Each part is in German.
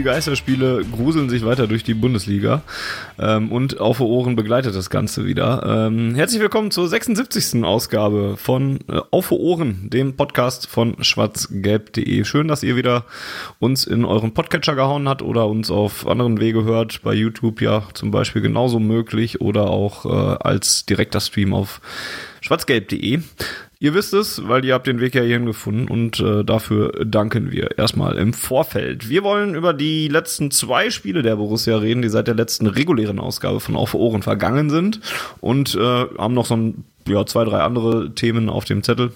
Die Geisterspiele gruseln sich weiter durch die Bundesliga ähm, und auf Ohren begleitet das Ganze wieder. Ähm, herzlich willkommen zur 76. Ausgabe von äh, Auf Ohren, dem Podcast von schwarzgelb.de. Schön, dass ihr wieder uns in euren Podcatcher gehauen habt oder uns auf anderen Wege hört, bei YouTube ja zum Beispiel genauso möglich oder auch äh, als direkter Stream auf schwarzgelb.de. Ihr wisst es, weil ihr habt den Weg ja hierhin gefunden und äh, dafür danken wir erstmal im Vorfeld. Wir wollen über die letzten zwei Spiele der Borussia reden, die seit der letzten regulären Ausgabe von Auf Ohren vergangen sind und äh, haben noch so ein, ja, zwei, drei andere Themen auf dem Zettel.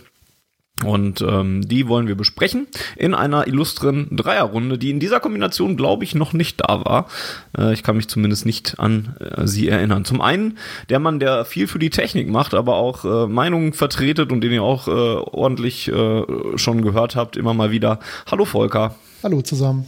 Und ähm, die wollen wir besprechen in einer illustren Dreierrunde, die in dieser Kombination, glaube ich, noch nicht da war. Äh, ich kann mich zumindest nicht an äh, sie erinnern. Zum einen der Mann, der viel für die Technik macht, aber auch äh, Meinungen vertretet und den ihr auch äh, ordentlich äh, schon gehört habt, immer mal wieder. Hallo Volker. Hallo zusammen.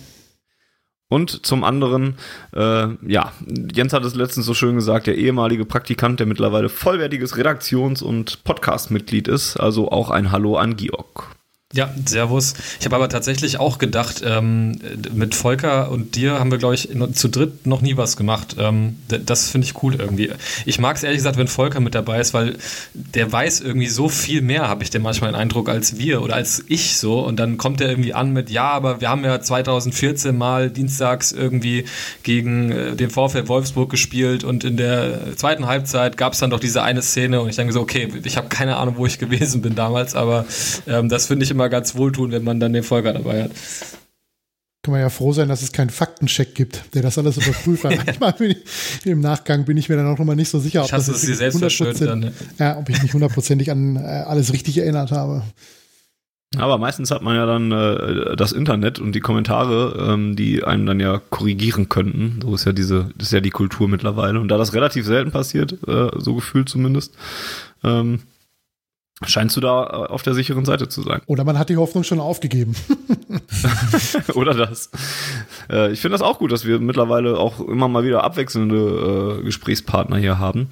Und zum anderen, äh, ja, Jens hat es letztens so schön gesagt, der ehemalige Praktikant, der mittlerweile vollwertiges Redaktions- und Podcast-Mitglied ist. Also auch ein Hallo an Georg. Ja, Servus. Ich habe aber tatsächlich auch gedacht, ähm, mit Volker und dir haben wir, glaube ich, zu dritt noch nie was gemacht. Ähm, das finde ich cool irgendwie. Ich mag es ehrlich gesagt, wenn Volker mit dabei ist, weil der weiß irgendwie so viel mehr, habe ich den manchmal den Eindruck, als wir oder als ich so. Und dann kommt er irgendwie an mit, ja, aber wir haben ja 2014 mal dienstags irgendwie gegen äh, den VfL Wolfsburg gespielt und in der zweiten Halbzeit gab es dann doch diese eine Szene und ich denke so, okay, ich habe keine Ahnung, wo ich gewesen bin damals, aber ähm, das finde ich immer ganz wohltun, wenn man dann den Volker dabei hat. Kann man ja froh sein, dass es keinen Faktencheck gibt, der das alles überprüft. Manchmal bin ich, im Nachgang bin ich mir dann auch nochmal nicht so sicher, ob, das es dir selbst dann, ne? ja, ob ich mich hundertprozentig an äh, alles richtig erinnert habe. Aber meistens hat man ja dann äh, das Internet und die Kommentare, ähm, die einen dann ja korrigieren könnten. So ist ja diese, das ist ja die Kultur mittlerweile. Und da das relativ selten passiert, äh, so gefühlt zumindest, ähm, scheinst du da äh, auf der sicheren Seite zu sein. Oder man hat die Hoffnung schon aufgegeben. Oder das. Äh, ich finde das auch gut, dass wir mittlerweile auch immer mal wieder abwechselnde äh, Gesprächspartner hier haben.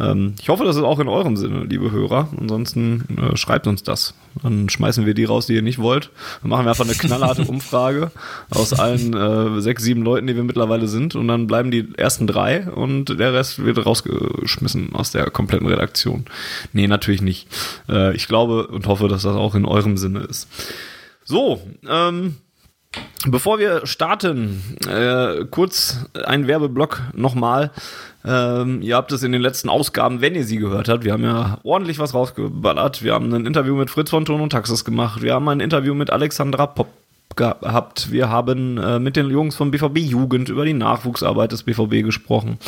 Ähm, ich hoffe, das ist auch in eurem Sinne, liebe Hörer. Ansonsten äh, schreibt uns das. Dann schmeißen wir die raus, die ihr nicht wollt. Dann machen wir einfach eine knallharte Umfrage aus allen äh, sechs, sieben Leuten, die wir mittlerweile sind. Und dann bleiben die ersten drei und der Rest wird rausgeschmissen aus der kompletten Redaktion. Nee, natürlich nicht. Äh, ich glaube und hoffe, dass das auch in eurem Sinne ist. So, ähm, Bevor wir starten, äh, kurz ein Werbeblock nochmal. Ähm, ihr habt es in den letzten Ausgaben, wenn ihr sie gehört habt, wir haben ja ordentlich was rausgeballert. Wir haben ein Interview mit Fritz von Ton und Taxis gemacht. Wir haben ein Interview mit Alexandra Popp gehabt. Wir haben äh, mit den Jungs von BVB Jugend über die Nachwuchsarbeit des BVB gesprochen.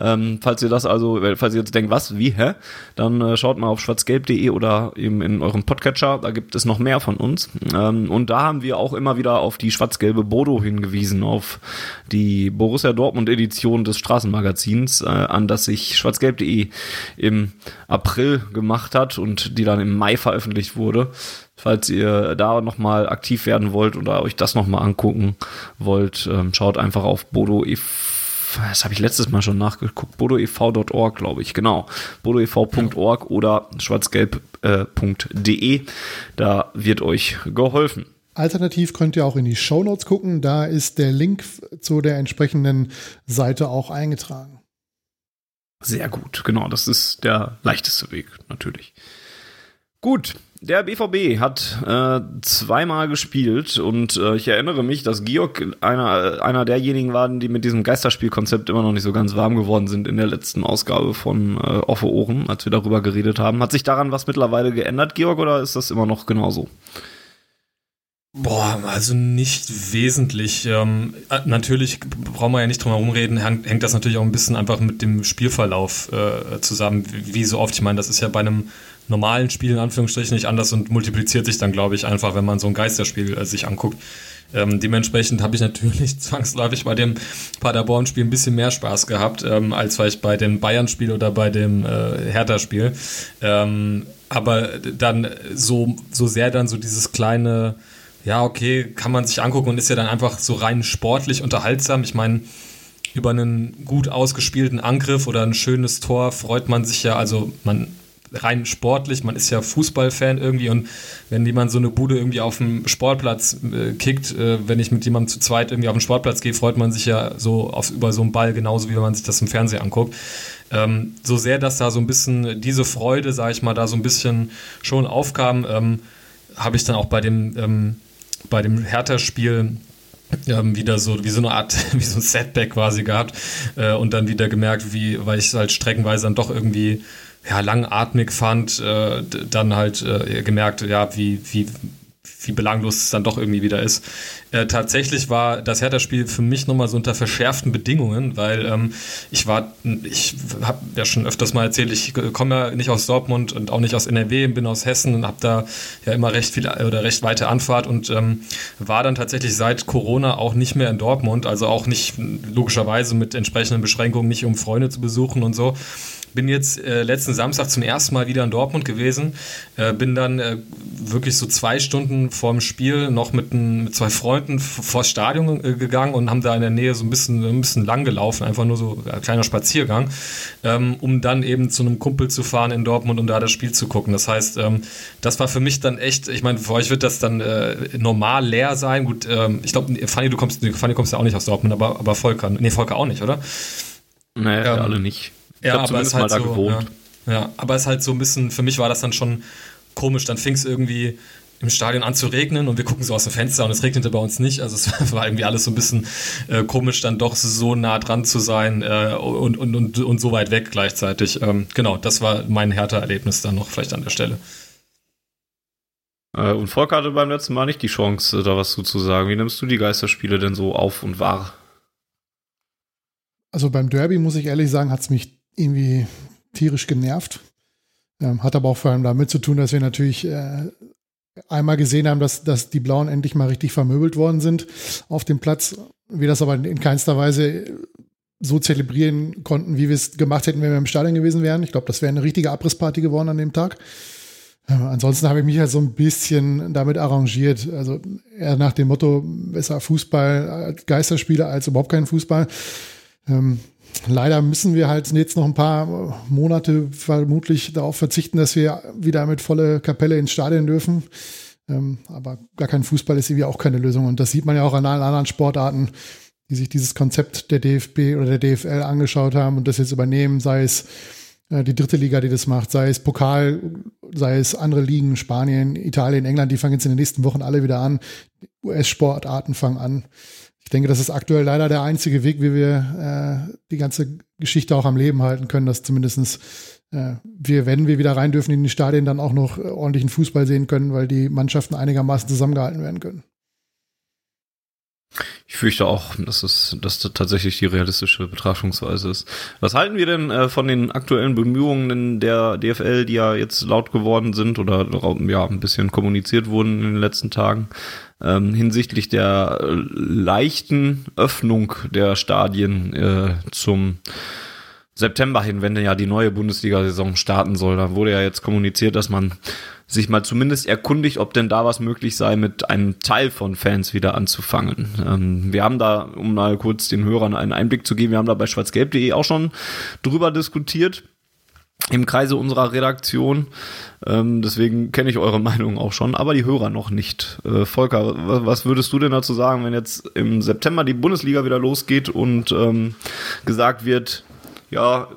Ähm, falls ihr das also, falls ihr jetzt denkt, was, wie, hä? Dann äh, schaut mal auf schwarzgelb.de oder eben in eurem Podcatcher, da gibt es noch mehr von uns. Ähm, und da haben wir auch immer wieder auf die schwarz-gelbe Bodo hingewiesen, auf die Borussia Dortmund Edition des Straßenmagazins, äh, an das sich schwarzgelb.de im April gemacht hat und die dann im Mai veröffentlicht wurde. Falls ihr da nochmal aktiv werden wollt oder euch das nochmal angucken wollt, ähm, schaut einfach auf Bodo e das habe ich letztes Mal schon nachgeguckt, bodoev.org, glaube ich, genau. bodoev.org oder schwarzgelb.de. Da wird euch geholfen. Alternativ könnt ihr auch in die Show Notes gucken. Da ist der Link zu der entsprechenden Seite auch eingetragen. Sehr gut, genau. Das ist der leichteste Weg, natürlich. Gut, der BVB hat äh, zweimal gespielt und äh, ich erinnere mich, dass Georg einer, einer derjenigen waren, die mit diesem Geisterspielkonzept immer noch nicht so ganz warm geworden sind in der letzten Ausgabe von äh, Offe Ohren, als wir darüber geredet haben. Hat sich daran was mittlerweile geändert, Georg, oder ist das immer noch genauso? Boah, also nicht wesentlich. Ähm, äh, natürlich brauchen wir ja nicht drum herum reden, hängt das natürlich auch ein bisschen einfach mit dem Spielverlauf äh, zusammen, wie, wie so oft. Ich meine, das ist ja bei einem normalen Spiel in Anführungsstrichen nicht anders und multipliziert sich dann, glaube ich, einfach, wenn man so ein Geisterspiel äh, sich anguckt. Ähm, dementsprechend habe ich natürlich zwangsläufig bei dem Paderborn-Spiel ein bisschen mehr Spaß gehabt, ähm, als vielleicht bei dem Bayern-Spiel oder bei dem äh, Hertha-Spiel. Ähm, aber dann so, so sehr dann so dieses kleine, ja, okay, kann man sich angucken und ist ja dann einfach so rein sportlich unterhaltsam. Ich meine, über einen gut ausgespielten Angriff oder ein schönes Tor freut man sich ja, also man rein sportlich, man ist ja Fußballfan irgendwie und wenn jemand so eine Bude irgendwie auf dem Sportplatz äh, kickt, äh, wenn ich mit jemandem zu zweit irgendwie auf den Sportplatz gehe, freut man sich ja so auf, über so einen Ball, genauso wie wenn man sich das im Fernsehen anguckt. Ähm, so sehr, dass da so ein bisschen diese Freude, sage ich mal, da so ein bisschen schon aufkam, ähm, habe ich dann auch bei dem, ähm, bei dem Hertha-Spiel ähm, wieder so wie so eine Art, wie so ein Setback quasi gehabt äh, und dann wieder gemerkt, wie, weil ich halt streckenweise dann doch irgendwie ja, langatmig fand, äh, dann halt äh, gemerkt, ja, wie, wie, wie belanglos es dann doch irgendwie wieder ist. Äh, tatsächlich war das Hertha-Spiel für mich nochmal so unter verschärften Bedingungen, weil ähm, ich war, ich habe ja schon öfters mal erzählt, ich komme ja nicht aus Dortmund und auch nicht aus NRW, bin aus Hessen und habe da ja immer recht viel oder recht weite Anfahrt und ähm, war dann tatsächlich seit Corona auch nicht mehr in Dortmund, also auch nicht logischerweise mit entsprechenden Beschränkungen, nicht um Freunde zu besuchen und so bin jetzt äh, letzten Samstag zum ersten Mal wieder in Dortmund gewesen. Äh, bin dann äh, wirklich so zwei Stunden vorm Spiel noch mit, ein, mit zwei Freunden vors Stadion äh, gegangen und haben da in der Nähe so ein bisschen, ein bisschen lang gelaufen, einfach nur so ein kleiner Spaziergang, ähm, um dann eben zu einem Kumpel zu fahren in Dortmund und da das Spiel zu gucken. Das heißt, ähm, das war für mich dann echt, ich meine, für euch wird das dann äh, normal leer sein. Gut, ähm, ich glaube, Fanny, du kommst, Fanny kommst ja auch nicht aus Dortmund, aber, aber Volker, nee, Volker auch nicht, oder? Naja, ähm, alle nicht. Ich ja, aber ist halt mal da so, gewohnt. Ja, ja, aber es ist halt so ein bisschen, für mich war das dann schon komisch. Dann fing es irgendwie im Stadion an zu regnen und wir gucken so aus dem Fenster und es regnete bei uns nicht. Also es war irgendwie alles so ein bisschen äh, komisch, dann doch so nah dran zu sein äh, und, und, und, und so weit weg gleichzeitig. Ähm, genau, das war mein härter Erlebnis dann noch vielleicht an der Stelle. Äh, und Volker hatte beim letzten Mal nicht die Chance, da was zu sagen. Wie nimmst du die Geisterspiele denn so auf und wahr? Also beim Derby, muss ich ehrlich sagen, hat es mich irgendwie tierisch genervt. Ähm, hat aber auch vor allem damit zu tun, dass wir natürlich äh, einmal gesehen haben, dass, dass die Blauen endlich mal richtig vermöbelt worden sind auf dem Platz. Wir das aber in keinster Weise so zelebrieren konnten, wie wir es gemacht hätten, wenn wir im Stadion gewesen wären. Ich glaube, das wäre eine richtige Abrissparty geworden an dem Tag. Äh, ansonsten habe ich mich halt so ein bisschen damit arrangiert. Also eher nach dem Motto, besser Fußball, Geisterspiele als überhaupt kein Fußball. Ähm, leider müssen wir halt jetzt noch ein paar Monate vermutlich darauf verzichten, dass wir wieder mit volle Kapelle ins Stadion dürfen. Ähm, aber gar kein Fußball ist irgendwie auch keine Lösung. Und das sieht man ja auch an allen anderen Sportarten, die sich dieses Konzept der DFB oder der DFL angeschaut haben und das jetzt übernehmen, sei es äh, die dritte Liga, die das macht, sei es Pokal, sei es andere Ligen, Spanien, Italien, England, die fangen jetzt in den nächsten Wochen alle wieder an. US-Sportarten fangen an. Ich denke, das ist aktuell leider der einzige Weg, wie wir äh, die ganze Geschichte auch am Leben halten können, dass zumindestens äh, wir, wenn wir wieder rein dürfen in die Stadien, dann auch noch äh, ordentlichen Fußball sehen können, weil die Mannschaften einigermaßen zusammengehalten werden können. Ich fürchte auch, dass es dass das tatsächlich die realistische Betrachtungsweise ist. Was halten wir denn äh, von den aktuellen Bemühungen der DFL, die ja jetzt laut geworden sind oder ja ein bisschen kommuniziert wurden in den letzten Tagen, ähm, hinsichtlich der äh, leichten Öffnung der Stadien äh, zum September hin, wenn ja die neue Bundesliga-Saison starten soll. Da wurde ja jetzt kommuniziert, dass man sich mal zumindest erkundigt, ob denn da was möglich sei, mit einem Teil von Fans wieder anzufangen. Ähm, wir haben da, um mal kurz den Hörern einen Einblick zu geben, wir haben da bei schwarzgelb.de auch schon drüber diskutiert im Kreise unserer Redaktion. Ähm, deswegen kenne ich eure Meinung auch schon, aber die Hörer noch nicht. Äh, Volker, was würdest du denn dazu sagen, wenn jetzt im September die Bundesliga wieder losgeht und ähm, gesagt wird, ja,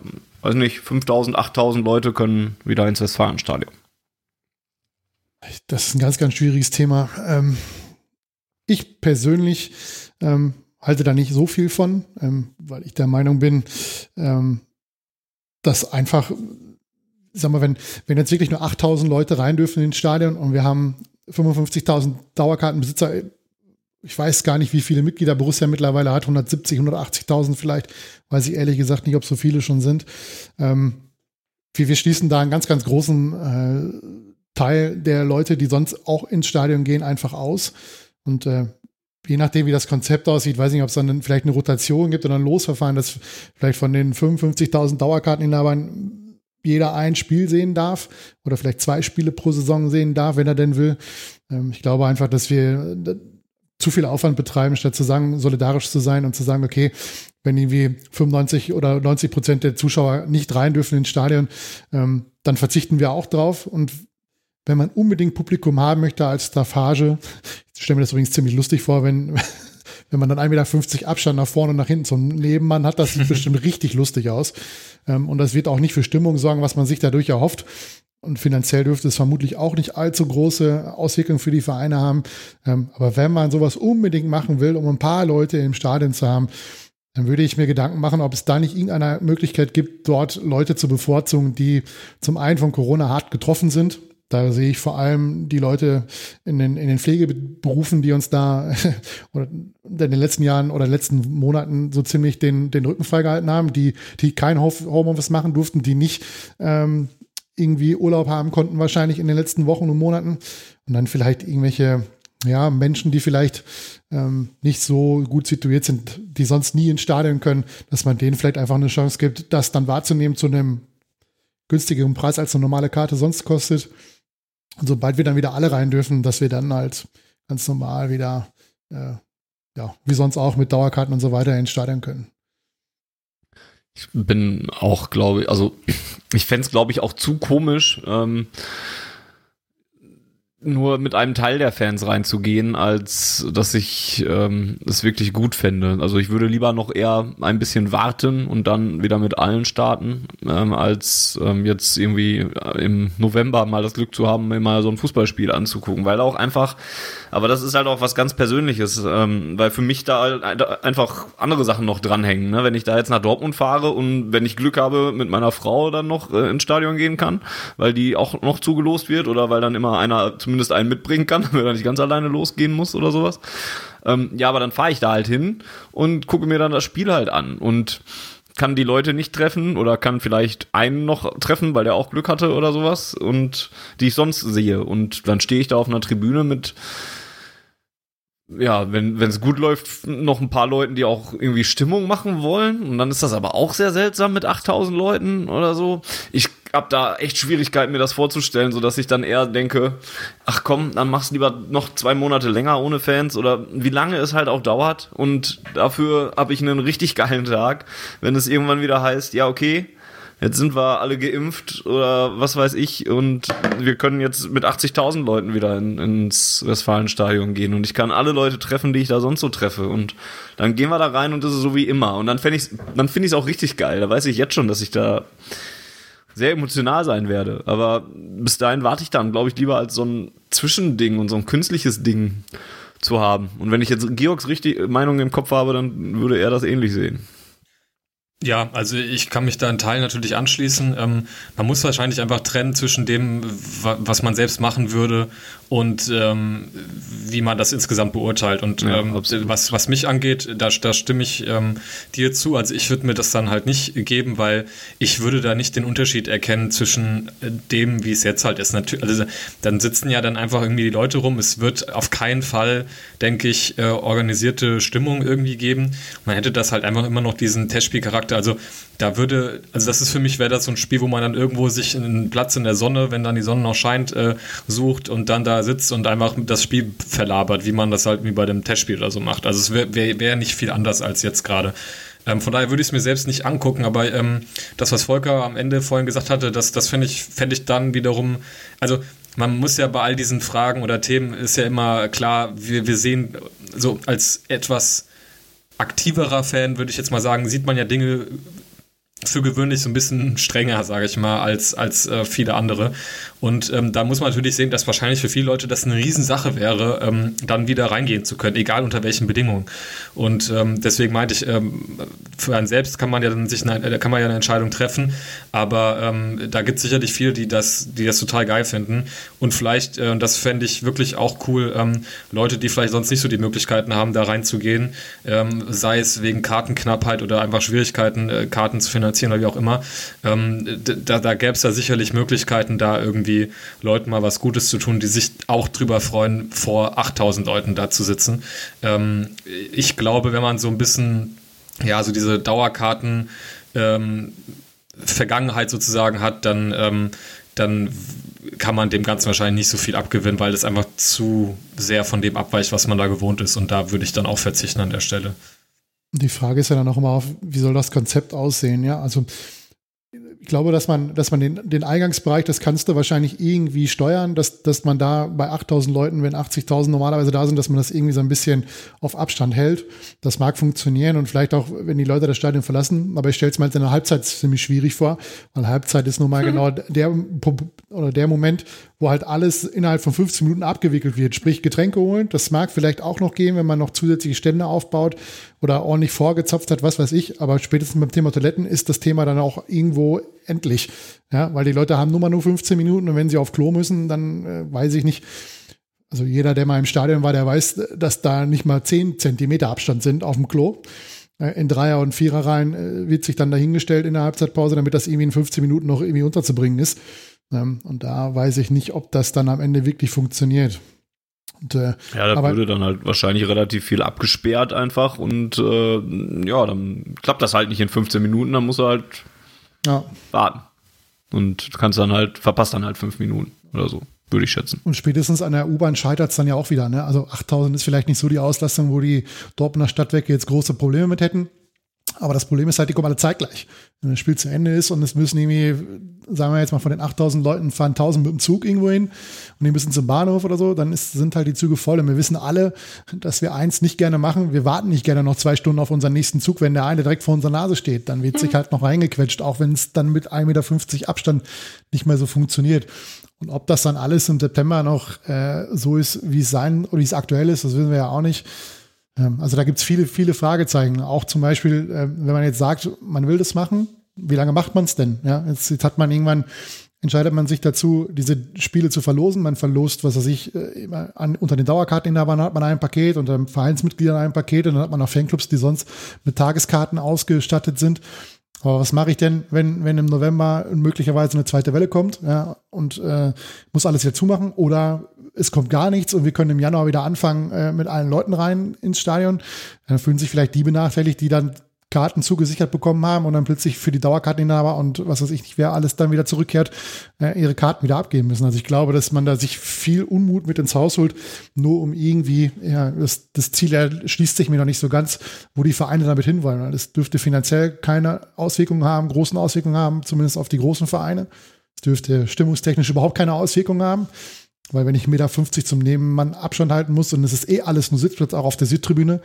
weiß nicht, 5000, 8000 Leute können wieder ins Westfalenstadion? Das ist ein ganz, ganz schwieriges Thema. Ähm, ich persönlich ähm, halte da nicht so viel von, ähm, weil ich der Meinung bin, ähm, dass einfach, sag mal, wenn, wenn jetzt wirklich nur 8000 Leute rein dürfen ins Stadion und wir haben 55.000 Dauerkartenbesitzer, ich weiß gar nicht, wie viele Mitglieder Borussia mittlerweile hat, 170, 180.000 vielleicht, weiß ich ehrlich gesagt nicht, ob so viele schon sind. Ähm, wir, wir schließen da einen ganz, ganz großen äh, Teil der Leute, die sonst auch ins Stadion gehen, einfach aus. Und äh, je nachdem, wie das Konzept aussieht, weiß nicht, ob es dann vielleicht eine Rotation gibt oder ein Losverfahren, dass vielleicht von den 55.000 Dauerkarteninhabern jeder ein Spiel sehen darf oder vielleicht zwei Spiele pro Saison sehen darf, wenn er denn will. Ähm, ich glaube einfach, dass wir zu viel Aufwand betreiben, statt zu sagen, solidarisch zu sein und zu sagen, okay, wenn irgendwie 95 oder 90 Prozent der Zuschauer nicht rein dürfen ins Stadion, ähm, dann verzichten wir auch drauf. Und wenn man unbedingt Publikum haben möchte als Staffage, ich stelle mir das übrigens ziemlich lustig vor, wenn, wenn man dann 1,50 Meter Abstand nach vorne und nach hinten zum Nebenmann hat, das sieht bestimmt richtig lustig aus. Ähm, und das wird auch nicht für Stimmung sorgen, was man sich dadurch erhofft. Und finanziell dürfte es vermutlich auch nicht allzu große Auswirkungen für die Vereine haben. Ähm, aber wenn man sowas unbedingt machen will, um ein paar Leute im Stadion zu haben, dann würde ich mir Gedanken machen, ob es da nicht irgendeine Möglichkeit gibt, dort Leute zu bevorzugen, die zum einen von Corona hart getroffen sind. Da sehe ich vor allem die Leute in den, in den Pflegeberufen, die uns da oder in den letzten Jahren oder letzten Monaten so ziemlich den, den Rücken freigehalten haben, die, die kein Homeoffice machen durften, die nicht ähm, irgendwie Urlaub haben konnten, wahrscheinlich in den letzten Wochen und Monaten. Und dann vielleicht irgendwelche ja, Menschen, die vielleicht ähm, nicht so gut situiert sind, die sonst nie ins Stadion können, dass man denen vielleicht einfach eine Chance gibt, das dann wahrzunehmen zu einem günstigeren Preis, als eine normale Karte sonst kostet. Und sobald wir dann wieder alle rein dürfen, dass wir dann halt ganz normal wieder, äh, ja, wie sonst auch mit Dauerkarten und so weiter ins Stadion können. Ich bin auch, glaube ich, also ich fände es, glaube ich, auch zu komisch, ähm, nur mit einem Teil der Fans reinzugehen, als dass ich ähm, es wirklich gut fände. Also ich würde lieber noch eher ein bisschen warten und dann wieder mit allen starten, ähm, als ähm, jetzt irgendwie im November mal das Glück zu haben, mir mal so ein Fußballspiel anzugucken, weil auch einfach, aber das ist halt auch was ganz Persönliches, ähm, weil für mich da halt einfach andere Sachen noch dranhängen. Ne? Wenn ich da jetzt nach Dortmund fahre und wenn ich Glück habe, mit meiner Frau dann noch äh, ins Stadion gehen kann, weil die auch noch zugelost wird oder weil dann immer einer zumindest zumindest einen mitbringen kann, wenn er nicht ganz alleine losgehen muss oder sowas. Ähm, ja, aber dann fahre ich da halt hin und gucke mir dann das Spiel halt an und kann die Leute nicht treffen oder kann vielleicht einen noch treffen, weil der auch Glück hatte oder sowas und die ich sonst sehe. Und dann stehe ich da auf einer Tribüne mit ja, wenn es gut läuft, noch ein paar Leuten, die auch irgendwie Stimmung machen wollen. Und dann ist das aber auch sehr seltsam mit 8000 Leuten oder so. Ich habe da echt Schwierigkeiten, mir das vorzustellen, so dass ich dann eher denke, ach komm, dann machst du lieber noch zwei Monate länger ohne Fans oder wie lange es halt auch dauert. Und dafür habe ich einen richtig geilen Tag, wenn es irgendwann wieder heißt, ja okay, jetzt sind wir alle geimpft oder was weiß ich und wir können jetzt mit 80.000 Leuten wieder in, ins Westfalenstadion gehen und ich kann alle Leute treffen, die ich da sonst so treffe und dann gehen wir da rein und das ist so wie immer und dann ich dann finde ich es auch richtig geil. Da weiß ich jetzt schon, dass ich da sehr emotional sein werde. Aber bis dahin warte ich dann, glaube ich, lieber als so ein Zwischending und so ein künstliches Ding zu haben. Und wenn ich jetzt Georgs richtige Meinung im Kopf habe, dann würde er das ähnlich sehen. Ja, also ich kann mich da in Teilen natürlich anschließen. Ähm, man muss wahrscheinlich einfach trennen zwischen dem, was man selbst machen würde und ähm, wie man das insgesamt beurteilt. Und ja, ähm, was, was mich angeht, da, da stimme ich ähm, dir zu. Also ich würde mir das dann halt nicht geben, weil ich würde da nicht den Unterschied erkennen zwischen äh, dem, wie es jetzt halt ist. also dann sitzen ja dann einfach irgendwie die Leute rum. Es wird auf keinen Fall, denke ich, äh, organisierte Stimmung irgendwie geben. Man hätte das halt einfach immer noch diesen Testspielcharakter Charakter. Also da würde, also das ist für mich, wäre das so ein Spiel, wo man dann irgendwo sich einen Platz in der Sonne, wenn dann die Sonne noch scheint, äh, sucht und dann da sitzt und einfach das Spiel verlabert, wie man das halt wie bei dem Testspiel oder so macht. Also es wäre wär, wär nicht viel anders als jetzt gerade. Ähm, von daher würde ich es mir selbst nicht angucken, aber ähm, das, was Volker am Ende vorhin gesagt hatte, das, das fände ich, fänd ich dann wiederum, also man muss ja bei all diesen Fragen oder Themen ist ja immer klar, wir, wir sehen so als etwas aktiverer Fan, würde ich jetzt mal sagen, sieht man ja Dinge für gewöhnlich so ein bisschen strenger, sage ich mal, als, als äh, viele andere. Und ähm, da muss man natürlich sehen, dass wahrscheinlich für viele Leute das eine Riesensache wäre, ähm, dann wieder reingehen zu können, egal unter welchen Bedingungen. Und ähm, deswegen meinte ich, ähm, für einen selbst kann man ja dann sich eine, äh, kann man ja eine Entscheidung treffen, aber ähm, da gibt es sicherlich viele, die das, die das total geil finden. Und vielleicht, äh, das fände ich wirklich auch cool, ähm, Leute, die vielleicht sonst nicht so die Möglichkeiten haben, da reinzugehen, sei es wegen Kartenknappheit oder einfach Schwierigkeiten, äh, Karten zu finanzieren platzieren oder wie auch immer. Ähm, da da gäbe es ja sicherlich Möglichkeiten, da irgendwie Leuten mal was Gutes zu tun, die sich auch drüber freuen, vor 8000 Leuten da zu sitzen. Ähm, ich glaube, wenn man so ein bisschen, ja, so diese Dauerkarten ähm, Vergangenheit sozusagen hat, dann, ähm, dann kann man dem Ganzen wahrscheinlich nicht so viel abgewinnen, weil es einfach zu sehr von dem abweicht, was man da gewohnt ist. Und da würde ich dann auch verzichten an der Stelle. Die Frage ist ja dann auch immer, wie soll das Konzept aussehen? Ja, also ich glaube, dass man, dass man den, den Eingangsbereich, das kannst du wahrscheinlich irgendwie steuern, dass, dass man da bei 8000 Leuten, wenn 80.000 normalerweise da sind, dass man das irgendwie so ein bisschen auf Abstand hält. Das mag funktionieren und vielleicht auch, wenn die Leute das Stadion verlassen. Aber ich stelle es mir jetzt in der Halbzeit ziemlich schwierig vor, weil Halbzeit ist nun mal mhm. genau der, oder der Moment, wo halt alles innerhalb von 15 Minuten abgewickelt wird. Sprich, Getränke holen. Das mag vielleicht auch noch gehen, wenn man noch zusätzliche Stände aufbaut oder ordentlich vorgezapft hat, was weiß ich. Aber spätestens beim Thema Toiletten ist das Thema dann auch irgendwo endlich. Ja, weil die Leute haben nur mal nur 15 Minuten und wenn sie auf Klo müssen, dann äh, weiß ich nicht. Also jeder, der mal im Stadion war, der weiß, dass da nicht mal 10 Zentimeter Abstand sind auf dem Klo. Äh, in Dreier- und Viererreihen äh, wird sich dann dahingestellt in der Halbzeitpause, damit das irgendwie in 15 Minuten noch irgendwie unterzubringen ist. Ähm, und da weiß ich nicht, ob das dann am Ende wirklich funktioniert. Und, äh, ja, da würde dann halt wahrscheinlich relativ viel abgesperrt einfach und äh, ja, dann klappt das halt nicht in 15 Minuten, dann muss er halt ja. warten. Und du kannst dann halt, verpasst dann halt fünf Minuten oder so, würde ich schätzen. Und spätestens an der U-Bahn scheitert es dann ja auch wieder. Ne? Also 8000 ist vielleicht nicht so die Auslastung, wo die Dortmunder Stadtwerke jetzt große Probleme mit hätten. Aber das Problem ist halt, die kommen alle zeitgleich. Wenn das Spiel zu Ende ist und es müssen irgendwie, sagen wir jetzt mal, von den 8000 Leuten fahren 1000 mit dem Zug irgendwo hin und die müssen zum Bahnhof oder so, dann ist, sind halt die Züge voll. Und wir wissen alle, dass wir eins nicht gerne machen. Wir warten nicht gerne noch zwei Stunden auf unseren nächsten Zug, wenn der eine direkt vor unserer Nase steht. Dann wird sich mhm. halt noch reingequetscht, auch wenn es dann mit 1,50 Meter Abstand nicht mehr so funktioniert. Und ob das dann alles im September noch äh, so ist, wie es sein oder wie es aktuell ist, das wissen wir ja auch nicht. Ähm, also da gibt es viele, viele Fragezeichen. Auch zum Beispiel, äh, wenn man jetzt sagt, man will das machen, wie lange macht man es denn? Ja, jetzt, jetzt, hat man irgendwann, entscheidet man sich dazu, diese Spiele zu verlosen. Man verlost, was weiß ich, äh, unter den Dauerkarteninhabern hat man ein Paket, unter den Vereinsmitgliedern ein Paket und dann hat man auch Fanclubs, die sonst mit Tageskarten ausgestattet sind. Aber was mache ich denn, wenn, wenn im November möglicherweise eine zweite Welle kommt ja, und äh, muss alles wieder zumachen? Oder es kommt gar nichts und wir können im Januar wieder anfangen äh, mit allen Leuten rein ins Stadion. Dann fühlen sich vielleicht die benachteiligt, die dann Karten zugesichert bekommen haben und dann plötzlich für die Dauerkarteninhaber und was weiß ich nicht, wer alles dann wieder zurückkehrt, äh, ihre Karten wieder abgeben müssen. Also ich glaube, dass man da sich viel Unmut mit ins Haus holt, nur um irgendwie, ja, das, das Ziel erschließt sich mir noch nicht so ganz, wo die Vereine damit hinwollen. Es dürfte finanziell keine Auswirkungen haben, großen Auswirkungen haben, zumindest auf die großen Vereine. Es dürfte stimmungstechnisch überhaupt keine Auswirkungen haben. Weil wenn ich 1,50 Meter zum Nebenmann Abstand halten muss und es ist eh alles nur Sitzplatz, auch auf der Südtribüne,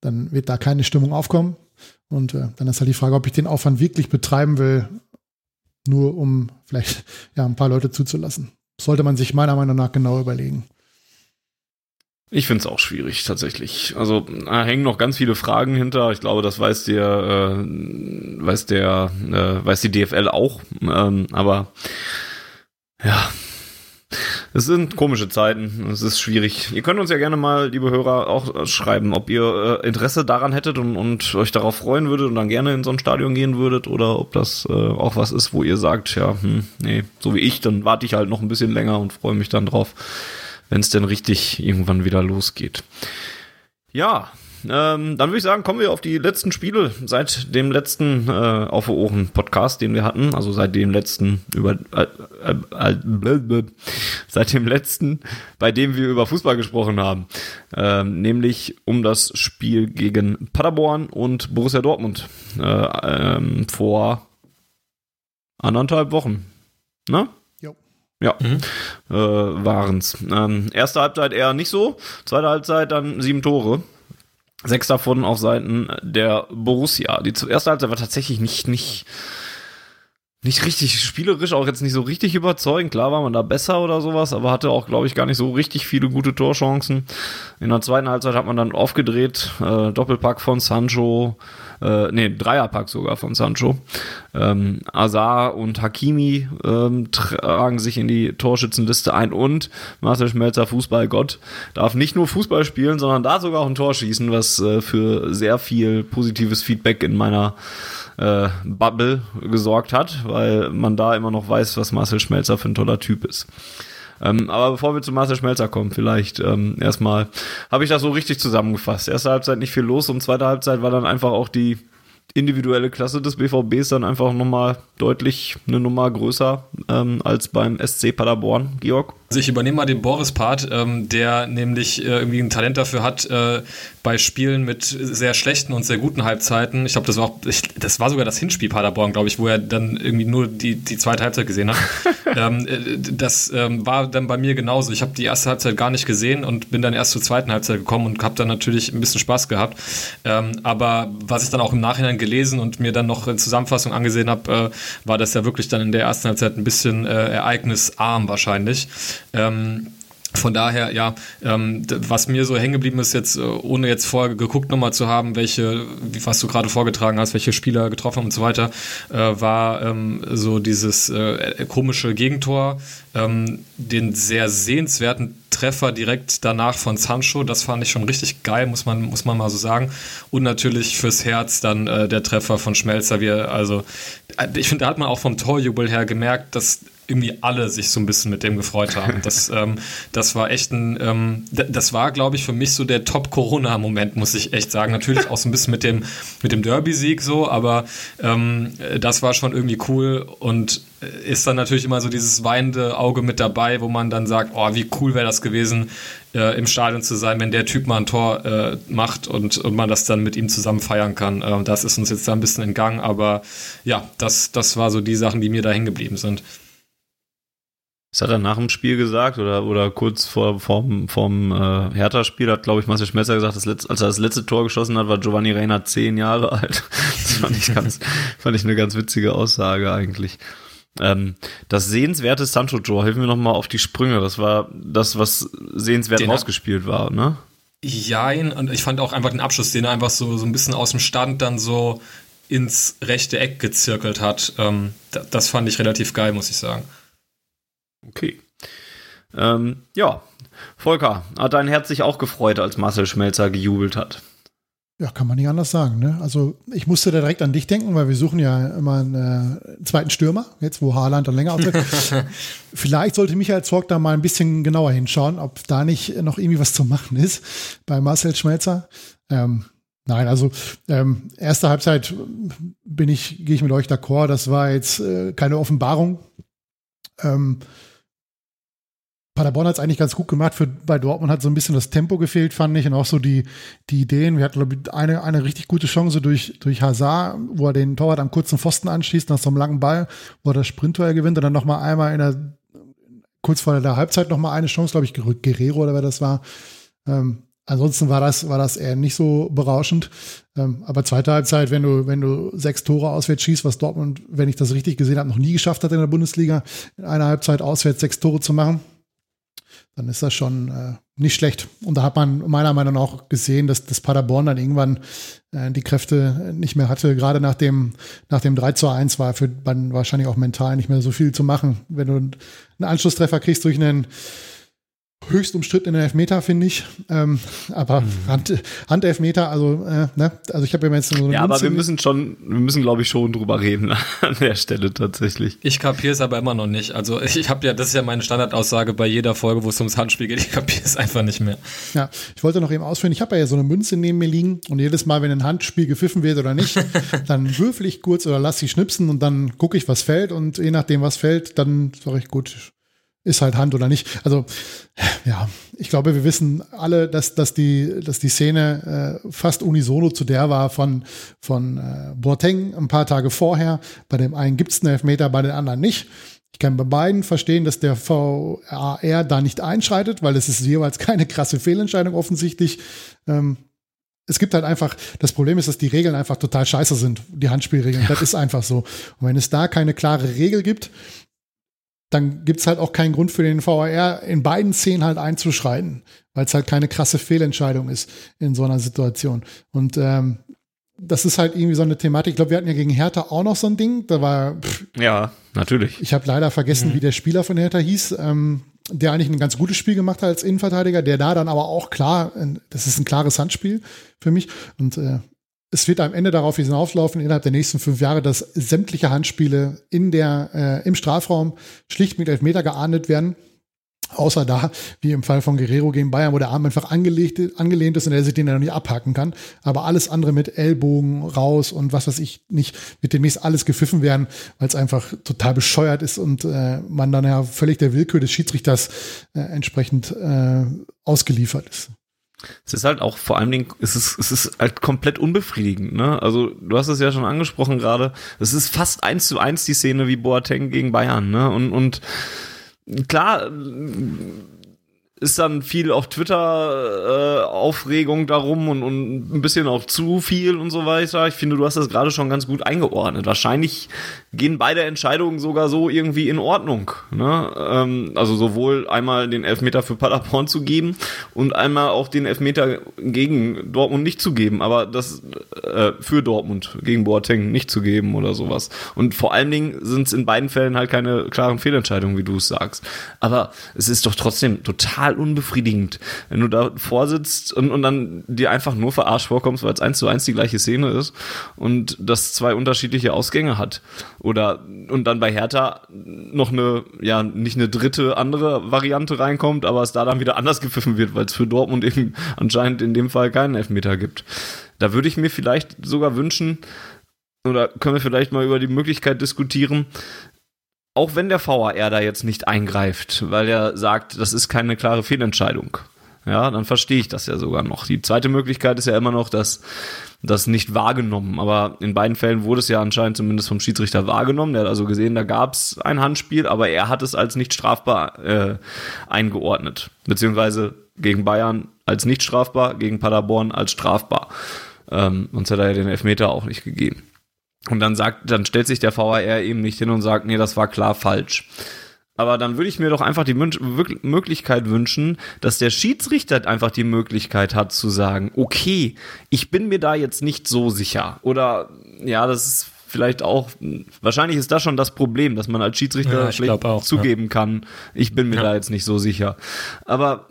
dann wird da keine Stimmung aufkommen. Und äh, dann ist halt die Frage, ob ich den Aufwand wirklich betreiben will, nur um vielleicht ja, ein paar Leute zuzulassen. sollte man sich meiner Meinung nach genau überlegen. Ich finde es auch schwierig, tatsächlich. Also da hängen noch ganz viele Fragen hinter. Ich glaube, das weiß der, äh, weiß der, äh, weiß die DFL auch. Ähm, aber ja, es sind komische Zeiten. Es ist schwierig. Ihr könnt uns ja gerne mal, liebe Hörer, auch schreiben, ob ihr äh, Interesse daran hättet und, und euch darauf freuen würdet und dann gerne in so ein Stadion gehen würdet oder ob das äh, auch was ist, wo ihr sagt, ja, hm, nee, so wie ich, dann warte ich halt noch ein bisschen länger und freue mich dann drauf, wenn es denn richtig irgendwann wieder losgeht. Ja, ähm, dann würde ich sagen, kommen wir auf die letzten Spiele seit dem letzten äh, Auf Ohren Podcast, den wir hatten. Also seit dem letzten über äh, äh, äh, seit dem letzten, bei dem wir über Fußball gesprochen haben. Ähm, nämlich um das Spiel gegen Paderborn und Borussia Dortmund äh, ähm, vor anderthalb Wochen. Ne? Ja, mhm. äh, waren's. Ähm, erste Halbzeit eher nicht so, zweite Halbzeit dann sieben Tore. Sechs davon auf Seiten der Borussia. Die erste Halbzeit war tatsächlich nicht, nicht, nicht richtig spielerisch, auch jetzt nicht so richtig überzeugend. Klar war man da besser oder sowas, aber hatte auch, glaube ich, gar nicht so richtig viele gute Torchancen. In der zweiten Halbzeit hat man dann aufgedreht. Äh, Doppelpack von Sancho, äh, nee, Dreierpack sogar von Sancho. Ähm, Azar und Hakimi ähm, tragen sich in die Torschützenliste ein und Marcel Schmelzer, Fußballgott, darf nicht nur Fußball spielen, sondern da sogar auch ein Tor schießen, was äh, für sehr viel positives Feedback in meiner äh, Bubble gesorgt hat, weil man da immer noch weiß, was Marcel Schmelzer für ein toller Typ ist. Ähm, aber bevor wir zu Marcel Schmelzer kommen, vielleicht ähm, erstmal habe ich das so richtig zusammengefasst. Erste Halbzeit nicht viel los und zweite Halbzeit war dann einfach auch die individuelle Klasse des BVBs dann einfach nochmal deutlich eine Nummer größer ähm, als beim SC Paderborn, Georg. Also ich übernehme mal den Boris-Part, ähm, der nämlich äh, irgendwie ein Talent dafür hat, äh, bei Spielen mit sehr schlechten und sehr guten Halbzeiten. Ich glaube, das war auch, ich, das war sogar das Hinspiel Paderborn, glaube ich, wo er dann irgendwie nur die, die zweite Halbzeit gesehen hat. ähm, äh, das ähm, war dann bei mir genauso. Ich habe die erste Halbzeit gar nicht gesehen und bin dann erst zur zweiten Halbzeit gekommen und habe dann natürlich ein bisschen Spaß gehabt. Ähm, aber was ich dann auch im Nachhinein gelesen und mir dann noch in Zusammenfassung angesehen habe, äh, war das ja wirklich dann in der ersten Halbzeit ein bisschen äh, ereignisarm wahrscheinlich. Ähm, von daher, ja, ähm, was mir so hängen geblieben ist jetzt, äh, ohne jetzt vorher geguckt nochmal zu haben, welche, was du gerade vorgetragen hast, welche Spieler getroffen haben und so weiter, äh, war ähm, so dieses äh, komische Gegentor, ähm, den sehr sehenswerten Treffer direkt danach von Sancho, das fand ich schon richtig geil, muss man, muss man mal so sagen. Und natürlich fürs Herz dann äh, der Treffer von Schmelzer, wie er, also äh, ich finde, da hat man auch vom Torjubel her gemerkt, dass irgendwie alle sich so ein bisschen mit dem gefreut haben. Das, ähm, das war echt ein, ähm, das war, glaube ich, für mich so der Top-Corona-Moment, muss ich echt sagen. Natürlich auch so ein bisschen mit dem, mit dem Derby-Sieg so, aber ähm, das war schon irgendwie cool und ist dann natürlich immer so dieses weinende Auge mit dabei, wo man dann sagt, oh, wie cool wäre das gewesen, äh, im Stadion zu sein, wenn der Typ mal ein Tor äh, macht und, und man das dann mit ihm zusammen feiern kann. Äh, das ist uns jetzt da ein bisschen entgangen, aber ja, das, das war so die Sachen, die mir da hängen geblieben sind. Das hat er nach dem Spiel gesagt oder, oder kurz vor vom, vom äh, Hertha-Spiel hat, glaube ich, Marcel Schmelzer gesagt, das letzte, als er das letzte Tor geschossen hat, war Giovanni Reina zehn Jahre alt. Das fand ich, ganz, fand ich eine ganz witzige Aussage eigentlich. Ähm, das sehenswerte Sancho-Tor, helfen wir nochmal auf die Sprünge. Das war das, was sehenswert den rausgespielt war, ne? Jein, und ich fand auch einfach den Abschluss, den er einfach so, so ein bisschen aus dem Stand dann so ins rechte Eck gezirkelt hat. Ähm, das fand ich relativ geil, muss ich sagen. Okay. Ähm, ja, Volker, hat dein Herz sich auch gefreut, als Marcel Schmelzer gejubelt hat? Ja, kann man nicht anders sagen. Ne? Also ich musste da direkt an dich denken, weil wir suchen ja immer einen äh, zweiten Stürmer, jetzt wo Haaland dann länger ausfällt. Vielleicht sollte Michael Zorg da mal ein bisschen genauer hinschauen, ob da nicht noch irgendwie was zu machen ist bei Marcel Schmelzer. Ähm, nein, also ähm, erste Halbzeit bin ich, gehe ich mit euch d'accord, das war jetzt äh, keine Offenbarung. Ähm, Paderborn hat es eigentlich ganz gut gemacht. Für, bei Dortmund hat so ein bisschen das Tempo gefehlt, fand ich, und auch so die, die Ideen. Wir hatten, glaube ich, eine, eine richtig gute Chance durch, durch Hazard, wo er den Torwart am kurzen Pfosten anschießt, nach so einem langen Ball, wo er das Sprinttor gewinnt und dann nochmal einmal in der, kurz vor der Halbzeit nochmal eine Chance, glaube ich, Guerrero oder wer das war. Ähm, ansonsten war das, war das eher nicht so berauschend. Ähm, aber zweite Halbzeit, wenn du, wenn du sechs Tore auswärts schießt, was Dortmund, wenn ich das richtig gesehen habe, noch nie geschafft hat in der Bundesliga, in einer Halbzeit auswärts sechs Tore zu machen dann ist das schon äh, nicht schlecht. Und da hat man meiner Meinung nach auch gesehen, dass das Paderborn dann irgendwann äh, die Kräfte nicht mehr hatte. Gerade nach dem, nach dem 3 zu 1 war für dann wahrscheinlich auch mental nicht mehr so viel zu machen. Wenn du einen Anschlusstreffer kriegst durch einen höchst umstrittenen Elfmeter, finde ich. Ähm, aber mhm. Hand, Handelfmeter, also, äh, ne? also ich habe ja jetzt so eine Ja, aber wir müssen schon, wir müssen, glaube ich, schon drüber reden an der Stelle tatsächlich. Ich kapiere es aber immer noch nicht. Also ich habe ja, das ist ja meine Standardaussage bei jeder Folge, wo es ums Handspiel geht. Ich kapiere es einfach nicht mehr. Ja, ich wollte noch eben ausführen, ich habe ja so eine Münze neben mir liegen und jedes Mal, wenn ein Handspiel gepfiffen wird oder nicht, dann würfel ich kurz oder lass sie schnipsen und dann gucke ich, was fällt und je nachdem, was fällt, dann sage ich, gut, ist halt Hand oder nicht. Also ja, ich glaube, wir wissen alle, dass, dass, die, dass die Szene äh, fast unisono zu der war von, von äh, Boateng ein paar Tage vorher. Bei dem einen gibt es einen Elfmeter, bei den anderen nicht. Ich kann bei beiden verstehen, dass der VAR da nicht einschreitet, weil es ist jeweils keine krasse Fehlentscheidung offensichtlich. Ähm, es gibt halt einfach, das Problem ist, dass die Regeln einfach total scheiße sind, die Handspielregeln. Ja. Das ist einfach so. Und wenn es da keine klare Regel gibt, dann gibt's halt auch keinen Grund für den VAR in beiden Szenen halt einzuschreiten, weil es halt keine krasse Fehlentscheidung ist in so einer Situation. Und ähm, das ist halt irgendwie so eine Thematik. Ich glaube, wir hatten ja gegen Hertha auch noch so ein Ding. Da war. Pff, ja, natürlich. Ich habe leider vergessen, mhm. wie der Spieler von Hertha hieß. Ähm, der eigentlich ein ganz gutes Spiel gemacht hat als Innenverteidiger, der da dann aber auch klar, das ist ein klares Handspiel für mich. Und äh, es wird am Ende darauf hinauslaufen, innerhalb der nächsten fünf Jahre, dass sämtliche Handspiele in der, äh, im Strafraum schlicht mit Elfmeter geahndet werden. Außer da, wie im Fall von Guerrero gegen Bayern, wo der Arm einfach angelegt, angelehnt ist und er sich den dann noch nicht abhaken kann. Aber alles andere mit Ellbogen raus und was weiß ich nicht, wird demnächst alles gepfiffen werden, weil es einfach total bescheuert ist und äh, man dann ja völlig der Willkür des Schiedsrichters äh, entsprechend äh, ausgeliefert ist. Es ist halt auch vor allen Dingen, es ist, es ist halt komplett unbefriedigend, ne? Also, du hast es ja schon angesprochen gerade. Es ist fast eins zu eins die Szene wie Boateng gegen Bayern, ne? Und, und klar, ist dann viel auf Twitter äh, Aufregung darum und, und ein bisschen auch zu viel und so weiter. Ich finde, du hast das gerade schon ganz gut eingeordnet. Wahrscheinlich gehen beide Entscheidungen sogar so irgendwie in Ordnung. Ne? Ähm, also sowohl einmal den Elfmeter für Paderborn zu geben und einmal auch den Elfmeter gegen Dortmund nicht zu geben, aber das äh, für Dortmund gegen Boateng nicht zu geben oder sowas. Und vor allen Dingen sind es in beiden Fällen halt keine klaren Fehlentscheidungen, wie du es sagst. Aber es ist doch trotzdem total total unbefriedigend, wenn du da vorsitzt und, und dann dir einfach nur verarscht vorkommst, weil es eins zu eins die gleiche Szene ist und das zwei unterschiedliche Ausgänge hat. Oder und dann bei Hertha noch eine, ja, nicht eine dritte andere Variante reinkommt, aber es da dann wieder anders gepfiffen wird, weil es für Dortmund eben anscheinend in dem Fall keinen Elfmeter gibt. Da würde ich mir vielleicht sogar wünschen, oder können wir vielleicht mal über die Möglichkeit diskutieren, auch wenn der VAR da jetzt nicht eingreift, weil er sagt, das ist keine klare Fehlentscheidung, ja, dann verstehe ich das ja sogar noch. Die zweite Möglichkeit ist ja immer noch, dass das nicht wahrgenommen. Aber in beiden Fällen wurde es ja anscheinend zumindest vom Schiedsrichter wahrgenommen. Der hat also gesehen, da gab es ein Handspiel, aber er hat es als nicht strafbar äh, eingeordnet. Beziehungsweise gegen Bayern als nicht strafbar, gegen Paderborn als strafbar. Ähm, sonst hätte er ja den Elfmeter auch nicht gegeben. Und dann sagt, dann stellt sich der VAR eben nicht hin und sagt, nee, das war klar falsch. Aber dann würde ich mir doch einfach die Möglichkeit wünschen, dass der Schiedsrichter einfach die Möglichkeit hat zu sagen, okay, ich bin mir da jetzt nicht so sicher. Oder ja, das ist vielleicht auch, wahrscheinlich ist das schon das Problem, dass man als Schiedsrichter ja, auch, zugeben ja. kann, ich bin mir ja. da jetzt nicht so sicher. Aber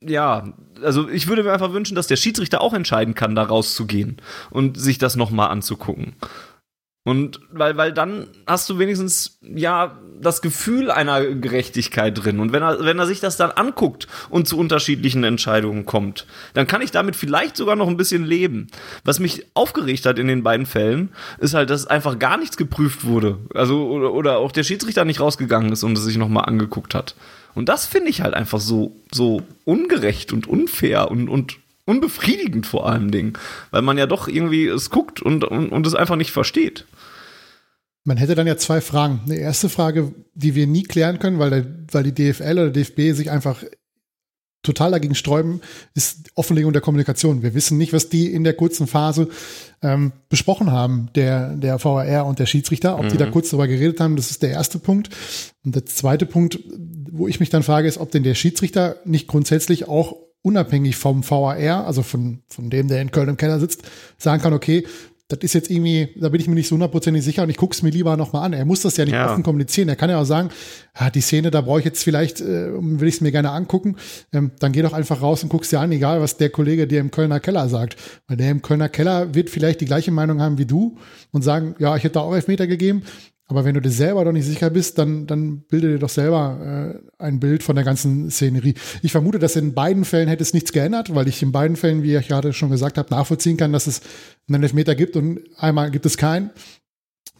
ja, also ich würde mir einfach wünschen, dass der Schiedsrichter auch entscheiden kann, da rauszugehen und sich das nochmal anzugucken. Und weil, weil dann hast du wenigstens ja das Gefühl einer Gerechtigkeit drin. Und wenn er, wenn er sich das dann anguckt und zu unterschiedlichen Entscheidungen kommt, dann kann ich damit vielleicht sogar noch ein bisschen leben. Was mich aufgeregt hat in den beiden Fällen, ist halt, dass einfach gar nichts geprüft wurde. Also, oder, oder auch der Schiedsrichter nicht rausgegangen ist und es sich nochmal angeguckt hat. Und das finde ich halt einfach so, so ungerecht und unfair und, und unbefriedigend vor allem Dingen, weil man ja doch irgendwie es guckt und, und, und es einfach nicht versteht. Man hätte dann ja zwei Fragen. Eine erste Frage, die wir nie klären können, weil, der, weil die DFL oder DFB sich einfach total dagegen sträuben, ist Offenlegung der Kommunikation. Wir wissen nicht, was die in der kurzen Phase ähm, besprochen haben, der, der VAR und der Schiedsrichter, ob mhm. die da mhm. kurz darüber geredet haben. Das ist der erste Punkt. Und der zweite Punkt, wo ich mich dann frage, ist, ob denn der Schiedsrichter nicht grundsätzlich auch unabhängig vom VAR, also von, von dem, der in Köln im Keller sitzt, sagen kann, okay, das ist jetzt irgendwie, da bin ich mir nicht so hundertprozentig sicher und ich gucke es mir lieber nochmal an. Er muss das ja nicht ja. offen kommunizieren. Er kann ja auch sagen, ja, die Szene, da brauche ich jetzt vielleicht, äh, will ich es mir gerne angucken. Ähm, dann geh doch einfach raus und guck's dir an, egal was der Kollege dir im Kölner Keller sagt. Weil der im Kölner Keller wird vielleicht die gleiche Meinung haben wie du und sagen, ja, ich hätte da auch Elfmeter gegeben. Aber wenn du dir selber doch nicht sicher bist, dann, dann bilde dir doch selber äh, ein Bild von der ganzen Szenerie. Ich vermute, dass in beiden Fällen hätte es nichts geändert, weil ich in beiden Fällen, wie ich gerade schon gesagt habe, nachvollziehen kann, dass es einen Elfmeter gibt und einmal gibt es keinen.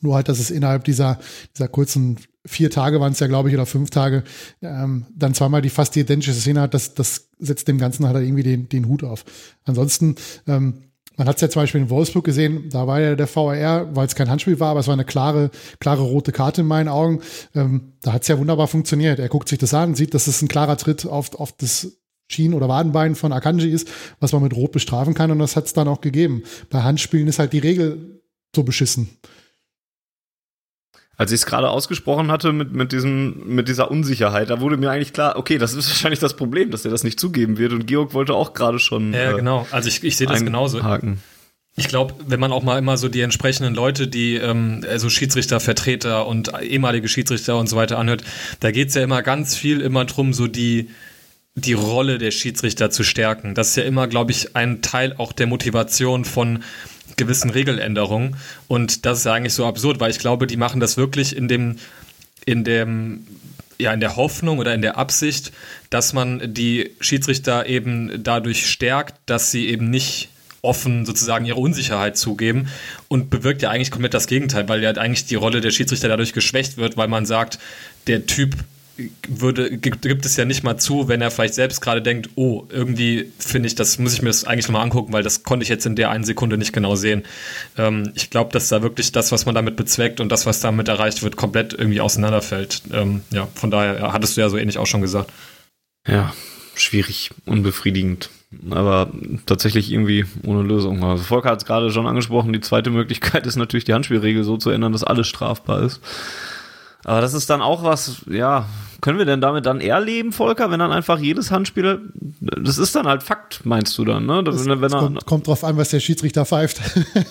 Nur halt, dass es innerhalb dieser, dieser kurzen vier Tage waren es ja, glaube ich, oder fünf Tage, ähm, dann zweimal die fast identische Szene hat, das, das setzt dem Ganzen halt irgendwie den, den Hut auf. Ansonsten, ähm, man hat es ja zum Beispiel in Wolfsburg gesehen, da war ja der VAR, weil es kein Handspiel war, aber es war eine klare, klare rote Karte in meinen Augen. Ähm, da hat es ja wunderbar funktioniert. Er guckt sich das an, sieht, dass es ein klarer Tritt auf, auf das Schien- oder Wadenbein von Akanji ist, was man mit Rot bestrafen kann und das hat es dann auch gegeben. Bei Handspielen ist halt die Regel so beschissen als ich es gerade ausgesprochen hatte mit, mit, diesem, mit dieser Unsicherheit, da wurde mir eigentlich klar, okay, das ist wahrscheinlich das Problem, dass er das nicht zugeben wird. Und Georg wollte auch gerade schon. Ja, äh, genau. Also ich, ich sehe das genauso. Haken. Ich glaube, wenn man auch mal immer so die entsprechenden Leute, die ähm, also Schiedsrichter, Vertreter und ehemalige Schiedsrichter und so weiter anhört, da geht es ja immer ganz viel immer drum, so die, die Rolle der Schiedsrichter zu stärken. Das ist ja immer, glaube ich, ein Teil auch der Motivation von gewissen Regeländerungen. Und das ist eigentlich so absurd, weil ich glaube, die machen das wirklich in dem, in dem ja in der Hoffnung oder in der Absicht, dass man die Schiedsrichter eben dadurch stärkt, dass sie eben nicht offen sozusagen ihre Unsicherheit zugeben und bewirkt ja eigentlich komplett das Gegenteil, weil ja eigentlich die Rolle der Schiedsrichter dadurch geschwächt wird, weil man sagt, der Typ würde, gibt, gibt es ja nicht mal zu, wenn er vielleicht selbst gerade denkt, oh, irgendwie finde ich, das muss ich mir das eigentlich nochmal angucken, weil das konnte ich jetzt in der einen Sekunde nicht genau sehen. Ähm, ich glaube, dass da wirklich das, was man damit bezweckt und das, was damit erreicht wird, komplett irgendwie auseinanderfällt. Ähm, ja, von daher hattest du ja so ähnlich auch schon gesagt. Ja, schwierig, unbefriedigend aber tatsächlich irgendwie ohne Lösung. Also Volker hat es gerade schon angesprochen, die zweite Möglichkeit ist natürlich die Handspielregel so zu ändern, dass alles strafbar ist. Aber das ist dann auch was, ja, können wir denn damit dann eher leben, Volker, wenn dann einfach jedes Handspiel, das ist dann halt Fakt, meinst du dann, ne? Das, wenn, wenn kommt, kommt drauf an, was der Schiedsrichter pfeift.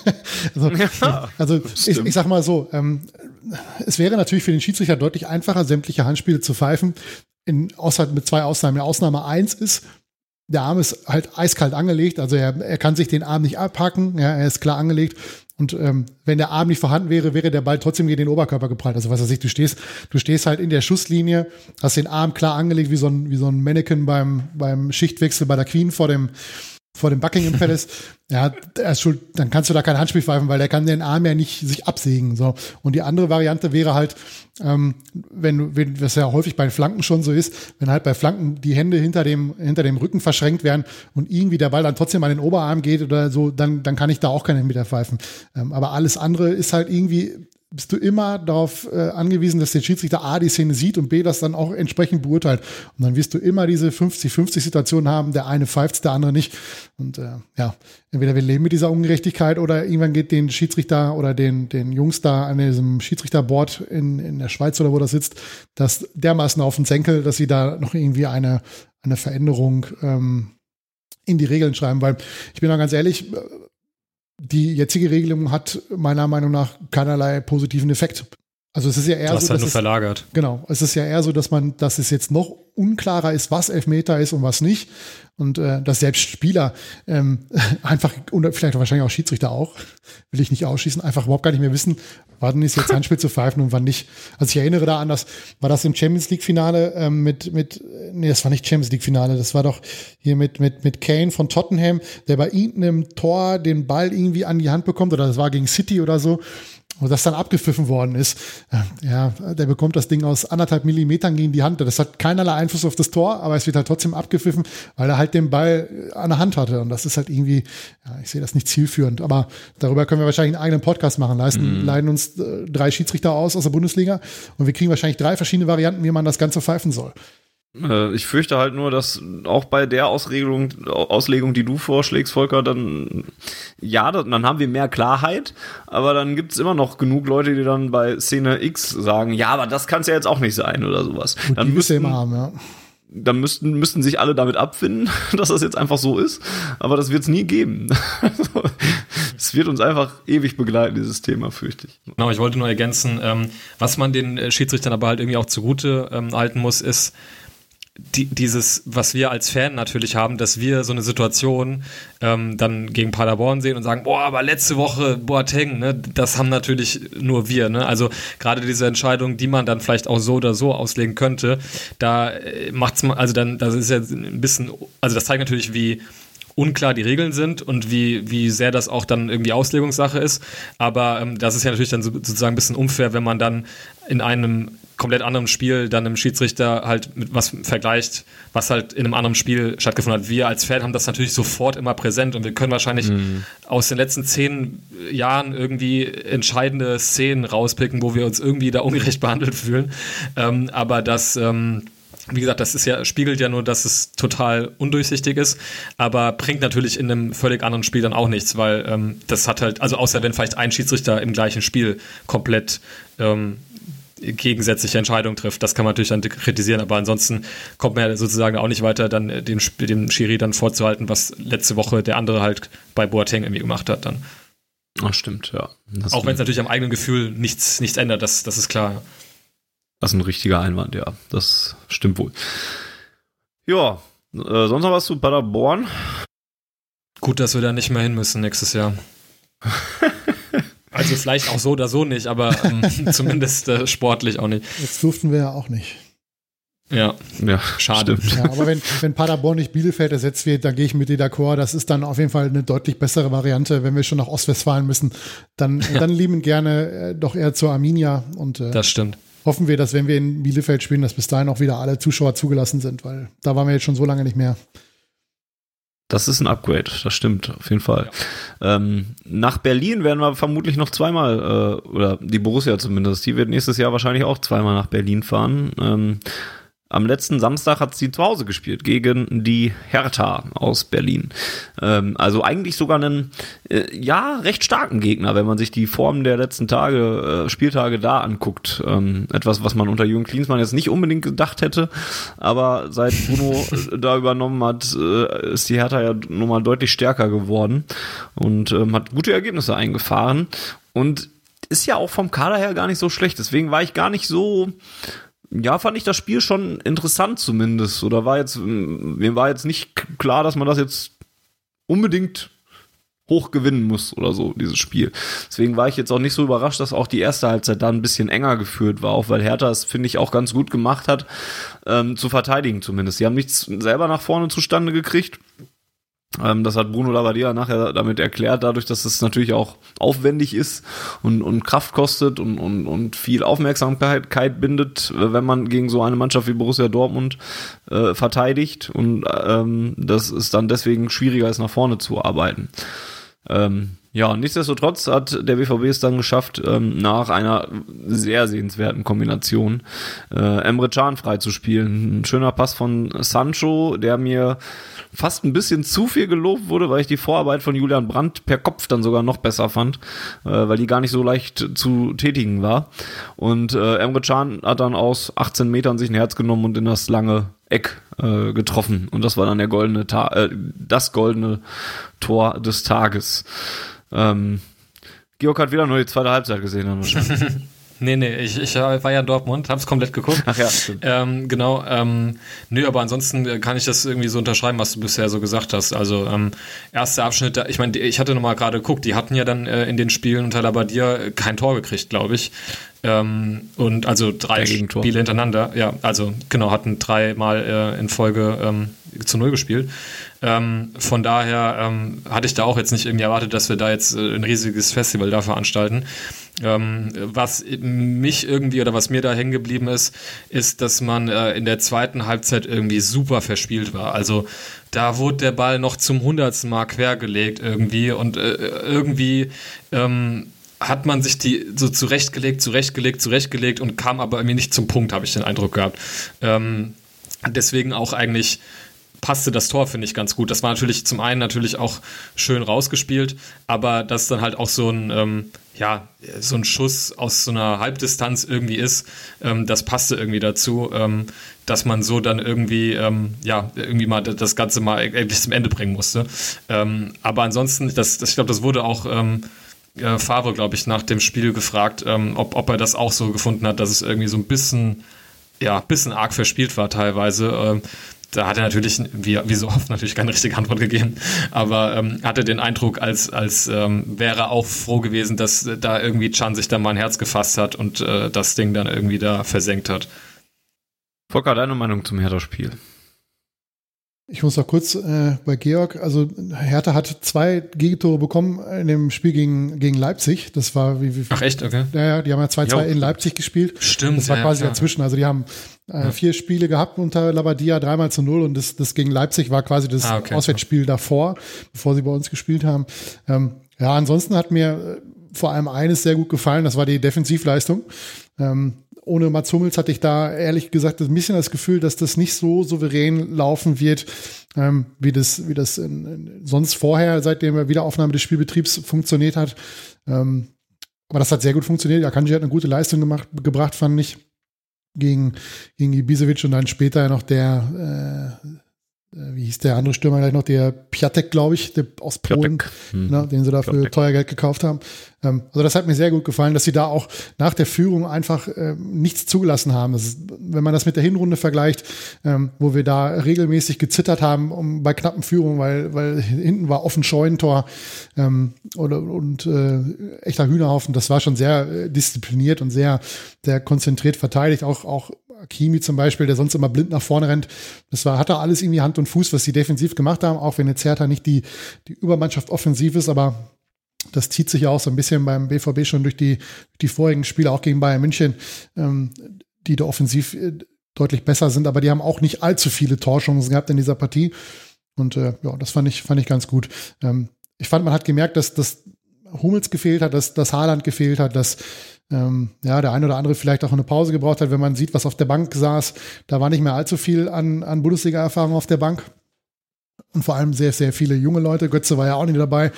also, ja, also ich, ich, sag mal so, ähm, es wäre natürlich für den Schiedsrichter deutlich einfacher, sämtliche Handspiele zu pfeifen, in, außer mit zwei Ausnahmen. Ausnahme eins ist, der Arm ist halt eiskalt angelegt, also er, er kann sich den Arm nicht abpacken, ja, er ist klar angelegt. Und ähm, wenn der Arm nicht vorhanden wäre, wäre der Ball trotzdem gegen den Oberkörper geprallt. Also was weiß ich, du stehst, du stehst halt in der Schusslinie, hast den Arm klar angelegt, wie so ein, wie so ein Mannequin beim, beim Schichtwechsel bei der Queen vor dem, vor dem Buckingham Palace, ja, er ist schuld, dann kannst du da kein Handspiel pfeifen, weil der kann den Arm ja nicht sich absägen. So. Und die andere Variante wäre halt, ähm, wenn, wenn das ja häufig bei Flanken schon so ist, wenn halt bei Flanken die Hände hinter dem, hinter dem Rücken verschränkt werden und irgendwie der Ball dann trotzdem an den Oberarm geht oder so, dann, dann kann ich da auch keinen Meter pfeifen. Ähm, aber alles andere ist halt irgendwie bist du immer darauf äh, angewiesen, dass der Schiedsrichter A die Szene sieht und B das dann auch entsprechend beurteilt. Und dann wirst du immer diese 50-50-Situation haben, der eine pfeift, der andere nicht. Und äh, ja, entweder wir leben mit dieser Ungerechtigkeit oder irgendwann geht den Schiedsrichter oder den, den Jungs da an diesem Schiedsrichterboard in, in der Schweiz oder wo das sitzt, das dermaßen auf den Senkel, dass sie da noch irgendwie eine, eine Veränderung ähm, in die Regeln schreiben. Weil ich bin da ganz ehrlich, die jetzige Regelung hat meiner Meinung nach keinerlei positiven Effekt. Also es ist ja eher du hast so, halt nur es, verlagert. Genau, es ist ja eher so, dass man, dass es jetzt noch unklarer ist, was Elfmeter ist und was nicht. Und äh, dass selbst Spieler ähm, einfach, und vielleicht wahrscheinlich auch Schiedsrichter auch, will ich nicht ausschließen, einfach überhaupt gar nicht mehr wissen, wann ist jetzt Handspiel zu pfeifen und wann nicht. Also ich erinnere da an das, war das im Champions League-Finale ähm, mit, mit, nee, das war nicht Champions League-Finale, das war doch hier mit, mit, mit Kane von Tottenham, der bei irgendeinem Tor den Ball irgendwie an die Hand bekommt, oder das war gegen City oder so und das dann abgepfiffen worden ist. Ja, der bekommt das Ding aus anderthalb Millimetern gegen die Hand. Das hat keinerlei Einfluss auf das Tor, aber es wird halt trotzdem abgepfiffen, weil er halt den Ball an der Hand hatte. Und das ist halt irgendwie, ja, ich sehe das nicht zielführend. Aber darüber können wir wahrscheinlich einen eigenen Podcast machen. Leisten, mhm. leiden uns äh, drei Schiedsrichter aus aus der Bundesliga und wir kriegen wahrscheinlich drei verschiedene Varianten, wie man das Ganze pfeifen soll. Äh, ich fürchte halt nur, dass auch bei der Auslegung, Auslegung, die du vorschlägst, Volker, dann ja, dann haben wir mehr Klarheit, aber dann gibt es immer noch genug Leute, die dann bei Szene X sagen, ja, aber das kann es ja jetzt auch nicht sein oder sowas. Gut, dann müssten, immer haben, ja. Dann müssten, müssten sich alle damit abfinden, dass das jetzt einfach so ist, aber das wird es nie geben. es wird uns einfach ewig begleiten, dieses Thema, fürchte ich. Genau, ich wollte nur ergänzen, ähm, was man den Schiedsrichtern aber halt irgendwie auch zugute ähm, halten muss, ist, die, dieses, was wir als Fan natürlich haben, dass wir so eine Situation ähm, dann gegen Paderborn sehen und sagen, boah, aber letzte Woche Boateng, ne, das haben natürlich nur wir, ne? Also gerade diese Entscheidung, die man dann vielleicht auch so oder so auslegen könnte, da äh, macht's mal, also dann, das ist ja ein bisschen, also das zeigt natürlich, wie unklar die Regeln sind und wie, wie sehr das auch dann irgendwie Auslegungssache ist. Aber ähm, das ist ja natürlich dann so, sozusagen ein bisschen unfair, wenn man dann in einem komplett anderem Spiel dann im Schiedsrichter halt mit was vergleicht, was halt in einem anderen Spiel stattgefunden hat. Wir als Fan haben das natürlich sofort immer präsent und wir können wahrscheinlich mhm. aus den letzten zehn Jahren irgendwie entscheidende Szenen rauspicken, wo wir uns irgendwie da ungerecht behandelt fühlen. Ähm, aber das ähm, wie gesagt, das ist ja, spiegelt ja nur, dass es total undurchsichtig ist, aber bringt natürlich in einem völlig anderen Spiel dann auch nichts, weil ähm, das hat halt, also außer wenn vielleicht ein Schiedsrichter im gleichen Spiel komplett ähm, gegensätzliche Entscheidung trifft. Das kann man natürlich dann kritisieren, aber ansonsten kommt man ja sozusagen auch nicht weiter, dann dem, dem Schiri dann vorzuhalten, was letzte Woche der andere halt bei Boateng irgendwie gemacht hat dann. Ach, stimmt, ja. Das Auch wenn es natürlich am eigenen Gefühl nichts, nichts ändert, das, das ist klar. Das ist ein richtiger Einwand, ja. Das stimmt wohl. Ja, äh, sonst noch was zu Paderborn? Gut, dass wir da nicht mehr hin müssen nächstes Jahr. also vielleicht auch so oder so nicht, aber ähm, zumindest äh, sportlich auch nicht. Jetzt durften wir ja auch nicht. Ja, ja schade. Ja, aber wenn, wenn Paderborn nicht Bielefeld ersetzt wird, dann gehe ich mit dir d'accord. Das ist dann auf jeden Fall eine deutlich bessere Variante. Wenn wir schon nach Ostwestfalen müssen, dann, ja. dann lieben gerne äh, doch eher zur Arminia. Und, äh, das stimmt. Hoffen wir, dass wenn wir in Bielefeld spielen, dass bis dahin auch wieder alle Zuschauer zugelassen sind, weil da waren wir jetzt schon so lange nicht mehr. Das ist ein Upgrade, das stimmt, auf jeden Fall. Ja. Ähm, nach Berlin werden wir vermutlich noch zweimal, äh, oder die Borussia zumindest, die wird nächstes Jahr wahrscheinlich auch zweimal nach Berlin fahren. Ähm, am letzten Samstag hat sie zu Hause gespielt gegen die Hertha aus Berlin. Ähm, also eigentlich sogar einen, äh, ja, recht starken Gegner, wenn man sich die Form der letzten Tage, äh, Spieltage da anguckt. Ähm, etwas, was man unter Jürgen Klinsmann jetzt nicht unbedingt gedacht hätte, aber seit Bruno da übernommen hat, äh, ist die Hertha ja nun mal deutlich stärker geworden und ähm, hat gute Ergebnisse eingefahren und ist ja auch vom Kader her gar nicht so schlecht. Deswegen war ich gar nicht so ja, fand ich das Spiel schon interessant zumindest. Oder war jetzt, mir war jetzt nicht klar, dass man das jetzt unbedingt hoch gewinnen muss oder so, dieses Spiel. Deswegen war ich jetzt auch nicht so überrascht, dass auch die erste Halbzeit da ein bisschen enger geführt war, auch weil Hertha es, finde ich, auch ganz gut gemacht hat, ähm, zu verteidigen zumindest. Sie haben nichts selber nach vorne zustande gekriegt. Ähm, das hat Bruno Lavadia nachher damit erklärt, dadurch, dass es natürlich auch aufwendig ist und, und Kraft kostet und, und, und viel Aufmerksamkeit bindet, wenn man gegen so eine Mannschaft wie Borussia Dortmund äh, verteidigt und ähm, dass es dann deswegen schwieriger ist, nach vorne zu arbeiten. Ähm, ja, nichtsdestotrotz hat der BVB es dann geschafft, ähm, nach einer sehr sehenswerten Kombination äh, Emre Can freizuspielen. Ein schöner Pass von Sancho, der mir fast ein bisschen zu viel gelobt wurde, weil ich die Vorarbeit von Julian Brandt per Kopf dann sogar noch besser fand, äh, weil die gar nicht so leicht zu tätigen war. Und äh, Emre Can hat dann aus 18 Metern sich ein Herz genommen und in das lange Eck äh, getroffen. Und das war dann der goldene Ta äh, das goldene Tor des Tages. Ähm, Georg hat wieder nur die zweite Halbzeit gesehen. Nee, nee, ich, ich war ja in Dortmund, hab's komplett geguckt. Ach ja, ähm, genau. Ähm, nö, aber ansonsten kann ich das irgendwie so unterschreiben, was du bisher so gesagt hast. Also ähm, erster Abschnitt, ich meine, ich hatte nochmal gerade geguckt, die hatten ja dann äh, in den Spielen unter Labadia kein Tor gekriegt, glaube ich. Ähm, und also drei Spiele hintereinander. Ja, also genau, hatten dreimal äh, in Folge ähm, zu Null gespielt. Ähm, von daher ähm, hatte ich da auch jetzt nicht irgendwie erwartet, dass wir da jetzt äh, ein riesiges Festival da veranstalten. Ähm, was mich irgendwie oder was mir da hängen geblieben ist, ist, dass man äh, in der zweiten Halbzeit irgendwie super verspielt war. Also da wurde der Ball noch zum hundertsten Mal quergelegt irgendwie und äh, irgendwie ähm, hat man sich die so zurechtgelegt, zurechtgelegt, zurechtgelegt und kam aber irgendwie nicht zum Punkt, habe ich den Eindruck gehabt. Ähm, deswegen auch eigentlich passte das Tor, finde ich, ganz gut. Das war natürlich zum einen natürlich auch schön rausgespielt, aber dass dann halt auch so ein, ähm, ja, so ein Schuss aus so einer Halbdistanz irgendwie ist, ähm, das passte irgendwie dazu, ähm, dass man so dann irgendwie, ähm, ja, irgendwie mal das Ganze mal endlich zum Ende bringen musste. Ähm, aber ansonsten, das, das ich glaube, das wurde auch ähm, äh, Favre, glaube ich, nach dem Spiel gefragt, ob, ob er das auch so gefunden hat, dass es irgendwie so ein bisschen ja, bisschen arg verspielt war teilweise da hat er natürlich, wie, wie so oft, natürlich keine richtige Antwort gegeben, aber ähm, hatte den Eindruck, als, als ähm, wäre er auch froh gewesen, dass da irgendwie Chan sich da mal ein Herz gefasst hat und äh, das Ding dann irgendwie da versenkt hat. Volker, deine Meinung zum Hertha-Spiel? Ich muss noch kurz äh, bei Georg, also Hertha hat zwei Gegentore bekommen in dem Spiel gegen, gegen Leipzig. Das war wie, wie Ach echt, okay. Ja, ja, die haben ja 2-2 in Leipzig gespielt. Stimmt. Das war ja, quasi klar. dazwischen. Also die haben äh, vier Spiele gehabt unter Labadia, dreimal zu null und das, das gegen Leipzig war quasi das ah, okay. Auswärtsspiel davor, bevor sie bei uns gespielt haben. Ähm, ja, ansonsten hat mir äh, vor allem eines sehr gut gefallen, das war die Defensivleistung. Ähm, ohne Mats Hummels hatte ich da ehrlich gesagt ein bisschen das Gefühl, dass das nicht so souverän laufen wird, ähm, wie das, wie das in, in, sonst vorher, seitdem er Wiederaufnahme des Spielbetriebs funktioniert hat. Ähm, aber das hat sehr gut funktioniert. Akanji hat eine gute Leistung gemacht, gebracht, fand ich, gegen, gegen Ibisevic und dann später noch der, äh, wie hieß der andere Stürmer gleich noch, der Piatek, glaube ich, der aus Polen, hm. ne, den sie dafür Piatek. teuer Geld gekauft haben. Ähm, also das hat mir sehr gut gefallen, dass sie da auch nach der Führung einfach äh, nichts zugelassen haben. Ist, wenn man das mit der Hinrunde vergleicht, ähm, wo wir da regelmäßig gezittert haben um, bei knappen Führungen, weil, weil hinten war offen Scheunentor ähm, oder, und äh, echter Hühnerhaufen, das war schon sehr äh, diszipliniert und sehr, sehr konzentriert verteidigt, auch, auch Kimi zum Beispiel, der sonst immer blind nach vorne rennt. Das war, hatte alles irgendwie Hand und Fuß, was sie defensiv gemacht haben, auch wenn jetzt Hertha nicht die, die Übermannschaft offensiv ist, aber das zieht sich ja auch so ein bisschen beim BVB schon durch die, die vorigen Spiele, auch gegen Bayern München, ähm, die da offensiv äh, deutlich besser sind, aber die haben auch nicht allzu viele Torchancen gehabt in dieser Partie. Und äh, ja, das fand ich, fand ich ganz gut. Ähm, ich fand, man hat gemerkt, dass, dass Hummels gefehlt hat, dass, dass Haaland gefehlt hat, dass ähm, ja, der ein oder andere vielleicht auch eine Pause gebraucht hat, wenn man sieht, was auf der Bank saß. Da war nicht mehr allzu viel an, an Bundesliga-Erfahrung auf der Bank. Und vor allem sehr, sehr viele junge Leute. Götze war ja auch nicht dabei,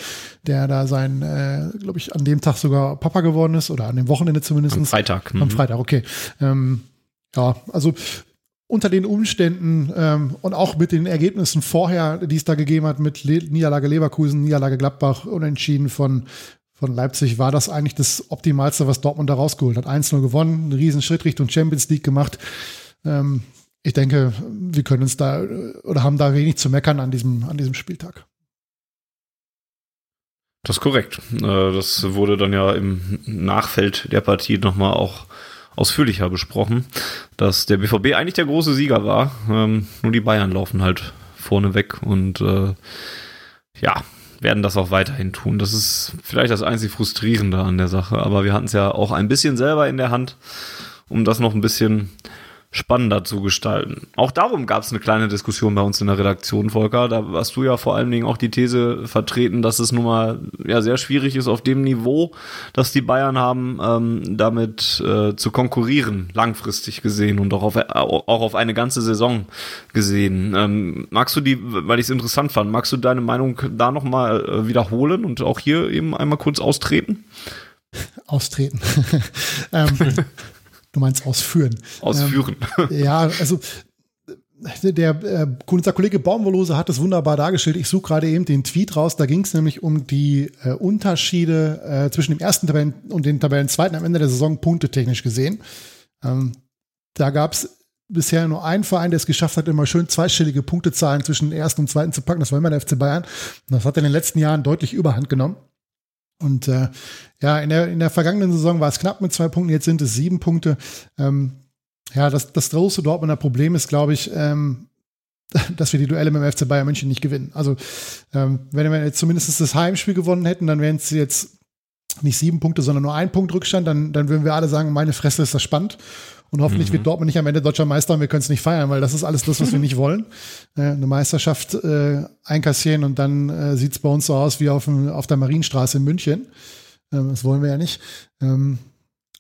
der da sein, äh, glaube ich, an dem Tag sogar Papa geworden ist oder an dem Wochenende zumindest. Am Freitag. Mhm. Am Freitag, okay. Ähm, ja, also unter den Umständen ähm, und auch mit den Ergebnissen vorher, die es da gegeben hat, mit Le Niederlage Leverkusen, Niederlage Gladbach, unentschieden von, von Leipzig war das eigentlich das Optimalste, was Dortmund da rausgeholt hat. 1-0 gewonnen, einen riesen Schritt Richtung Champions League gemacht. Ähm, ich denke, wir können uns da oder haben da wenig zu meckern an diesem, an diesem Spieltag. Das ist korrekt. Äh, das wurde dann ja im Nachfeld der Partie nochmal auch ausführlicher besprochen, dass der BVB eigentlich der große Sieger war. Ähm, nur die Bayern laufen halt vorne weg und äh, ja, werden das auch weiterhin tun. Das ist vielleicht das einzig Frustrierende an der Sache, aber wir hatten es ja auch ein bisschen selber in der Hand, um das noch ein bisschen spannender zu gestalten. Auch darum gab es eine kleine Diskussion bei uns in der Redaktion, Volker. Da hast du ja vor allen Dingen auch die These vertreten, dass es nun mal ja sehr schwierig ist auf dem Niveau, das die Bayern haben, ähm, damit äh, zu konkurrieren, langfristig gesehen und auch auf, auch auf eine ganze Saison gesehen. Ähm, magst du die, weil ich es interessant fand, magst du deine Meinung da nochmal äh, wiederholen und auch hier eben einmal kurz austreten? Austreten. ähm, Du meinst ausführen. Ausführen. Ähm, ja, also der äh, unser Kollege Baumwollose hat es wunderbar dargestellt. Ich suche gerade eben den Tweet raus. Da ging es nämlich um die äh, Unterschiede äh, zwischen dem ersten Tabellen und den Tabellen zweiten am Ende der Saison punktetechnisch gesehen. Ähm, da gab es bisher nur einen Verein, der es geschafft hat, immer schön zweistellige Punktezahlen zwischen ersten und zweiten zu packen. Das war immer der FC Bayern. Und das hat in den letzten Jahren deutlich Überhand genommen. Und äh, ja, in der, in der vergangenen Saison war es knapp mit zwei Punkten, jetzt sind es sieben Punkte. Ähm, ja, das, das große Dortmunder Problem ist, glaube ich, ähm, dass wir die Duelle mit dem FC Bayern München nicht gewinnen. Also, ähm, wenn wir jetzt zumindest das Heimspiel gewonnen hätten, dann wären es jetzt nicht sieben Punkte, sondern nur ein Punkt Rückstand, dann, dann würden wir alle sagen, meine Fresse ist das spannend. Und hoffentlich mhm. wird Dortmund nicht am Ende deutscher Meister und wir können es nicht feiern, weil das ist alles das, was wir nicht wollen. Äh, eine Meisterschaft äh, einkassieren und dann äh, sieht es bei uns so aus wie auf, auf der Marienstraße in München. Ähm, das wollen wir ja nicht. Ähm,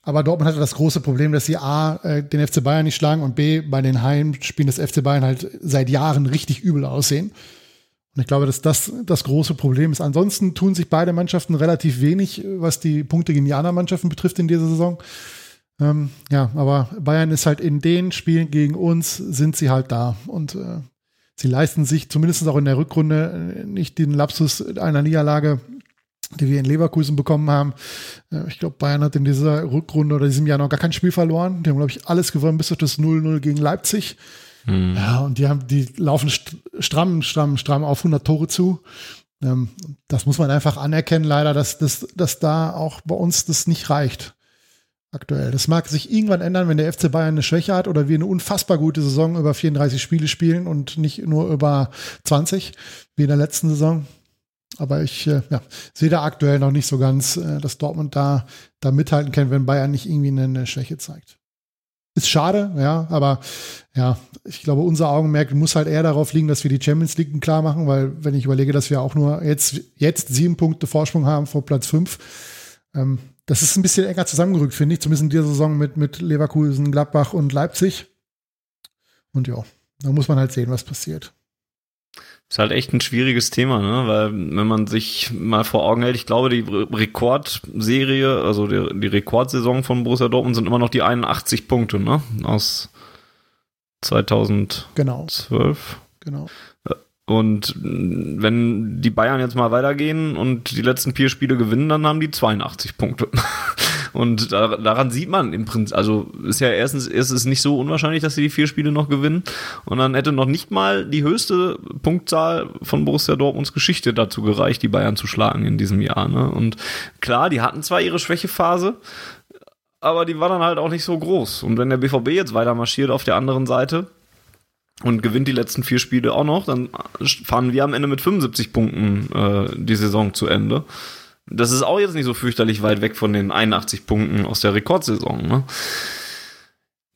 aber Dortmund hatte das große Problem, dass sie A, äh, den FC Bayern nicht schlagen und B, bei den Heimspielen des FC Bayern halt seit Jahren richtig übel aussehen. Und ich glaube, dass das das große Problem ist. Ansonsten tun sich beide Mannschaften relativ wenig, was die Punkte gegen die anderen Mannschaften betrifft in dieser Saison. Ähm, ja, aber Bayern ist halt in den Spielen gegen uns, sind sie halt da. Und äh, sie leisten sich zumindest auch in der Rückrunde äh, nicht den Lapsus einer Niederlage, die wir in Leverkusen bekommen haben. Äh, ich glaube, Bayern hat in dieser Rückrunde oder diesem Jahr noch gar kein Spiel verloren. Die haben, glaube ich, alles gewonnen, bis auf das 0-0 gegen Leipzig. Mhm. Ja, und die haben, die laufen stramm, stramm, stramm auf 100 Tore zu. Ähm, das muss man einfach anerkennen, leider, dass, dass, dass da auch bei uns das nicht reicht aktuell. Das mag sich irgendwann ändern, wenn der FC Bayern eine Schwäche hat oder wir eine unfassbar gute Saison über 34 Spiele spielen und nicht nur über 20 wie in der letzten Saison. Aber ich äh, ja, sehe da aktuell noch nicht so ganz, äh, dass Dortmund da, da mithalten kann, wenn Bayern nicht irgendwie eine, eine Schwäche zeigt. Ist schade, ja, aber ja, ich glaube, unser Augenmerk muss halt eher darauf liegen, dass wir die Champions League klar machen, weil wenn ich überlege, dass wir auch nur jetzt, jetzt sieben Punkte Vorsprung haben vor Platz fünf, ähm, das ist ein bisschen enger zusammengerückt, finde ich, zumindest in dieser Saison mit, mit Leverkusen, Gladbach und Leipzig. Und ja, da muss man halt sehen, was passiert. Ist halt echt ein schwieriges Thema, ne? Weil wenn man sich mal vor Augen hält, ich glaube, die Rekordserie, also die, die Rekordsaison von Borussia Dortmund sind immer noch die 81 Punkte, ne? Aus 2012. Genau. genau. Und wenn die Bayern jetzt mal weitergehen und die letzten vier Spiele gewinnen, dann haben die 82 Punkte. Und da, daran sieht man im Prinzip, also ist ja erstens, ist es nicht so unwahrscheinlich, dass sie die vier Spiele noch gewinnen. Und dann hätte noch nicht mal die höchste Punktzahl von Borussia Dortmunds Geschichte dazu gereicht, die Bayern zu schlagen in diesem Jahr. Ne? Und klar, die hatten zwar ihre Schwächephase, aber die war dann halt auch nicht so groß. Und wenn der BVB jetzt weiter marschiert auf der anderen Seite, und gewinnt die letzten vier Spiele auch noch, dann fahren wir am Ende mit 75 Punkten äh, die Saison zu Ende. Das ist auch jetzt nicht so fürchterlich weit weg von den 81 Punkten aus der Rekordsaison. Ne?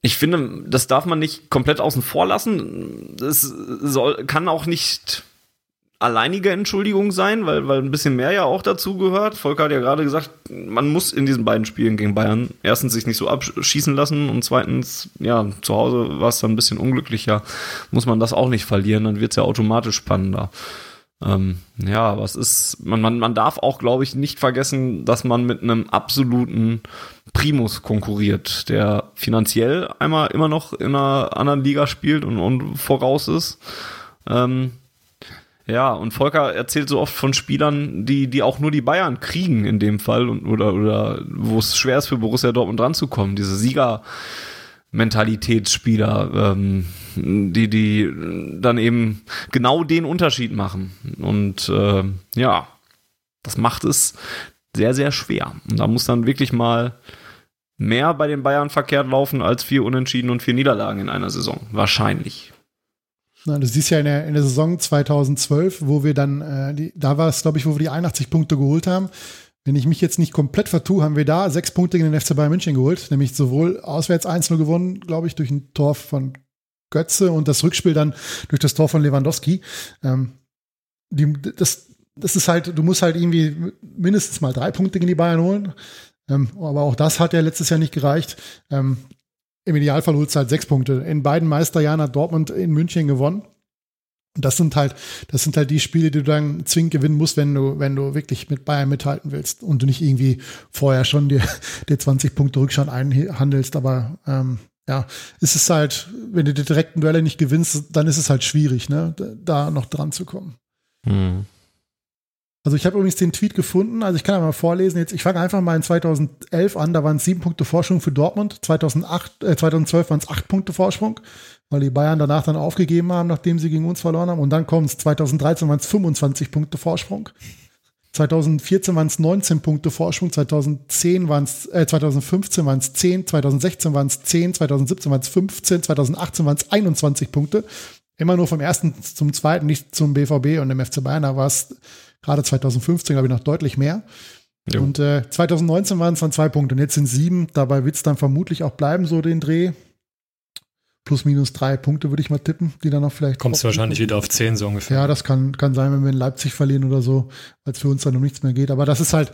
Ich finde, das darf man nicht komplett außen vor lassen. Das soll, kann auch nicht alleinige Entschuldigung sein, weil, weil ein bisschen mehr ja auch dazu gehört. Volker hat ja gerade gesagt, man muss in diesen beiden Spielen gegen Bayern erstens sich nicht so abschießen lassen und zweitens, ja, zu Hause war es dann ein bisschen unglücklicher. Muss man das auch nicht verlieren, dann wird es ja automatisch spannender. Ähm, ja, es ist, man, man, man darf auch, glaube ich, nicht vergessen, dass man mit einem absoluten Primus konkurriert, der finanziell einmal immer noch in einer anderen Liga spielt und, und voraus ist. Ähm, ja, und Volker erzählt so oft von Spielern, die, die auch nur die Bayern kriegen in dem Fall und, oder, oder wo es schwer ist für Borussia Dortmund dran zu kommen. Diese Sieger-Mentalitätsspieler, ähm, die, die dann eben genau den Unterschied machen. Und äh, ja, das macht es sehr, sehr schwer. Und da muss dann wirklich mal mehr bei den Bayern verkehrt laufen als vier Unentschieden und vier Niederlagen in einer Saison. Wahrscheinlich. Na, du siehst ja in der, in der Saison 2012, wo wir dann, äh, die, da war es, glaube ich, wo wir die 81 Punkte geholt haben. Wenn ich mich jetzt nicht komplett vertue, haben wir da sechs Punkte gegen den FC Bayern München geholt, nämlich sowohl auswärts 1-0 gewonnen, glaube ich, durch ein Tor von Götze und das Rückspiel dann durch das Tor von Lewandowski. Ähm, die, das, das ist halt, du musst halt irgendwie mindestens mal drei Punkte gegen die Bayern holen. Ähm, aber auch das hat ja letztes Jahr nicht gereicht. Ähm, im Idealfall holst du halt sechs Punkte. In beiden Meisterjahren hat Dortmund in München gewonnen. Und das sind halt, das sind halt die Spiele, die du dann zwingend gewinnen musst, wenn du, wenn du wirklich mit Bayern mithalten willst und du nicht irgendwie vorher schon dir, dir 20 Punkte Rückstand einhandelst. Aber ähm, ja, ist es halt, wenn du die direkten Duelle nicht gewinnst, dann ist es halt schwierig, ne, da noch dran zu kommen. Mhm. Also ich habe übrigens den Tweet gefunden, also ich kann ja mal vorlesen. Jetzt, ich fange einfach mal in 2011 an, da waren es sieben Punkte Vorsprung für Dortmund. 2008, äh, 2012 waren es acht Punkte Vorsprung, weil die Bayern danach dann aufgegeben haben, nachdem sie gegen uns verloren haben. Und dann kommt es, 2013 waren es 25 Punkte Vorsprung. 2014 waren es 19 Punkte Vorsprung, 2010 waren es, äh, 2015 waren es 10, 2016 waren es 10, 2017 waren es 15, 2018 waren es 21 Punkte. Immer nur vom ersten zum zweiten, nicht zum BVB und dem FC Bayern, da war es Gerade 2015, glaube ich, noch deutlich mehr. Jo. Und äh, 2019 waren es dann zwei Punkte und jetzt sind sieben. Dabei wird es dann vermutlich auch bleiben, so den Dreh. Plus minus drei Punkte würde ich mal tippen, die dann noch vielleicht. Kommst du wahrscheinlich wieder auf zehn so ungefähr. Ja, das kann, kann sein, wenn wir in Leipzig verlieren oder so, als für uns dann um nichts mehr geht. Aber das ist halt,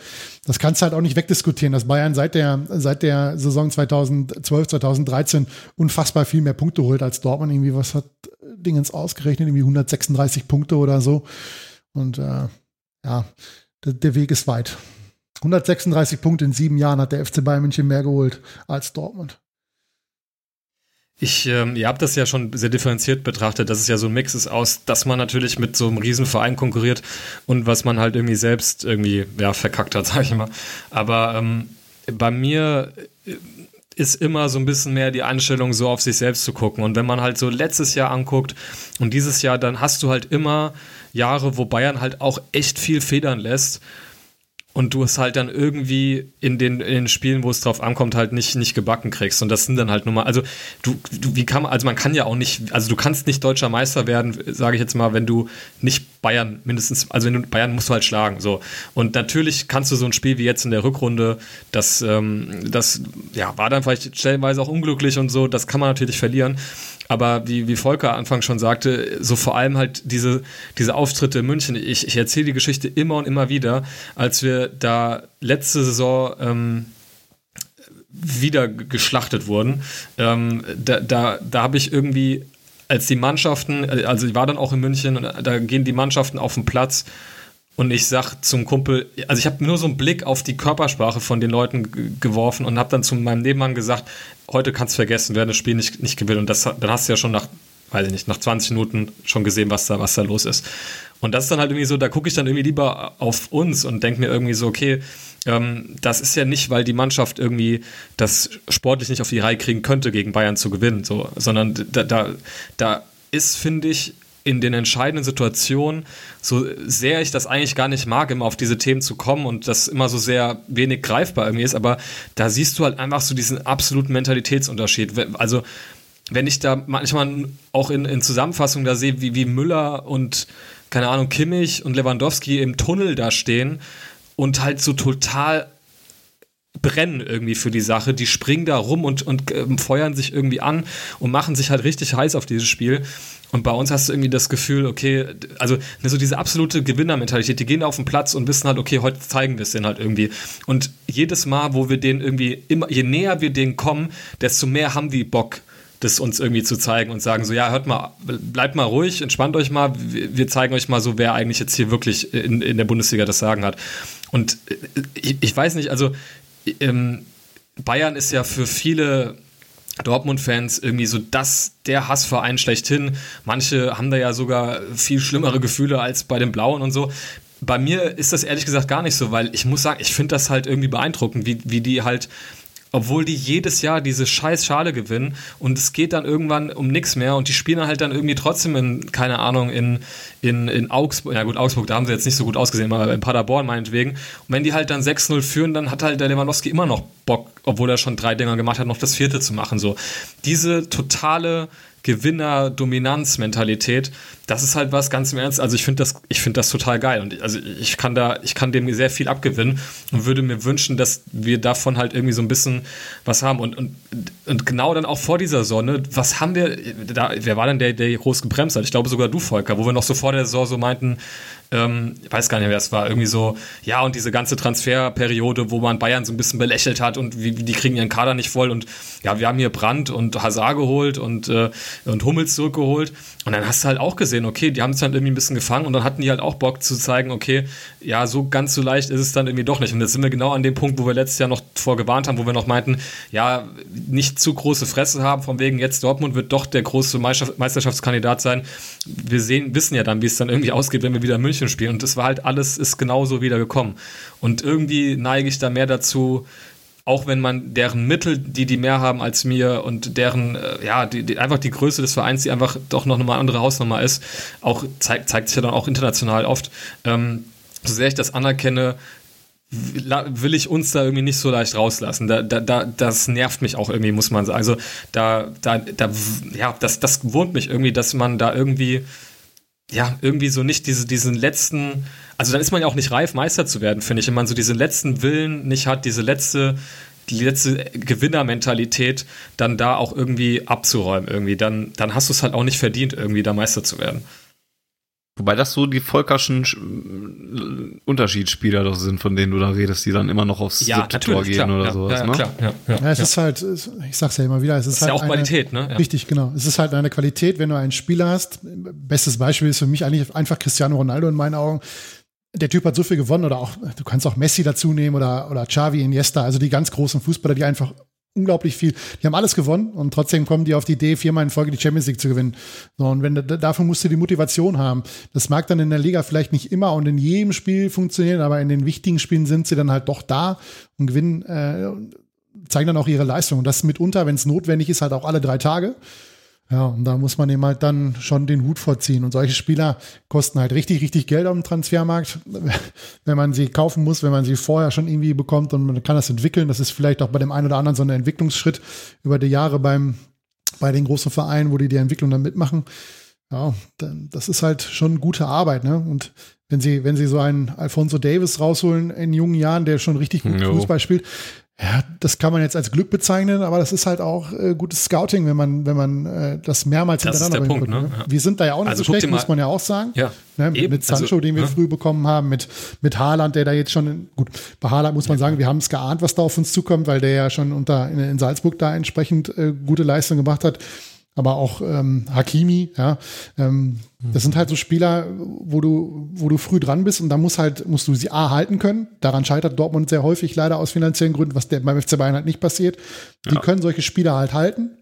das kannst du halt auch nicht wegdiskutieren, dass Bayern seit der, seit der Saison 2012, 2013 unfassbar viel mehr Punkte holt als Dortmund. Irgendwie, was hat Dingens ausgerechnet? Irgendwie 136 Punkte oder so. Und äh, ja, der, der Weg ist weit. 136 Punkte in sieben Jahren hat der FC Bayern München mehr geholt als Dortmund. Ich, ähm, ihr habt das ja schon sehr differenziert betrachtet, dass es ja so ein Mix ist aus, dass man natürlich mit so einem Riesenverein konkurriert und was man halt irgendwie selbst irgendwie, ja, verkackt hat, sag ich mal. Aber ähm, bei mir äh, ist immer so ein bisschen mehr die Einstellung, so auf sich selbst zu gucken. Und wenn man halt so letztes Jahr anguckt und dieses Jahr, dann hast du halt immer Jahre, wo Bayern halt auch echt viel federn lässt und du es halt dann irgendwie in den, in den Spielen, wo es drauf ankommt, halt nicht, nicht gebacken kriegst. Und das sind dann halt nur mal, also du, du, wie kann man, also man kann ja auch nicht, also du kannst nicht deutscher Meister werden, sage ich jetzt mal, wenn du nicht Bayern mindestens, also wenn du Bayern musst du halt schlagen. So. Und natürlich kannst du so ein Spiel wie jetzt in der Rückrunde, das, ähm, das ja, war dann vielleicht stellenweise auch unglücklich und so, das kann man natürlich verlieren. Aber wie, wie Volker Anfang schon sagte, so vor allem halt diese, diese Auftritte in München. Ich, ich erzähle die Geschichte immer und immer wieder, als wir da letzte Saison ähm, wieder geschlachtet wurden. Ähm, da da, da habe ich irgendwie, als die Mannschaften, also ich war dann auch in München und da gehen die Mannschaften auf den Platz und ich sag zum Kumpel, also ich habe nur so einen Blick auf die Körpersprache von den Leuten geworfen und habe dann zu meinem Nebenmann gesagt, heute kannst du vergessen, wer das Spiel nicht, nicht gewinnt. Und das, dann hast du ja schon nach weiß ich nicht, nach 20 Minuten schon gesehen, was da, was da los ist. Und das ist dann halt irgendwie so, da gucke ich dann irgendwie lieber auf uns und denke mir irgendwie so, okay, ähm, das ist ja nicht, weil die Mannschaft irgendwie das sportlich nicht auf die Reihe kriegen könnte, gegen Bayern zu gewinnen, so, sondern da, da, da ist, finde ich, in den entscheidenden Situationen, so sehr ich das eigentlich gar nicht mag, immer auf diese Themen zu kommen und das immer so sehr wenig greifbar irgendwie ist, aber da siehst du halt einfach so diesen absoluten Mentalitätsunterschied. Also, wenn ich da manchmal auch in, in Zusammenfassungen da sehe, wie, wie Müller und, keine Ahnung, Kimmich und Lewandowski im Tunnel da stehen und halt so total brennen irgendwie für die Sache. Die springen da rum und, und äh, feuern sich irgendwie an und machen sich halt richtig heiß auf dieses Spiel. Und bei uns hast du irgendwie das Gefühl, okay, also ne, so diese absolute Gewinnermentalität, die gehen auf den Platz und wissen halt, okay, heute zeigen wir es denen halt irgendwie. Und jedes Mal, wo wir den irgendwie, immer, je näher wir denen kommen, desto mehr haben die Bock, das uns irgendwie zu zeigen und sagen so, ja, hört mal, bleibt mal ruhig, entspannt euch mal, wir zeigen euch mal so, wer eigentlich jetzt hier wirklich in, in der Bundesliga das Sagen hat. Und äh, ich, ich weiß nicht, also ähm, Bayern ist ja für viele Dortmund-Fans irgendwie so das, der Hassverein schlechthin. Manche haben da ja sogar viel schlimmere Gefühle als bei den Blauen und so. Bei mir ist das ehrlich gesagt gar nicht so, weil ich muss sagen, ich finde das halt irgendwie beeindruckend, wie, wie die halt obwohl die jedes Jahr diese scheiß Schale gewinnen und es geht dann irgendwann um nichts mehr und die spielen halt dann irgendwie trotzdem in, keine Ahnung, in, in, in Augsburg, ja gut, Augsburg, da haben sie jetzt nicht so gut ausgesehen, aber in Paderborn meinetwegen. Und wenn die halt dann 6-0 führen, dann hat halt der Lewandowski immer noch Bock, obwohl er schon drei Dinger gemacht hat, noch das vierte zu machen. So. Diese totale Gewinner-Dominanz-Mentalität, das ist halt was ganz im Ernst. Also ich finde das, ich finde das total geil und also ich kann da, ich kann dem sehr viel abgewinnen und würde mir wünschen, dass wir davon halt irgendwie so ein bisschen was haben und, und, und genau dann auch vor dieser Sonne, was haben wir, da, wer war denn der, der groß gebremst hat? Ich glaube sogar du, Volker, wo wir noch so vor der Saison so meinten, ähm, ich weiß gar nicht, wer es war, irgendwie so, ja, und diese ganze Transferperiode, wo man Bayern so ein bisschen belächelt hat und wie, die kriegen ihren Kader nicht voll und ja, wir haben hier Brandt und Hazard geholt und, äh, und Hummels zurückgeholt. Und dann hast du halt auch gesehen, okay, die haben es dann irgendwie ein bisschen gefangen und dann hatten die halt auch Bock zu zeigen, okay, ja, so ganz so leicht ist es dann irgendwie doch nicht. Und jetzt sind wir genau an dem Punkt, wo wir letztes Jahr noch vorgewarnt haben, wo wir noch meinten, ja, nicht zu große Fresse haben, von wegen jetzt Dortmund wird doch der große Meisterschaftskandidat sein. Wir sehen, wissen ja dann, wie es dann irgendwie ausgeht, wenn wir wieder München Spielen. Und das war halt alles, ist genauso wieder gekommen. Und irgendwie neige ich da mehr dazu, auch wenn man deren Mittel, die die mehr haben als mir und deren, äh, ja, die, die, einfach die Größe des Vereins, die einfach doch noch eine andere Hausnummer ist, auch zeigt, zeigt sich ja dann auch international oft. Ähm, so sehr ich das anerkenne, will ich uns da irgendwie nicht so leicht rauslassen. Da, da, da, das nervt mich auch irgendwie, muss man sagen. Also da, da, da, ja, das, das wurmt mich irgendwie, dass man da irgendwie ja, irgendwie so nicht diese, diesen letzten, also dann ist man ja auch nicht reif, Meister zu werden, finde ich. Wenn man so diesen letzten Willen nicht hat, diese letzte, die letzte Gewinnermentalität dann da auch irgendwie abzuräumen, irgendwie, dann, dann hast du es halt auch nicht verdient, irgendwie da Meister zu werden. Wobei das so die Volkerschen Unterschiedsspieler doch sind, von denen du da redest, die dann immer noch aufs ja, siebte Tor gehen klar, oder ja, sowas. Ja, ne? klar, ja, ja, ja, es ist halt, ich sag's ja immer wieder, es ist, ist halt ja auch eine, Qualität, ne? Richtig, genau. Es ist halt eine Qualität, wenn du einen Spieler hast. Bestes Beispiel ist für mich eigentlich einfach Cristiano Ronaldo in meinen Augen. Der Typ hat so viel gewonnen oder auch, du kannst auch Messi dazu nehmen oder, oder Xavi, Iniesta, also die ganz großen Fußballer, die einfach unglaublich viel. Die haben alles gewonnen und trotzdem kommen die auf die Idee, viermal in Folge die Champions League zu gewinnen. So, und wenn dafür musst du die Motivation haben. Das mag dann in der Liga vielleicht nicht immer und in jedem Spiel funktionieren, aber in den wichtigen Spielen sind sie dann halt doch da und gewinnen, äh, zeigen dann auch ihre Leistung. Und das mitunter, wenn es notwendig ist, halt auch alle drei Tage. Ja, und da muss man eben halt dann schon den Hut vorziehen. Und solche Spieler kosten halt richtig, richtig Geld auf dem Transfermarkt, wenn man sie kaufen muss, wenn man sie vorher schon irgendwie bekommt und man kann das entwickeln. Das ist vielleicht auch bei dem einen oder anderen so ein Entwicklungsschritt über die Jahre beim, bei den großen Vereinen, wo die die Entwicklung dann mitmachen. Ja, das ist halt schon gute Arbeit, ne? Und wenn sie, wenn sie so einen Alfonso Davis rausholen in jungen Jahren, der schon richtig gut jo. Fußball spielt, ja, das kann man jetzt als Glück bezeichnen, aber das ist halt auch äh, gutes Scouting, wenn man, wenn man äh, das mehrmals das hintereinander ist der Punkt, ne? Ja. Wir sind da ja auch nicht also so schlecht, muss man ja auch sagen. Ja, ne? Mit, mit Sancho, also, den wir ja. früh bekommen haben, mit, mit Haaland, der da jetzt schon, gut, bei Haaland muss man sagen, wir haben es geahnt, was da auf uns zukommt, weil der ja schon unter in, in Salzburg da entsprechend äh, gute Leistung gemacht hat aber auch ähm, Hakimi, ja. Ähm, das sind halt so Spieler, wo du, wo du früh dran bist und da muss halt, musst du sie A halten können. Daran scheitert Dortmund sehr häufig leider aus finanziellen Gründen, was der, beim FC Bayern halt nicht passiert. Die ja. können solche Spieler halt halten.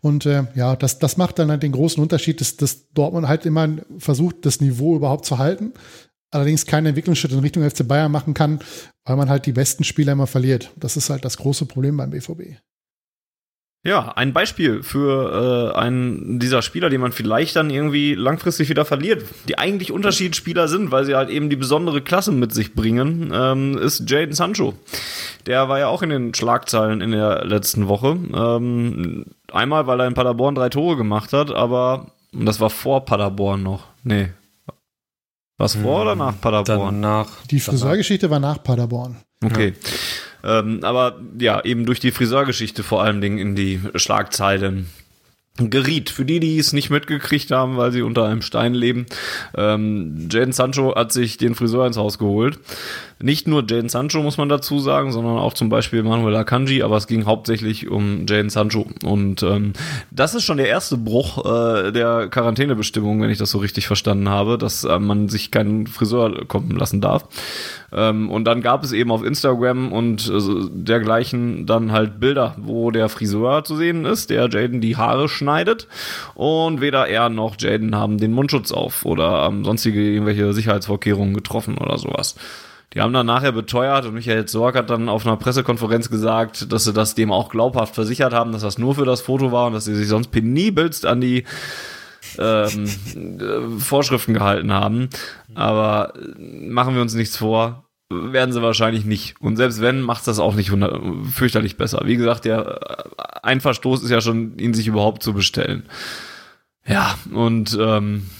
Und äh, ja, das, das macht dann halt den großen Unterschied, dass, dass Dortmund halt immer versucht, das Niveau überhaupt zu halten. Allerdings keinen Entwicklungsschritt in Richtung FC Bayern machen kann, weil man halt die besten Spieler immer verliert. Das ist halt das große Problem beim BVB. Ja, ein Beispiel für äh, einen dieser Spieler, die man vielleicht dann irgendwie langfristig wieder verliert, die eigentlich Unterschiedsspieler sind, weil sie halt eben die besondere Klasse mit sich bringen, ähm, ist Jaden Sancho. Der war ja auch in den Schlagzeilen in der letzten Woche. Ähm, einmal, weil er in Paderborn drei Tore gemacht hat, aber und das war vor Paderborn noch. Nee. Was vor oder nach Paderborn? Danach. Die Friseurgeschichte war nach Paderborn. Okay. Ähm, aber ja, eben durch die Friseurgeschichte vor allen Dingen in die Schlagzeilen geriet. Für die, die es nicht mitgekriegt haben, weil sie unter einem Stein leben, ähm, Jaden Sancho hat sich den Friseur ins Haus geholt. Nicht nur Jaden Sancho, muss man dazu sagen, sondern auch zum Beispiel Manuel Akanji, aber es ging hauptsächlich um Jaden Sancho. Und ähm, das ist schon der erste Bruch äh, der Quarantänebestimmung, wenn ich das so richtig verstanden habe, dass äh, man sich keinen Friseur kommen lassen darf. Ähm, und dann gab es eben auf Instagram und äh, dergleichen dann halt Bilder, wo der Friseur zu sehen ist, der Jaden die Haare schneidet. Und weder er noch Jaden haben den Mundschutz auf oder ähm, sonstige irgendwelche Sicherheitsvorkehrungen getroffen oder sowas. Die haben dann nachher beteuert und Michael Zorg hat dann auf einer Pressekonferenz gesagt, dass sie das dem auch glaubhaft versichert haben, dass das nur für das Foto war und dass sie sich sonst penibelst an die ähm, äh, Vorschriften gehalten haben. Aber machen wir uns nichts vor, werden sie wahrscheinlich nicht. Und selbst wenn, macht das auch nicht fürchterlich besser. Wie gesagt, der äh, ein Verstoß ist ja schon, ihn sich überhaupt zu bestellen. Ja, und ähm,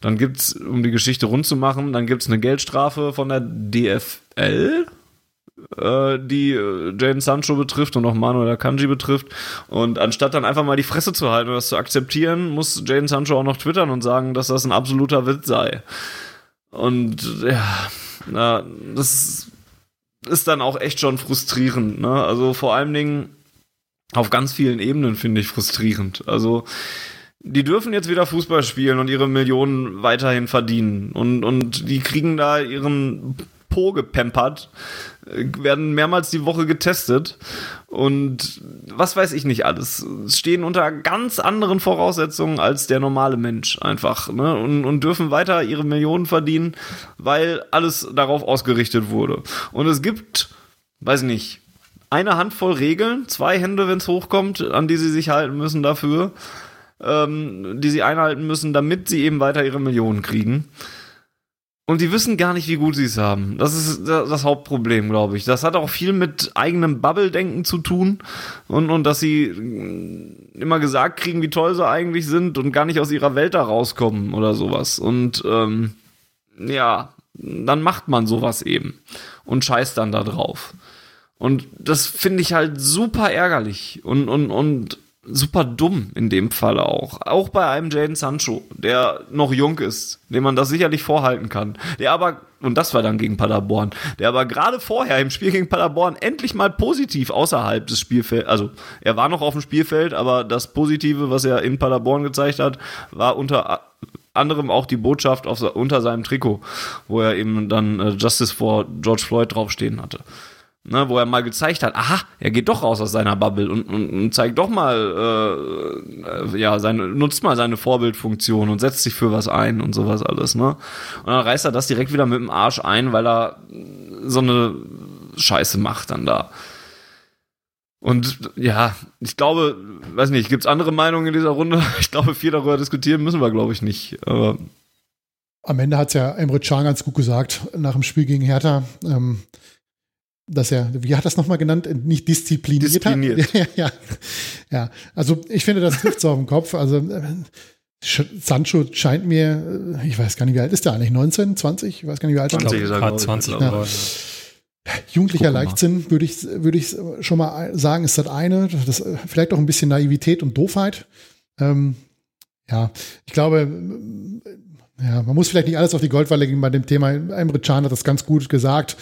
dann gibt's, um die Geschichte rund zu machen, dann gibt's eine Geldstrafe von der DFL, äh, die äh, Jaden Sancho betrifft und auch Manuel Akanji betrifft. Und anstatt dann einfach mal die Fresse zu halten und das zu akzeptieren, muss Jaden Sancho auch noch twittern und sagen, dass das ein absoluter Witz sei. Und ja, na, das ist dann auch echt schon frustrierend. Ne? Also vor allen Dingen auf ganz vielen Ebenen finde ich frustrierend. Also die dürfen jetzt wieder Fußball spielen und ihre Millionen weiterhin verdienen. Und, und die kriegen da ihren Po gepempert, werden mehrmals die Woche getestet und was weiß ich nicht alles. Stehen unter ganz anderen Voraussetzungen als der normale Mensch einfach ne? und, und dürfen weiter ihre Millionen verdienen, weil alles darauf ausgerichtet wurde. Und es gibt, weiß ich nicht, eine Handvoll Regeln, zwei Hände, wenn es hochkommt, an die sie sich halten müssen dafür ähm, die sie einhalten müssen, damit sie eben weiter ihre Millionen kriegen. Und die wissen gar nicht, wie gut sie es haben. Das ist das Hauptproblem, glaube ich. Das hat auch viel mit eigenem Bubble-Denken zu tun und, und dass sie äh, immer gesagt kriegen, wie toll sie eigentlich sind und gar nicht aus ihrer Welt da rauskommen oder sowas. Und ähm, ja, dann macht man sowas eben und scheißt dann da drauf. Und das finde ich halt super ärgerlich und, und, und super dumm in dem Fall auch. Auch bei einem Jaden Sancho, der noch jung ist, dem man das sicherlich vorhalten kann. Der aber, und das war dann gegen Paderborn, der aber gerade vorher im Spiel gegen Paderborn endlich mal positiv außerhalb des Spielfelds, also er war noch auf dem Spielfeld, aber das Positive, was er in Paderborn gezeigt hat, war unter anderem auch die Botschaft auf, unter seinem Trikot, wo er eben dann äh, Justice for George Floyd draufstehen hatte ne, wo er mal gezeigt hat, aha, er geht doch raus aus seiner Bubble und, und, und zeigt doch mal, äh, ja, seine, nutzt mal seine Vorbildfunktion und setzt sich für was ein und sowas alles, ne? Und dann reißt er das direkt wieder mit dem Arsch ein, weil er so eine Scheiße macht dann da. Und ja, ich glaube, weiß nicht, gibt's andere Meinungen in dieser Runde? Ich glaube, viel darüber diskutieren müssen wir, glaube ich, nicht. Aber Am Ende hat's ja Emre Can ganz gut gesagt, nach dem Spiel gegen Hertha. Ähm, dass er, wie hat das nochmal genannt, nicht diszipliniert, diszipliniert. hat. ja, ja, also ich finde, das trifft so auf den Kopf. Also äh, Sancho scheint mir, äh, ich weiß gar nicht, wie alt ist der eigentlich? 19, 20? Ich weiß gar nicht, wie alt 20 ist er. 20, ja. Jugendlicher Leichtsinn, würde ich, würde ich schon mal sagen, ist das eine. Das, vielleicht auch ein bisschen Naivität und Doofheit. Ähm, ja, ich glaube, ja, man muss vielleicht nicht alles auf die Goldwalle legen bei dem Thema. Emre Can hat das ganz gut gesagt.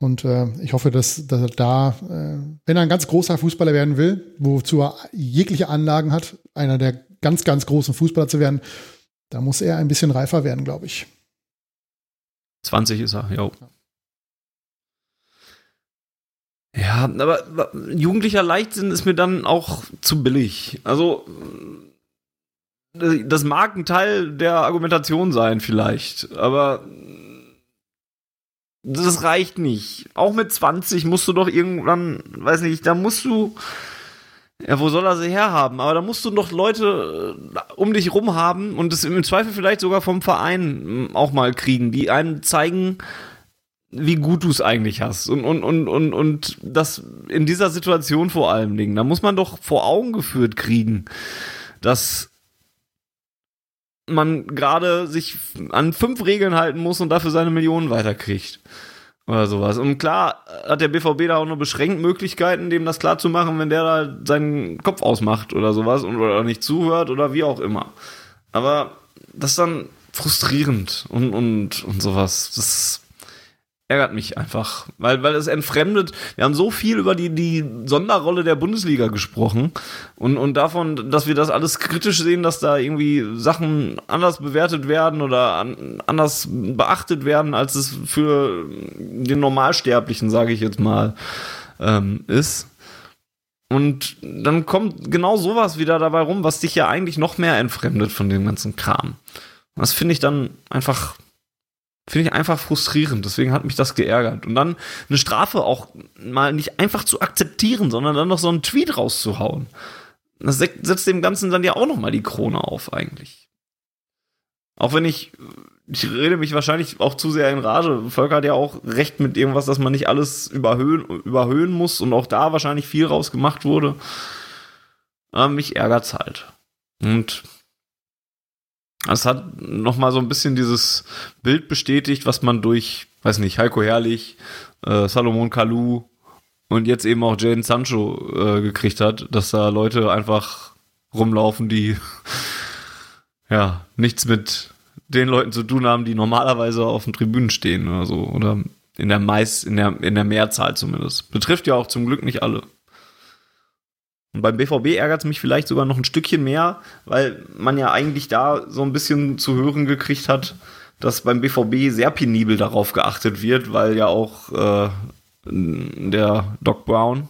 Und äh, ich hoffe, dass, dass er da, äh, wenn er ein ganz großer Fußballer werden will, wozu er jegliche Anlagen hat, einer der ganz, ganz großen Fußballer zu werden, da muss er ein bisschen reifer werden, glaube ich. 20 ist er, jo. Ja, aber jugendlicher Leichtsinn ist mir dann auch zu billig. Also, das mag ein Teil der Argumentation sein, vielleicht, aber das reicht nicht. Auch mit 20 musst du doch irgendwann, weiß nicht, da musst du. Ja, wo soll er sie herhaben? Aber da musst du doch Leute äh, um dich rum haben und es im Zweifel vielleicht sogar vom Verein auch mal kriegen, die einen zeigen, wie gut du es eigentlich hast. Und, und, und, und, und das in dieser Situation vor allem Dingen. Da muss man doch vor Augen geführt kriegen, dass man gerade sich an fünf Regeln halten muss und dafür seine Millionen weiterkriegt. Oder sowas. Und klar hat der BVB da auch nur beschränkt Möglichkeiten, dem das klar zu machen, wenn der da seinen Kopf ausmacht oder sowas und, oder nicht zuhört oder wie auch immer. Aber das ist dann frustrierend und, und, und sowas. Das ärgert mich einfach, weil, weil es entfremdet. Wir haben so viel über die, die Sonderrolle der Bundesliga gesprochen und, und davon, dass wir das alles kritisch sehen, dass da irgendwie Sachen anders bewertet werden oder an, anders beachtet werden, als es für den Normalsterblichen, sage ich jetzt mal, ähm, ist. Und dann kommt genau sowas wieder dabei rum, was dich ja eigentlich noch mehr entfremdet von dem ganzen Kram. Das finde ich dann einfach Finde ich einfach frustrierend. Deswegen hat mich das geärgert. Und dann eine Strafe auch mal nicht einfach zu akzeptieren, sondern dann noch so einen Tweet rauszuhauen. Das setzt dem Ganzen dann ja auch noch mal die Krone auf, eigentlich. Auch wenn ich, ich rede mich wahrscheinlich auch zu sehr in Rage. Volker hat ja auch recht mit irgendwas, dass man nicht alles überhöhen, überhöhen muss und auch da wahrscheinlich viel rausgemacht wurde. Aber mich ärgert's halt. Und es hat nochmal so ein bisschen dieses Bild bestätigt, was man durch, weiß nicht, Heiko Herrlich, äh, Salomon Kalou und jetzt eben auch Jaden Sancho äh, gekriegt hat, dass da Leute einfach rumlaufen, die ja nichts mit den Leuten zu tun haben, die normalerweise auf den Tribünen stehen oder so. Oder in der meist, in der, in der Mehrzahl zumindest. Betrifft ja auch zum Glück nicht alle. Und beim BVB ärgert es mich vielleicht sogar noch ein Stückchen mehr, weil man ja eigentlich da so ein bisschen zu hören gekriegt hat, dass beim BVB sehr penibel darauf geachtet wird, weil ja auch äh, der Doc Brown,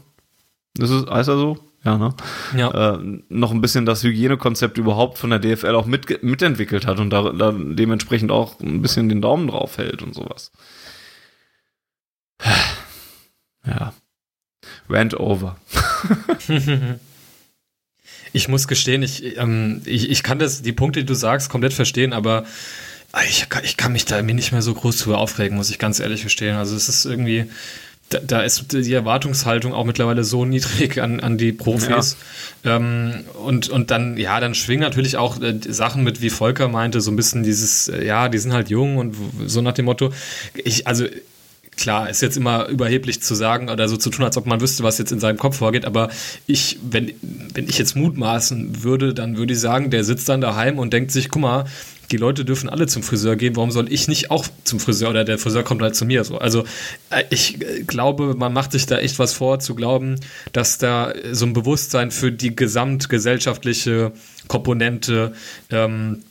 das ist, heißt er so? Ja, ne? Ja. Äh, noch ein bisschen das Hygienekonzept überhaupt von der DFL auch mit, mitentwickelt hat und da, da dementsprechend auch ein bisschen den Daumen drauf hält und sowas. Rant over. ich muss gestehen, ich, ähm, ich, ich kann das, die Punkte, die du sagst, komplett verstehen, aber ich, ich kann mich da mir nicht mehr so groß drüber aufregen, muss ich ganz ehrlich verstehen. Also es ist irgendwie, da, da, ist die Erwartungshaltung auch mittlerweile so niedrig an, an die Profis. Ja. Ähm, und, und dann, ja, dann schwingen natürlich auch äh, Sachen mit, wie Volker meinte, so ein bisschen dieses, äh, ja, die sind halt jung und so nach dem Motto. Ich, also klar, ist jetzt immer überheblich zu sagen oder so zu tun, als ob man wüsste, was jetzt in seinem Kopf vorgeht, aber ich, wenn, wenn ich jetzt mutmaßen würde, dann würde ich sagen, der sitzt dann daheim und denkt sich, guck mal, die Leute dürfen alle zum Friseur gehen, warum soll ich nicht auch zum Friseur oder der Friseur kommt halt zu mir so. Also äh, ich glaube, man macht sich da echt was vor, zu glauben, dass da so ein Bewusstsein für die gesamtgesellschaftliche Komponente ähm,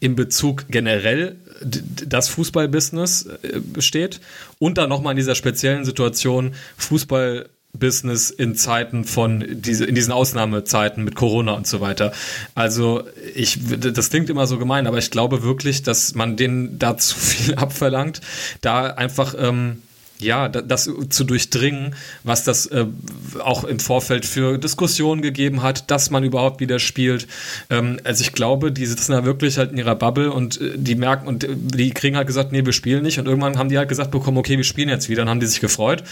in Bezug generell das Fußballbusiness äh, besteht und dann nochmal in dieser speziellen Situation Fußballbusiness in Zeiten von diese, in diesen Ausnahmezeiten mit Corona und so weiter. Also ich, das klingt immer so gemein, aber ich glaube wirklich, dass man denen da zu viel abverlangt, da einfach ähm, ja, das zu durchdringen, was das äh, auch im Vorfeld für Diskussionen gegeben hat, dass man überhaupt wieder spielt. Ähm, also ich glaube, die sitzen da wirklich halt in ihrer Bubble und äh, die merken und äh, die kriegen halt gesagt, nee, wir spielen nicht. Und irgendwann haben die halt gesagt bekommen, okay, wir spielen jetzt wieder. Dann haben die sich gefreut.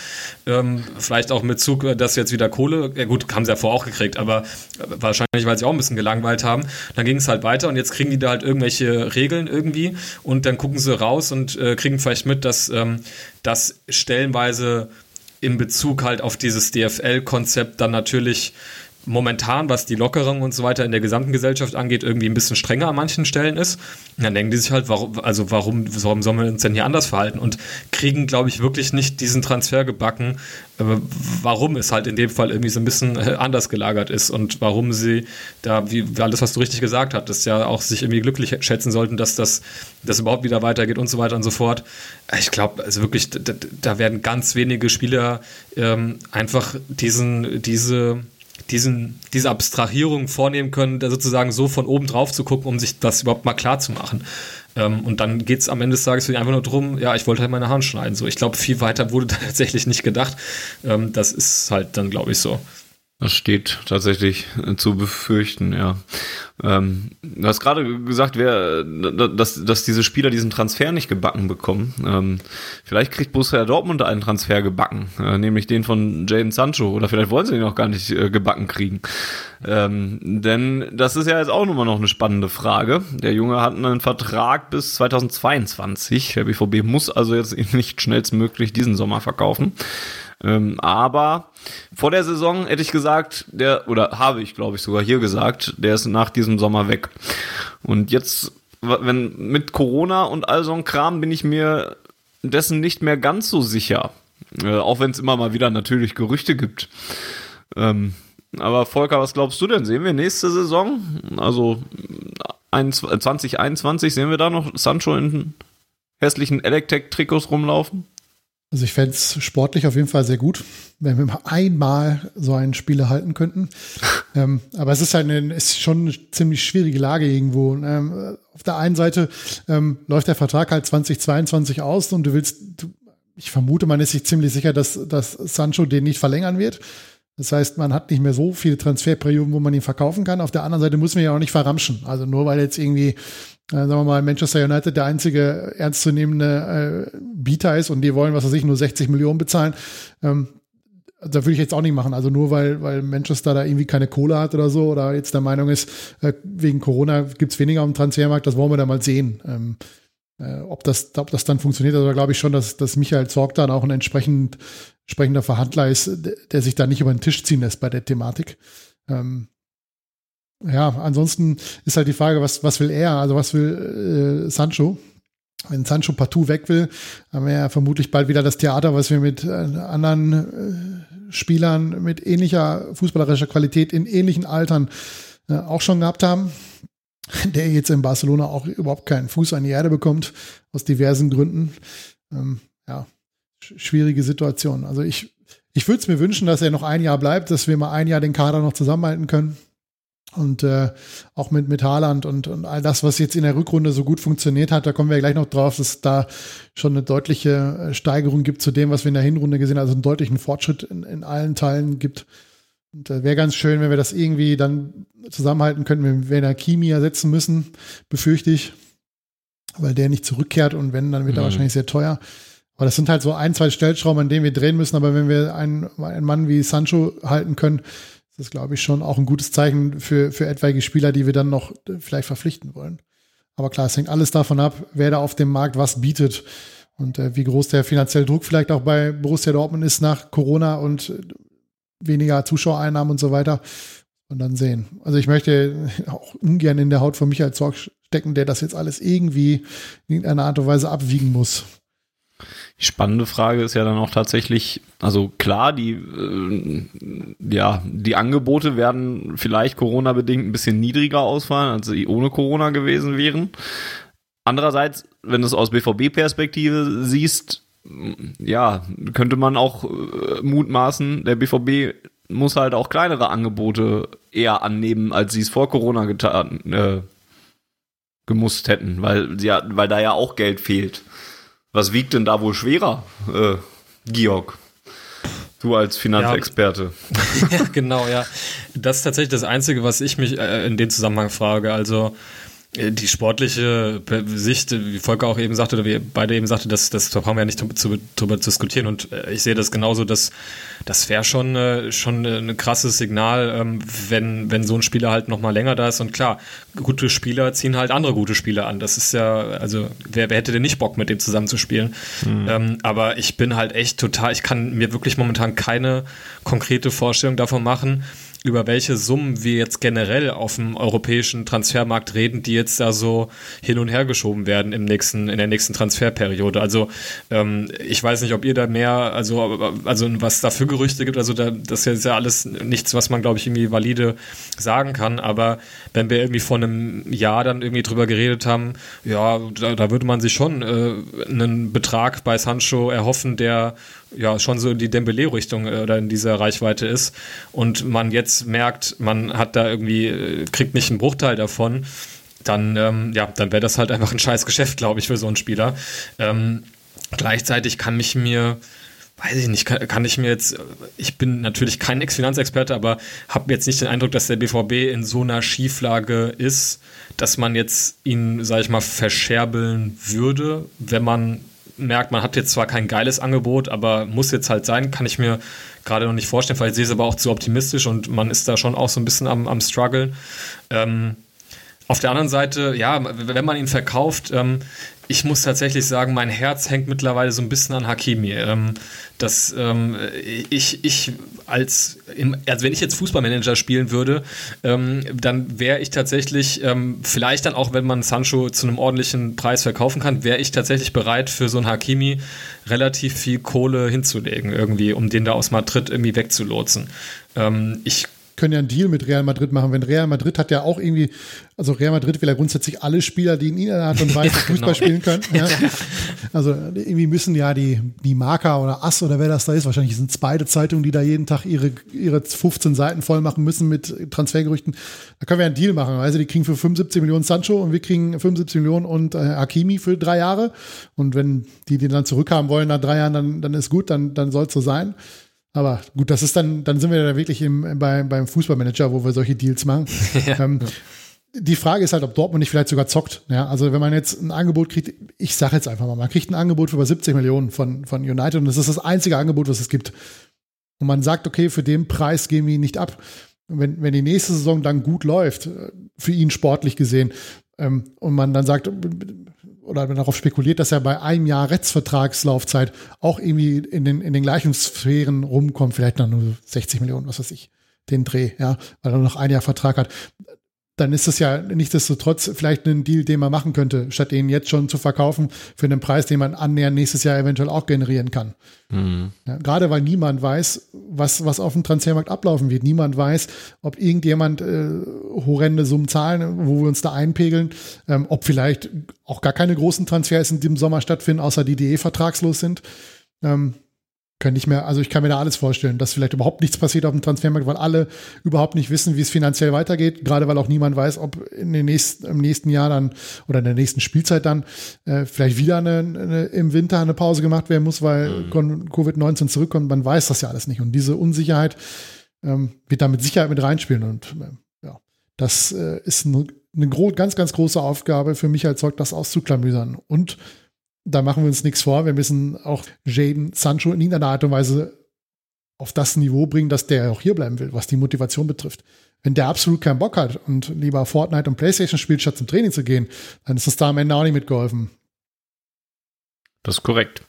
Ähm, vielleicht auch mit Zug, äh, dass jetzt wieder Kohle, ja gut, haben sie ja vorher auch gekriegt, aber wahrscheinlich, weil sie auch ein bisschen gelangweilt haben. Dann ging es halt weiter und jetzt kriegen die da halt irgendwelche Regeln irgendwie und dann gucken sie raus und äh, kriegen vielleicht mit, dass ähm, das stellenweise in Bezug halt auf dieses DFL-Konzept dann natürlich momentan, was die Lockerung und so weiter in der gesamten Gesellschaft angeht, irgendwie ein bisschen strenger an manchen Stellen ist. Und dann denken die sich halt, warum, also warum, warum sollen wir uns denn hier anders verhalten? Und kriegen, glaube ich, wirklich nicht diesen Transfer gebacken, äh, warum es halt in dem Fall irgendwie so ein bisschen äh, anders gelagert ist und warum sie da, wie alles, was du richtig gesagt hattest, ja auch sich irgendwie glücklich schätzen sollten, dass das, das überhaupt wieder weitergeht und so weiter und so fort. Ich glaube, also wirklich, da, da, werden ganz wenige Spieler ähm, einfach diesen, diese, diesen, diese Abstrahierung vornehmen können, sozusagen so von oben drauf zu gucken, um sich das überhaupt mal klar zu machen. Ähm, und dann geht es am Ende des Tages einfach nur darum, ja, ich wollte halt meine Haare schneiden. So, ich glaube, viel weiter wurde tatsächlich nicht gedacht. Ähm, das ist halt dann, glaube ich, so. Das steht tatsächlich äh, zu befürchten, ja. Ähm, du hast gerade gesagt, wer, dass, dass diese Spieler diesen Transfer nicht gebacken bekommen. Ähm, vielleicht kriegt Borussia Dortmund einen Transfer gebacken, äh, nämlich den von Jaden Sancho. Oder vielleicht wollen sie ihn auch gar nicht äh, gebacken kriegen. Ähm, denn das ist ja jetzt auch nochmal noch eine spannende Frage. Der Junge hat einen Vertrag bis 2022. Der BVB muss also jetzt nicht schnellstmöglich diesen Sommer verkaufen. Ähm, aber vor der Saison hätte ich gesagt, der, oder habe ich glaube ich sogar hier gesagt, der ist nach diesem Sommer weg. Und jetzt, wenn mit Corona und all so ein Kram, bin ich mir dessen nicht mehr ganz so sicher. Äh, auch wenn es immer mal wieder natürlich Gerüchte gibt. Ähm, aber Volker, was glaubst du denn? Sehen wir nächste Saison, also 2021, sehen wir da noch Sancho in hässlichen Electec-Trikots rumlaufen? Also ich fände es sportlich auf jeden Fall sehr gut, wenn wir mal einmal so einen Spieler halten könnten. ähm, aber es ist halt eine, ist schon eine ziemlich schwierige Lage irgendwo. Ähm, auf der einen Seite ähm, läuft der Vertrag halt 2022 aus und du willst, du, ich vermute, man ist sich ziemlich sicher, dass, dass Sancho den nicht verlängern wird. Das heißt, man hat nicht mehr so viele Transferperioden, wo man ihn verkaufen kann. Auf der anderen Seite müssen wir ja auch nicht verramschen. Also nur weil jetzt irgendwie äh, sagen wir mal, Manchester United der einzige ernstzunehmende äh, Bieter ist und die wollen, was weiß ich, nur 60 Millionen bezahlen. Ähm, da würde ich jetzt auch nicht machen. Also nur weil, weil Manchester da irgendwie keine Kohle hat oder so oder jetzt der Meinung ist, äh, wegen Corona gibt's weniger am Transfermarkt, das wollen wir da mal sehen. Ähm, äh, ob, das, ob das dann funktioniert, also glaube ich schon, dass, dass Michael Zorg dann auch ein entsprechend, entsprechender Verhandler ist, der sich da nicht über den Tisch ziehen lässt bei der Thematik. Ähm, ja, ansonsten ist halt die Frage, was, was will er? Also was will äh, Sancho? Wenn Sancho partout weg will, haben wir ja vermutlich bald wieder das Theater, was wir mit äh, anderen äh, Spielern mit ähnlicher fußballerischer Qualität in ähnlichen Altern äh, auch schon gehabt haben. Der jetzt in Barcelona auch überhaupt keinen Fuß an die Erde bekommt, aus diversen Gründen. Ähm, schwierige Situation. Also ich, ich würde es mir wünschen, dass er noch ein Jahr bleibt, dass wir mal ein Jahr den Kader noch zusammenhalten können. Und äh, auch mit, mit Haaland und, und all das, was jetzt in der Rückrunde so gut funktioniert hat, da kommen wir gleich noch drauf, dass es da schon eine deutliche äh, Steigerung gibt zu dem, was wir in der Hinrunde gesehen haben, also einen deutlichen Fortschritt in, in allen Teilen gibt. Und äh, wäre ganz schön, wenn wir das irgendwie dann zusammenhalten könnten, wenn wir Kimi ersetzen müssen, befürchte ich, weil der nicht zurückkehrt und wenn, dann wird er mhm. wahrscheinlich sehr teuer. Aber das sind halt so ein, zwei Stellschrauben, an denen wir drehen müssen. Aber wenn wir einen, einen Mann wie Sancho halten können, das ist, glaube ich, schon auch ein gutes Zeichen für, für etwaige Spieler, die wir dann noch vielleicht verpflichten wollen. Aber klar, es hängt alles davon ab, wer da auf dem Markt was bietet und äh, wie groß der finanzielle Druck vielleicht auch bei Borussia Dortmund ist nach Corona und weniger Zuschauereinnahmen und so weiter. Und dann sehen. Also ich möchte auch ungern in der Haut von Michael Zorg stecken, der das jetzt alles irgendwie in irgendeiner Art und Weise abwiegen muss. Die spannende Frage ist ja dann auch tatsächlich, also klar, die, äh, ja, die Angebote werden vielleicht Corona-bedingt ein bisschen niedriger ausfallen, als sie ohne Corona gewesen wären. Andererseits, wenn du es aus BVB-Perspektive siehst, ja, könnte man auch äh, mutmaßen, der BVB muss halt auch kleinere Angebote eher annehmen, als sie es vor Corona getan, äh, gemusst hätten, weil, ja, weil da ja auch Geld fehlt. Was wiegt denn da wohl schwerer, äh, Georg? Du als Finanzexperte. Ja. ja, genau, ja. Das ist tatsächlich das Einzige, was ich mich äh, in dem Zusammenhang frage. Also die sportliche Sicht, wie Volker auch eben sagte, oder wie beide eben sagte, das, das brauchen wir ja nicht zu, darüber diskutieren. Und äh, ich sehe das genauso, dass das wäre schon, äh, schon ein krasses Signal, ähm, wenn, wenn so ein Spieler halt nochmal länger da ist. Und klar, gute Spieler ziehen halt andere gute Spieler an. Das ist ja, also wer, wer hätte denn nicht Bock, mit dem zusammenzuspielen? Mhm. Ähm, aber ich bin halt echt total, ich kann mir wirklich momentan keine konkrete Vorstellung davon machen, über welche Summen wir jetzt generell auf dem europäischen Transfermarkt reden, die jetzt da so hin und her geschoben werden im nächsten, in der nächsten Transferperiode. Also ähm, ich weiß nicht, ob ihr da mehr, also, also was da für Gerüchte gibt, also da, das ist ja alles nichts, was man, glaube ich, irgendwie valide sagen kann. Aber wenn wir irgendwie vor einem Jahr dann irgendwie drüber geredet haben, ja, da, da würde man sich schon äh, einen Betrag bei Sancho erhoffen, der ja schon so in die Dembele-Richtung äh, oder in dieser Reichweite ist und man jetzt merkt, man hat da irgendwie, äh, kriegt nicht einen Bruchteil davon, dann, ähm, ja, dann wäre das halt einfach ein scheiß Geschäft, glaube ich, für so einen Spieler. Ähm, gleichzeitig kann mich mir, weiß ich nicht, kann, kann, ich mir jetzt, ich bin natürlich kein Ex-Finanzexperte, aber habe jetzt nicht den Eindruck, dass der BVB in so einer Schieflage ist, dass man jetzt ihn, sage ich mal, verscherbeln würde, wenn man merkt, man hat jetzt zwar kein geiles Angebot, aber muss jetzt halt sein, kann ich mir gerade noch nicht vorstellen. Vielleicht sehe ich es aber auch zu optimistisch und man ist da schon auch so ein bisschen am, am Struggle. Ähm, auf der anderen Seite, ja, wenn man ihn verkauft, ähm, ich muss tatsächlich sagen, mein Herz hängt mittlerweile so ein bisschen an Hakimi. Ähm, dass ähm, ich, ich als, im, also wenn ich jetzt Fußballmanager spielen würde, ähm, dann wäre ich tatsächlich, ähm, vielleicht dann auch, wenn man Sancho zu einem ordentlichen Preis verkaufen kann, wäre ich tatsächlich bereit, für so einen Hakimi relativ viel Kohle hinzulegen, irgendwie, um den da aus Madrid irgendwie wegzulotsen. Ähm, ich können ja einen Deal mit Real Madrid machen. Wenn Real Madrid hat ja auch irgendwie, also Real Madrid will ja grundsätzlich alle Spieler, die in ihrer Art und Weise ja, Fußball genau. spielen können. Ja. Also irgendwie müssen ja die, die Marker oder Ass oder wer das da ist, wahrscheinlich sind es beide Zeitungen, die da jeden Tag ihre, ihre 15 Seiten voll machen müssen mit Transfergerüchten. Da können wir einen Deal machen. Also die kriegen für 75 Millionen Sancho und wir kriegen 75 Millionen und äh, Hakimi für drei Jahre. Und wenn die den dann zurückhaben wollen nach drei Jahren, dann, dann ist gut, dann, dann soll es so sein. Aber gut, das ist dann, dann sind wir da wirklich im, bei, beim Fußballmanager, wo wir solche Deals machen. Ja. Ähm, die Frage ist halt, ob Dortmund nicht vielleicht sogar zockt. Ja, also wenn man jetzt ein Angebot kriegt, ich sage jetzt einfach mal, man kriegt ein Angebot für über 70 Millionen von, von United und das ist das einzige Angebot, was es gibt. Und man sagt, okay, für den Preis gehen wir ihn nicht ab. Wenn, wenn die nächste Saison dann gut läuft, äh, für ihn sportlich gesehen, ähm, und man dann sagt, oder darauf spekuliert, dass er bei einem Jahr Rechtsvertragslaufzeit auch irgendwie in den, in den gleichen Sphären rumkommt, vielleicht dann nur 60 Millionen, was weiß ich, den Dreh, ja, weil er noch ein Jahr Vertrag hat dann ist es ja nichtsdestotrotz vielleicht ein Deal, den man machen könnte, statt ihn jetzt schon zu verkaufen für einen Preis, den man annähernd nächstes Jahr eventuell auch generieren kann. Mhm. Ja, gerade weil niemand weiß, was, was auf dem Transfermarkt ablaufen wird. Niemand weiß, ob irgendjemand äh, horrende Summen zahlen, wo wir uns da einpegeln, ähm, ob vielleicht auch gar keine großen Transfers in diesem Sommer stattfinden, außer die, die eh vertragslos sind. Ähm, könnte ich mir, also ich kann mir da alles vorstellen, dass vielleicht überhaupt nichts passiert auf dem Transfermarkt, weil alle überhaupt nicht wissen, wie es finanziell weitergeht, gerade weil auch niemand weiß, ob in den nächsten, im nächsten Jahr dann oder in der nächsten Spielzeit dann äh, vielleicht wieder eine, eine, im Winter eine Pause gemacht werden muss, weil mhm. Covid-19 zurückkommt. Man weiß das ja alles nicht. Und diese Unsicherheit ähm, wird da mit Sicherheit mit reinspielen. Und äh, ja, das äh, ist eine, eine ganz, ganz große Aufgabe für mich als Zeug, das auszuklamüsern. Und da machen wir uns nichts vor. Wir müssen auch Jaden Sancho in irgendeiner Art und Weise auf das Niveau bringen, dass der auch hier bleiben will, was die Motivation betrifft. Wenn der absolut keinen Bock hat und lieber Fortnite und Playstation spielt, statt zum Training zu gehen, dann ist es da am Ende auch nicht mitgeholfen. Das ist korrekt.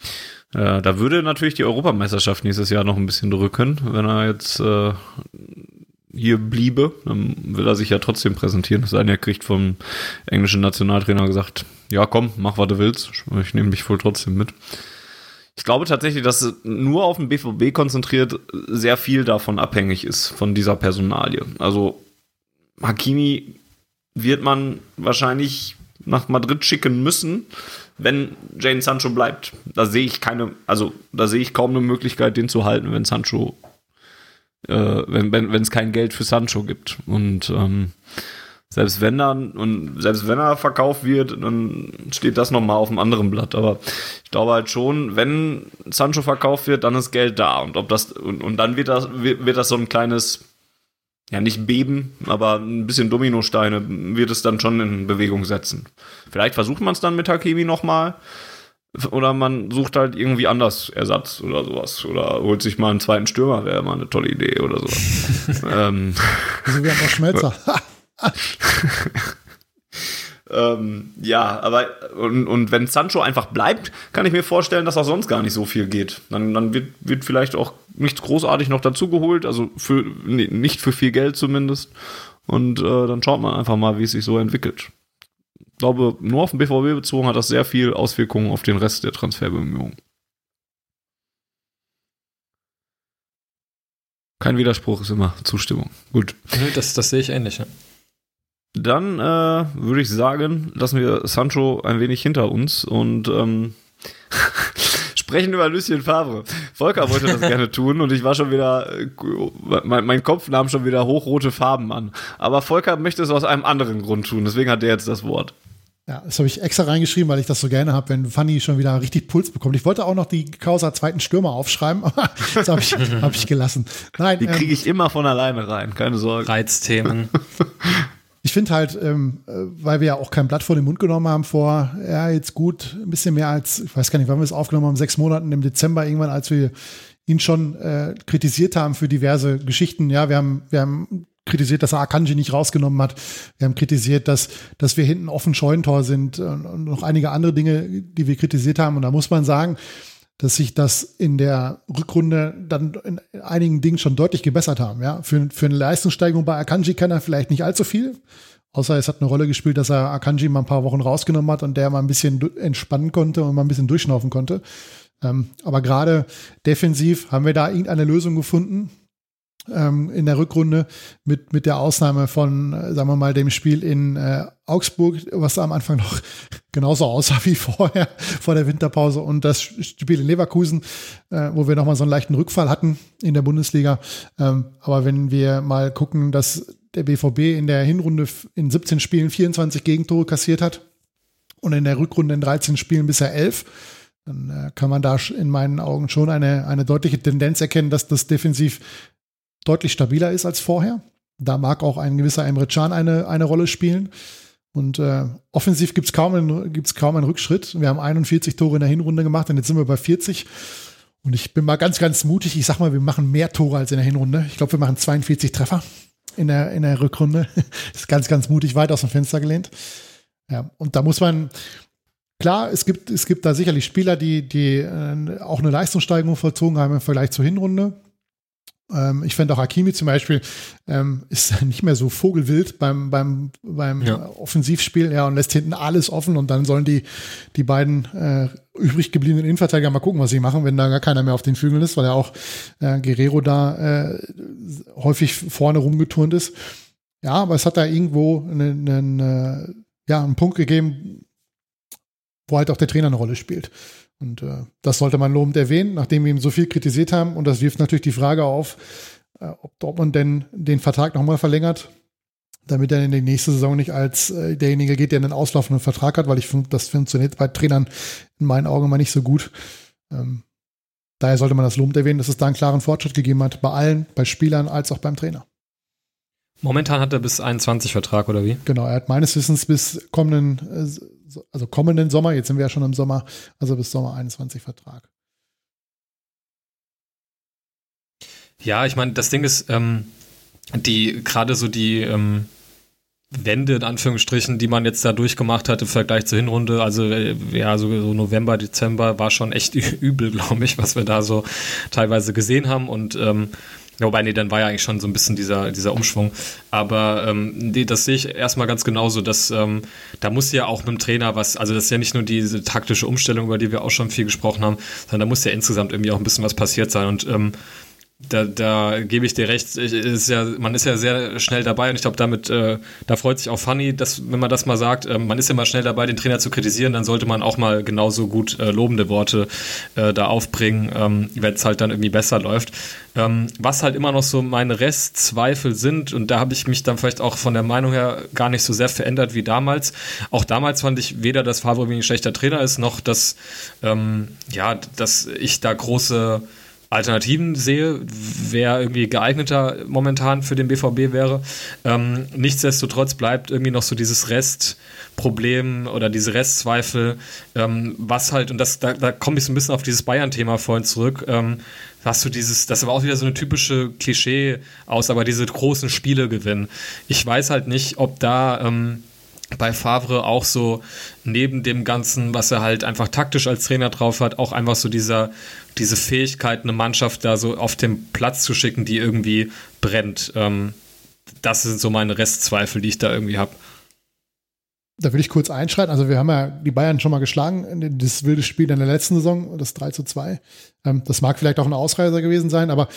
Äh, da würde natürlich die Europameisterschaft nächstes Jahr noch ein bisschen drücken, wenn er jetzt äh, hier bliebe, dann will er sich ja trotzdem präsentieren. Das eine, kriegt vom englischen Nationaltrainer gesagt, ja komm, mach was du willst, ich nehme dich wohl trotzdem mit. Ich glaube tatsächlich, dass nur auf den BVB konzentriert sehr viel davon abhängig ist, von dieser Personalie. Also Hakimi wird man wahrscheinlich nach Madrid schicken müssen, wenn Jane Sancho bleibt. Da sehe ich keine, also da sehe ich kaum eine Möglichkeit, den zu halten, wenn Sancho äh, wenn es kein Geld für Sancho gibt. Und ähm, selbst wenn dann und selbst wenn er verkauft wird, dann steht das nochmal auf einem anderen Blatt. Aber ich glaube halt schon, wenn Sancho verkauft wird, dann ist Geld da. Und ob das, und, und dann wird das, wird, wird das so ein kleines, ja nicht Beben, aber ein bisschen Dominosteine wird es dann schon in Bewegung setzen. Vielleicht versucht man es dann mit Hakimi nochmal. Oder man sucht halt irgendwie anders Ersatz oder sowas. Oder holt sich mal einen zweiten Stürmer, wäre mal eine tolle Idee oder sowas. ähm, also wir haben auch Schmelzer. ähm, ja, aber und, und wenn Sancho einfach bleibt, kann ich mir vorstellen, dass auch sonst gar nicht so viel geht. Dann, dann wird, wird vielleicht auch nichts großartig noch dazugeholt, also für nee, nicht für viel Geld zumindest. Und äh, dann schaut man einfach mal, wie es sich so entwickelt. Ich glaube, nur auf den BVB bezogen hat das sehr viel Auswirkungen auf den Rest der Transferbemühungen. Kein Widerspruch ist immer Zustimmung. Gut. Das, das sehe ich ähnlich. Ja. Dann äh, würde ich sagen, lassen wir Sancho ein wenig hinter uns und ähm, sprechen über Lucien Favre. Volker wollte das gerne tun und ich war schon wieder, äh, mein, mein, Kopf nahm schon wieder hochrote Farben an. Aber Volker möchte es aus einem anderen Grund tun, deswegen hat er jetzt das Wort. Ja, das habe ich extra reingeschrieben, weil ich das so gerne habe, wenn Fanny schon wieder richtig Puls bekommt. Ich wollte auch noch die Causa zweiten Stürmer aufschreiben, aber das habe ich, hab ich gelassen. Nein, die kriege ähm, ich immer von alleine rein, keine Sorge. Reizthemen. ich finde halt, ähm, äh, weil wir ja auch kein Blatt vor den Mund genommen haben vor, ja, jetzt gut, ein bisschen mehr als, ich weiß gar nicht, wann wir es aufgenommen haben, sechs Monaten im Dezember irgendwann, als wir ihn schon äh, kritisiert haben für diverse Geschichten. Ja, wir haben, wir haben kritisiert, dass er Akanji nicht rausgenommen hat. Wir haben kritisiert, dass, dass wir hinten offen Scheunentor sind und, und noch einige andere Dinge, die wir kritisiert haben. Und da muss man sagen, dass sich das in der Rückrunde dann in einigen Dingen schon deutlich gebessert haben. Ja, für, für eine Leistungssteigerung bei Akanji kann er vielleicht nicht allzu viel. Außer es hat eine Rolle gespielt, dass er Akanji mal ein paar Wochen rausgenommen hat und der mal ein bisschen entspannen konnte und mal ein bisschen durchschnaufen konnte. Ähm, aber gerade defensiv haben wir da irgendeine Lösung gefunden, ähm, in der Rückrunde mit, mit der Ausnahme von, äh, sagen wir mal, dem Spiel in äh, Augsburg, was am Anfang noch genauso aussah wie vorher, vor der Winterpause und das Spiel in Leverkusen, äh, wo wir nochmal so einen leichten Rückfall hatten in der Bundesliga. Ähm, aber wenn wir mal gucken, dass der BVB in der Hinrunde in 17 Spielen 24 Gegentore kassiert hat und in der Rückrunde in 13 Spielen bisher 11, dann äh, kann man da in meinen Augen schon eine, eine deutliche Tendenz erkennen, dass das defensiv deutlich stabiler ist als vorher. Da mag auch ein gewisser Emre Can eine, eine Rolle spielen. Und äh, offensiv gibt es kaum, gibt's kaum einen Rückschritt. Wir haben 41 Tore in der Hinrunde gemacht und jetzt sind wir bei 40. Und ich bin mal ganz, ganz mutig. Ich sag mal, wir machen mehr Tore als in der Hinrunde. Ich glaube, wir machen 42 Treffer in der, in der Rückrunde. Das ist ganz, ganz mutig weit aus dem Fenster gelehnt. Ja, und da muss man, klar, es gibt, es gibt da sicherlich Spieler, die, die äh, auch eine Leistungssteigerung vollzogen haben im Vergleich zur Hinrunde. Ähm, ich finde auch Hakimi zum Beispiel ähm, ist nicht mehr so vogelwild beim, beim, beim ja. Offensivspiel ja, und lässt hinten alles offen und dann sollen die, die beiden äh, übrig gebliebenen Innenverteidiger mal gucken, was sie machen, wenn da gar keiner mehr auf den Flügeln ist, weil ja auch äh, Guerrero da äh, häufig vorne rumgeturnt ist. Ja, aber es hat da irgendwo einen, einen, ja, einen Punkt gegeben, wo halt auch der Trainer eine Rolle spielt. Und äh, das sollte man lobend erwähnen, nachdem wir ihm so viel kritisiert haben. Und das wirft natürlich die Frage auf, äh, ob Dortmund denn den Vertrag nochmal verlängert, damit er in die nächste Saison nicht als äh, derjenige geht, der einen auslaufenden Vertrag hat, weil ich finde, das funktioniert bei Trainern in meinen Augen immer nicht so gut. Ähm, daher sollte man das lobend erwähnen, dass es da einen klaren Fortschritt gegeben hat, bei allen, bei Spielern als auch beim Trainer. Momentan hat er bis 21 Vertrag, oder wie? Genau, er hat meines Wissens bis kommenden äh, also kommenden Sommer, jetzt sind wir ja schon im Sommer, also bis Sommer 21 Vertrag. Ja, ich meine, das Ding ist, ähm, die gerade so die ähm, Wende in Anführungsstrichen, die man jetzt da durchgemacht hat im Vergleich zur Hinrunde, also äh, ja, so, so November, Dezember war schon echt übel, glaube ich, was wir da so teilweise gesehen haben und ähm, Wobei, nee, dann war ja eigentlich schon so ein bisschen dieser, dieser Umschwung. Aber ähm, nee, das sehe ich erstmal ganz genauso, dass ähm, da muss ja auch mit dem Trainer was, also das ist ja nicht nur diese taktische Umstellung, über die wir auch schon viel gesprochen haben, sondern da muss ja insgesamt irgendwie auch ein bisschen was passiert sein. Und ähm, da, da gebe ich dir recht. Ich, ist ja, man ist ja sehr schnell dabei und ich glaube, damit, äh, da freut sich auch Fanny, dass, wenn man das mal sagt, äh, man ist ja mal schnell dabei, den Trainer zu kritisieren, dann sollte man auch mal genauso gut äh, lobende Worte äh, da aufbringen, ähm, wenn es halt dann irgendwie besser läuft. Ähm, was halt immer noch so meine Restzweifel sind, und da habe ich mich dann vielleicht auch von der Meinung her gar nicht so sehr verändert wie damals. Auch damals fand ich weder, dass Favre ein schlechter Trainer ist, noch dass, ähm, ja, dass ich da große Alternativen sehe, wer irgendwie geeigneter momentan für den BVB wäre. Ähm, nichtsdestotrotz bleibt irgendwie noch so dieses Restproblem oder diese Restzweifel, ähm, was halt, und das, da, da komme ich so ein bisschen auf dieses Bayern-Thema vorhin zurück, ähm, hast du dieses, das war auch wieder so eine typische Klischee aus, aber diese großen Spiele gewinnen. Ich weiß halt nicht, ob da, ähm, bei Favre auch so neben dem Ganzen, was er halt einfach taktisch als Trainer drauf hat, auch einfach so dieser, diese Fähigkeit, eine Mannschaft da so auf den Platz zu schicken, die irgendwie brennt. Ähm, das sind so meine Restzweifel, die ich da irgendwie habe. Da will ich kurz einschreiten. Also wir haben ja die Bayern schon mal geschlagen, das wilde Spiel in der letzten Saison, das 3 zu 2. Ähm, das mag vielleicht auch ein Ausreißer gewesen sein, aber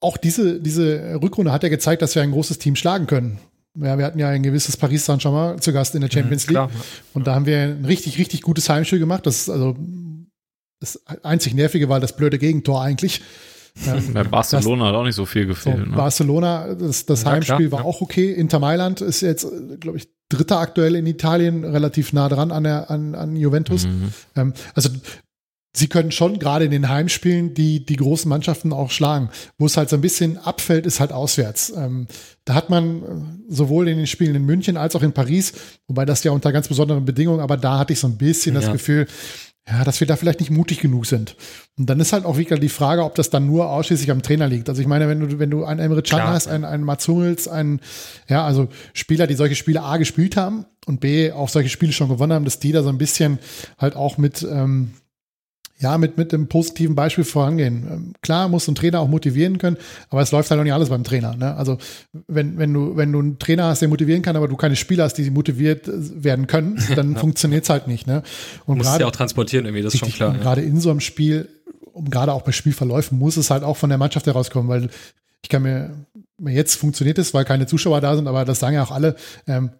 auch diese, diese Rückrunde hat ja gezeigt, dass wir ein großes Team schlagen können. Ja, wir hatten ja ein gewisses Paris Saint-Germain zu Gast in der mhm, Champions League. Klar. Und da haben wir ein richtig, richtig gutes Heimspiel gemacht. Das ist also das einzig Nervige war das blöde Gegentor eigentlich. Bei Barcelona das, hat auch nicht so viel gefehlt. So, ne? Barcelona, das, das ja, Heimspiel klar, war ja. auch okay. Inter Mailand ist jetzt, glaube ich, dritter aktuell in Italien, relativ nah dran an, der, an, an Juventus. Mhm. Ähm, also sie können schon gerade in den Heimspielen die, die großen Mannschaften auch schlagen. Wo es halt so ein bisschen abfällt, ist halt auswärts. Ähm, da hat man äh, sowohl in den Spielen in München als auch in Paris, wobei das ja unter ganz besonderen Bedingungen, aber da hatte ich so ein bisschen ja. das Gefühl, ja, dass wir da vielleicht nicht mutig genug sind. Und dann ist halt auch wieder die Frage, ob das dann nur ausschließlich am Trainer liegt. Also ich meine, wenn du, wenn du einen Emre Can hast, einen, einen Mats Hummels, einen, ja, also Spieler, die solche Spiele A gespielt haben und B auch solche Spiele schon gewonnen haben, dass die da so ein bisschen halt auch mit, ähm, ja, mit, mit einem positiven Beispiel vorangehen. Ähm, klar muss ein Trainer auch motivieren können, aber es läuft halt auch nicht alles beim Trainer. Ne? Also wenn, wenn, du, wenn du einen Trainer hast, der motivieren kann, aber du keine Spieler hast, die motiviert äh, werden können, dann ja. funktioniert es halt nicht. Ne? Und musst ja auch transportieren irgendwie, das ist schon klar. Ja. Gerade in so einem Spiel, um gerade auch bei Spielverläufen, muss es halt auch von der Mannschaft herauskommen, weil ich kann mir Jetzt funktioniert es, weil keine Zuschauer da sind, aber das sagen ja auch alle. Ähm,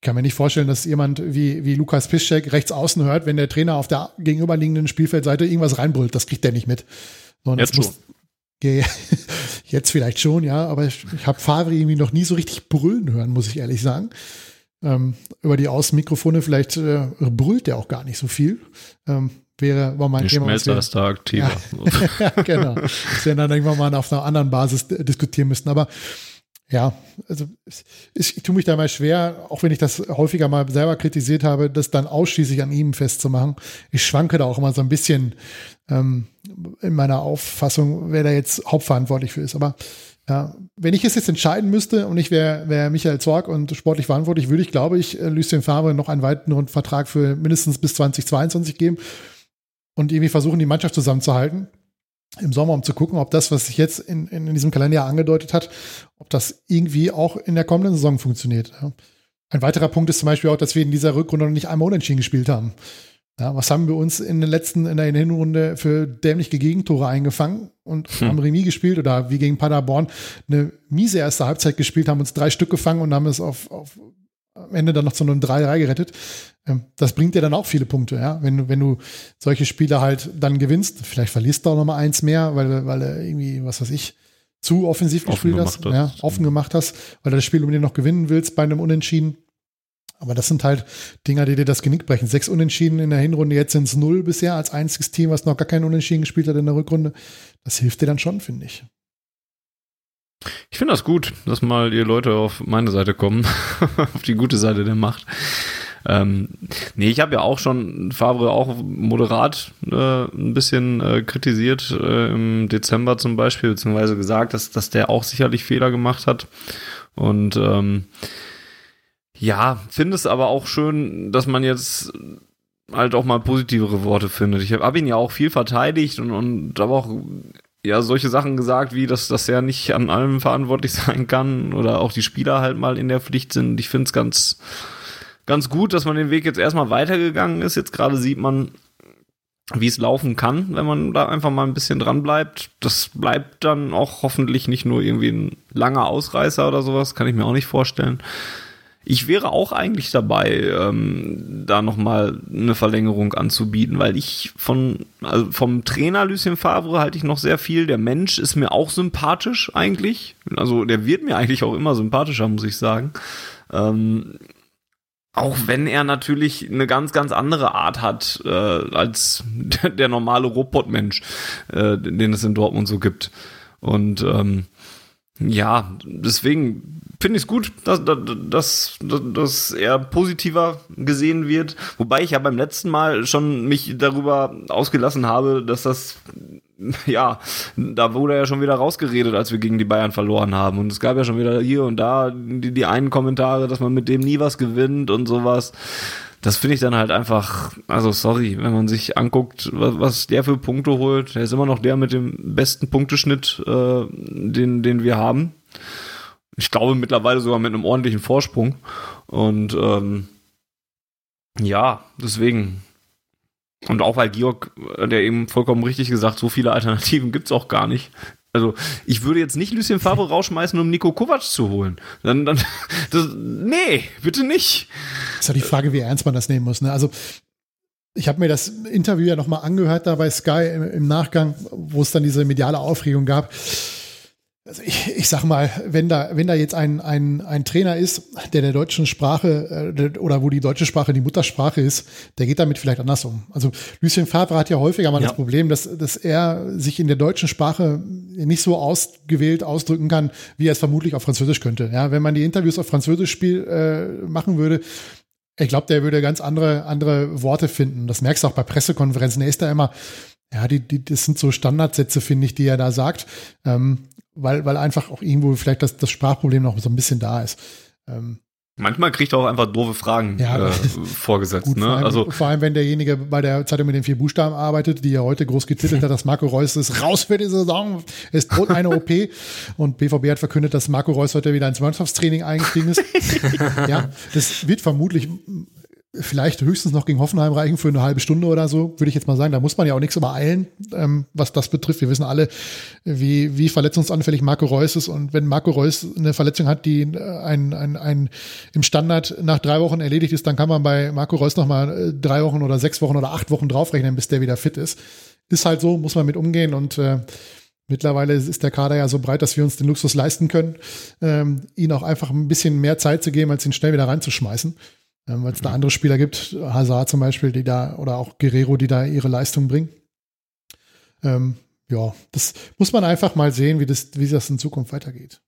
kann mir nicht vorstellen, dass jemand wie, wie Lukas Piszczek rechts außen hört, wenn der Trainer auf der gegenüberliegenden Spielfeldseite irgendwas reinbrüllt. Das kriegt der nicht mit. Sondern jetzt schon. jetzt vielleicht schon, ja, aber ich, ich habe Favre irgendwie noch nie so richtig brüllen hören, muss ich ehrlich sagen. Ähm, über die Außenmikrofone, vielleicht äh, brüllt der auch gar nicht so viel. Ähm, wäre war mein Thema. Schmelzer ist da aktiver. Ja, ja genau. Das wir dann irgendwann mal auf einer anderen Basis diskutieren müssten. Aber ja, also ich, ich tue mich da mal schwer, auch wenn ich das häufiger mal selber kritisiert habe, das dann ausschließlich an ihm festzumachen. Ich schwanke da auch immer so ein bisschen ähm, in meiner Auffassung, wer da jetzt hauptverantwortlich für ist. Aber ja, wenn ich es jetzt entscheiden müsste und ich wäre wär Michael Zorg und sportlich verantwortlich, würde ich, glaube ich, äh, Lucien Favre noch einen weiteren Vertrag für mindestens bis 2022 geben und irgendwie versuchen, die Mannschaft zusammenzuhalten im Sommer, um zu gucken, ob das, was sich jetzt in, in, in diesem Kalenderjahr angedeutet hat, ob das irgendwie auch in der kommenden Saison funktioniert. Ja. Ein weiterer Punkt ist zum Beispiel auch, dass wir in dieser Rückrunde noch nicht einmal unentschieden gespielt haben. Ja, was haben wir uns in den letzten, in der Hinrunde für dämliche Gegentore eingefangen und hm. haben Remis gespielt oder wie gegen Paderborn eine miese erste Halbzeit gespielt, haben uns drei Stück gefangen und haben es auf, auf am Ende dann noch zu einem 3-3 gerettet. Ähm, das bringt dir dann auch viele Punkte, ja. Wenn du, wenn du solche Spiele halt dann gewinnst, vielleicht verlierst du auch noch mal eins mehr, weil, weil du irgendwie, was weiß ich, zu offensiv offen gespielt hast, ja, offen gemacht hast, weil du das Spiel unbedingt noch gewinnen willst bei einem Unentschieden. Aber das sind halt Dinger, die dir das Genick brechen. Sechs Unentschieden in der Hinrunde, jetzt sind es null bisher als einziges Team, was noch gar keinen Unentschieden gespielt hat in der Rückrunde. Das hilft dir dann schon, finde ich. Ich finde das gut, dass mal die Leute auf meine Seite kommen, auf die gute Seite der Macht. Ähm, nee, ich habe ja auch schon Favre auch moderat äh, ein bisschen äh, kritisiert äh, im Dezember zum Beispiel, beziehungsweise gesagt, dass, dass der auch sicherlich Fehler gemacht hat. Und ähm, ja, finde es aber auch schön, dass man jetzt halt auch mal positivere Worte findet. Ich habe hab ihn ja auch viel verteidigt und, und aber auch ja solche Sachen gesagt, wie dass, dass er nicht an allem verantwortlich sein kann oder auch die Spieler halt mal in der Pflicht sind. Ich finde es ganz, ganz gut, dass man den Weg jetzt erstmal weitergegangen ist. Jetzt gerade sieht man, wie es laufen kann, wenn man da einfach mal ein bisschen dran bleibt. Das bleibt dann auch hoffentlich nicht nur irgendwie ein langer Ausreißer oder sowas, kann ich mir auch nicht vorstellen. Ich wäre auch eigentlich dabei, ähm, da nochmal eine Verlängerung anzubieten, weil ich von, also vom Trainer Lucien Favre halte ich noch sehr viel. Der Mensch ist mir auch sympathisch eigentlich. Also der wird mir eigentlich auch immer sympathischer, muss ich sagen. Ähm, auch wenn er natürlich eine ganz, ganz andere Art hat äh, als der, der normale Robotmensch, äh, den es in Dortmund so gibt. Und ähm, ja, deswegen finde ich es gut, dass, dass, dass er positiver gesehen wird. Wobei ich ja beim letzten Mal schon mich darüber ausgelassen habe, dass das ja, da wurde er ja schon wieder rausgeredet, als wir gegen die Bayern verloren haben. Und es gab ja schon wieder hier und da die, die einen Kommentare, dass man mit dem nie was gewinnt und sowas. Das finde ich dann halt einfach, also sorry, wenn man sich anguckt, was, was der für Punkte holt, der ist immer noch der mit dem besten Punkteschnitt, äh, den, den wir haben. Ich glaube mittlerweile sogar mit einem ordentlichen Vorsprung. Und ähm, ja, deswegen, und auch weil Georg, äh, der eben vollkommen richtig gesagt, so viele Alternativen gibt's auch gar nicht. Also ich würde jetzt nicht Lucien Favre rausschmeißen, um Nico Kovac zu holen. Dann, dann, das, nee, bitte nicht. Das ist ja die Frage, wie ernst man das nehmen muss. Ne? Also ich habe mir das Interview ja nochmal angehört da bei Sky im, im Nachgang, wo es dann diese mediale Aufregung gab. Also ich, ich sag mal, wenn da, wenn da jetzt ein, ein, ein Trainer ist, der der deutschen Sprache äh, oder wo die deutsche Sprache die Muttersprache ist, der geht damit vielleicht anders um. Also Lucien Favre hat ja häufiger mal ja. das Problem, dass, dass er sich in der deutschen Sprache nicht so ausgewählt ausdrücken kann, wie er es vermutlich auf Französisch könnte. Ja, wenn man die Interviews auf Französisch spiel, äh, machen würde, ich glaube, der würde ganz andere, andere Worte finden. Das merkst du auch bei Pressekonferenzen. Er ist da immer, ja, die, die, das sind so Standardsätze, finde ich, die er da sagt. Ähm, weil, weil einfach auch irgendwo vielleicht das, das Sprachproblem noch so ein bisschen da ist. Ähm, Manchmal kriegt er auch einfach doofe Fragen ja, äh, vorgesetzt. Gut, ne? vor, allem, also, vor allem, wenn derjenige bei der Zeitung mit den vier Buchstaben arbeitet, die ja heute groß getitelt hat, dass Marco Reus ist raus für die Saison, es droht eine OP. Und BVB hat verkündet, dass Marco Reus heute wieder ins Mannschaftstraining eingestiegen ist. ja, das wird vermutlich vielleicht höchstens noch gegen Hoffenheim reichen für eine halbe Stunde oder so, würde ich jetzt mal sagen. Da muss man ja auch nichts übereilen, ähm, was das betrifft. Wir wissen alle, wie, wie verletzungsanfällig Marco Reus ist. Und wenn Marco Reus eine Verletzung hat, die äh, ein, ein, ein im Standard nach drei Wochen erledigt ist, dann kann man bei Marco Reus nochmal äh, drei Wochen oder sechs Wochen oder acht Wochen draufrechnen, bis der wieder fit ist. Ist halt so, muss man mit umgehen und äh, Mittlerweile ist der Kader ja so breit, dass wir uns den Luxus leisten können, ähm, ihn auch einfach ein bisschen mehr Zeit zu geben, als ihn schnell wieder reinzuschmeißen. Ähm, Weil es da andere Spieler gibt, Hazard zum Beispiel, die da, oder auch Guerrero, die da ihre Leistung bringen. Ähm, ja, das muss man einfach mal sehen, wie das, wie das in Zukunft weitergeht.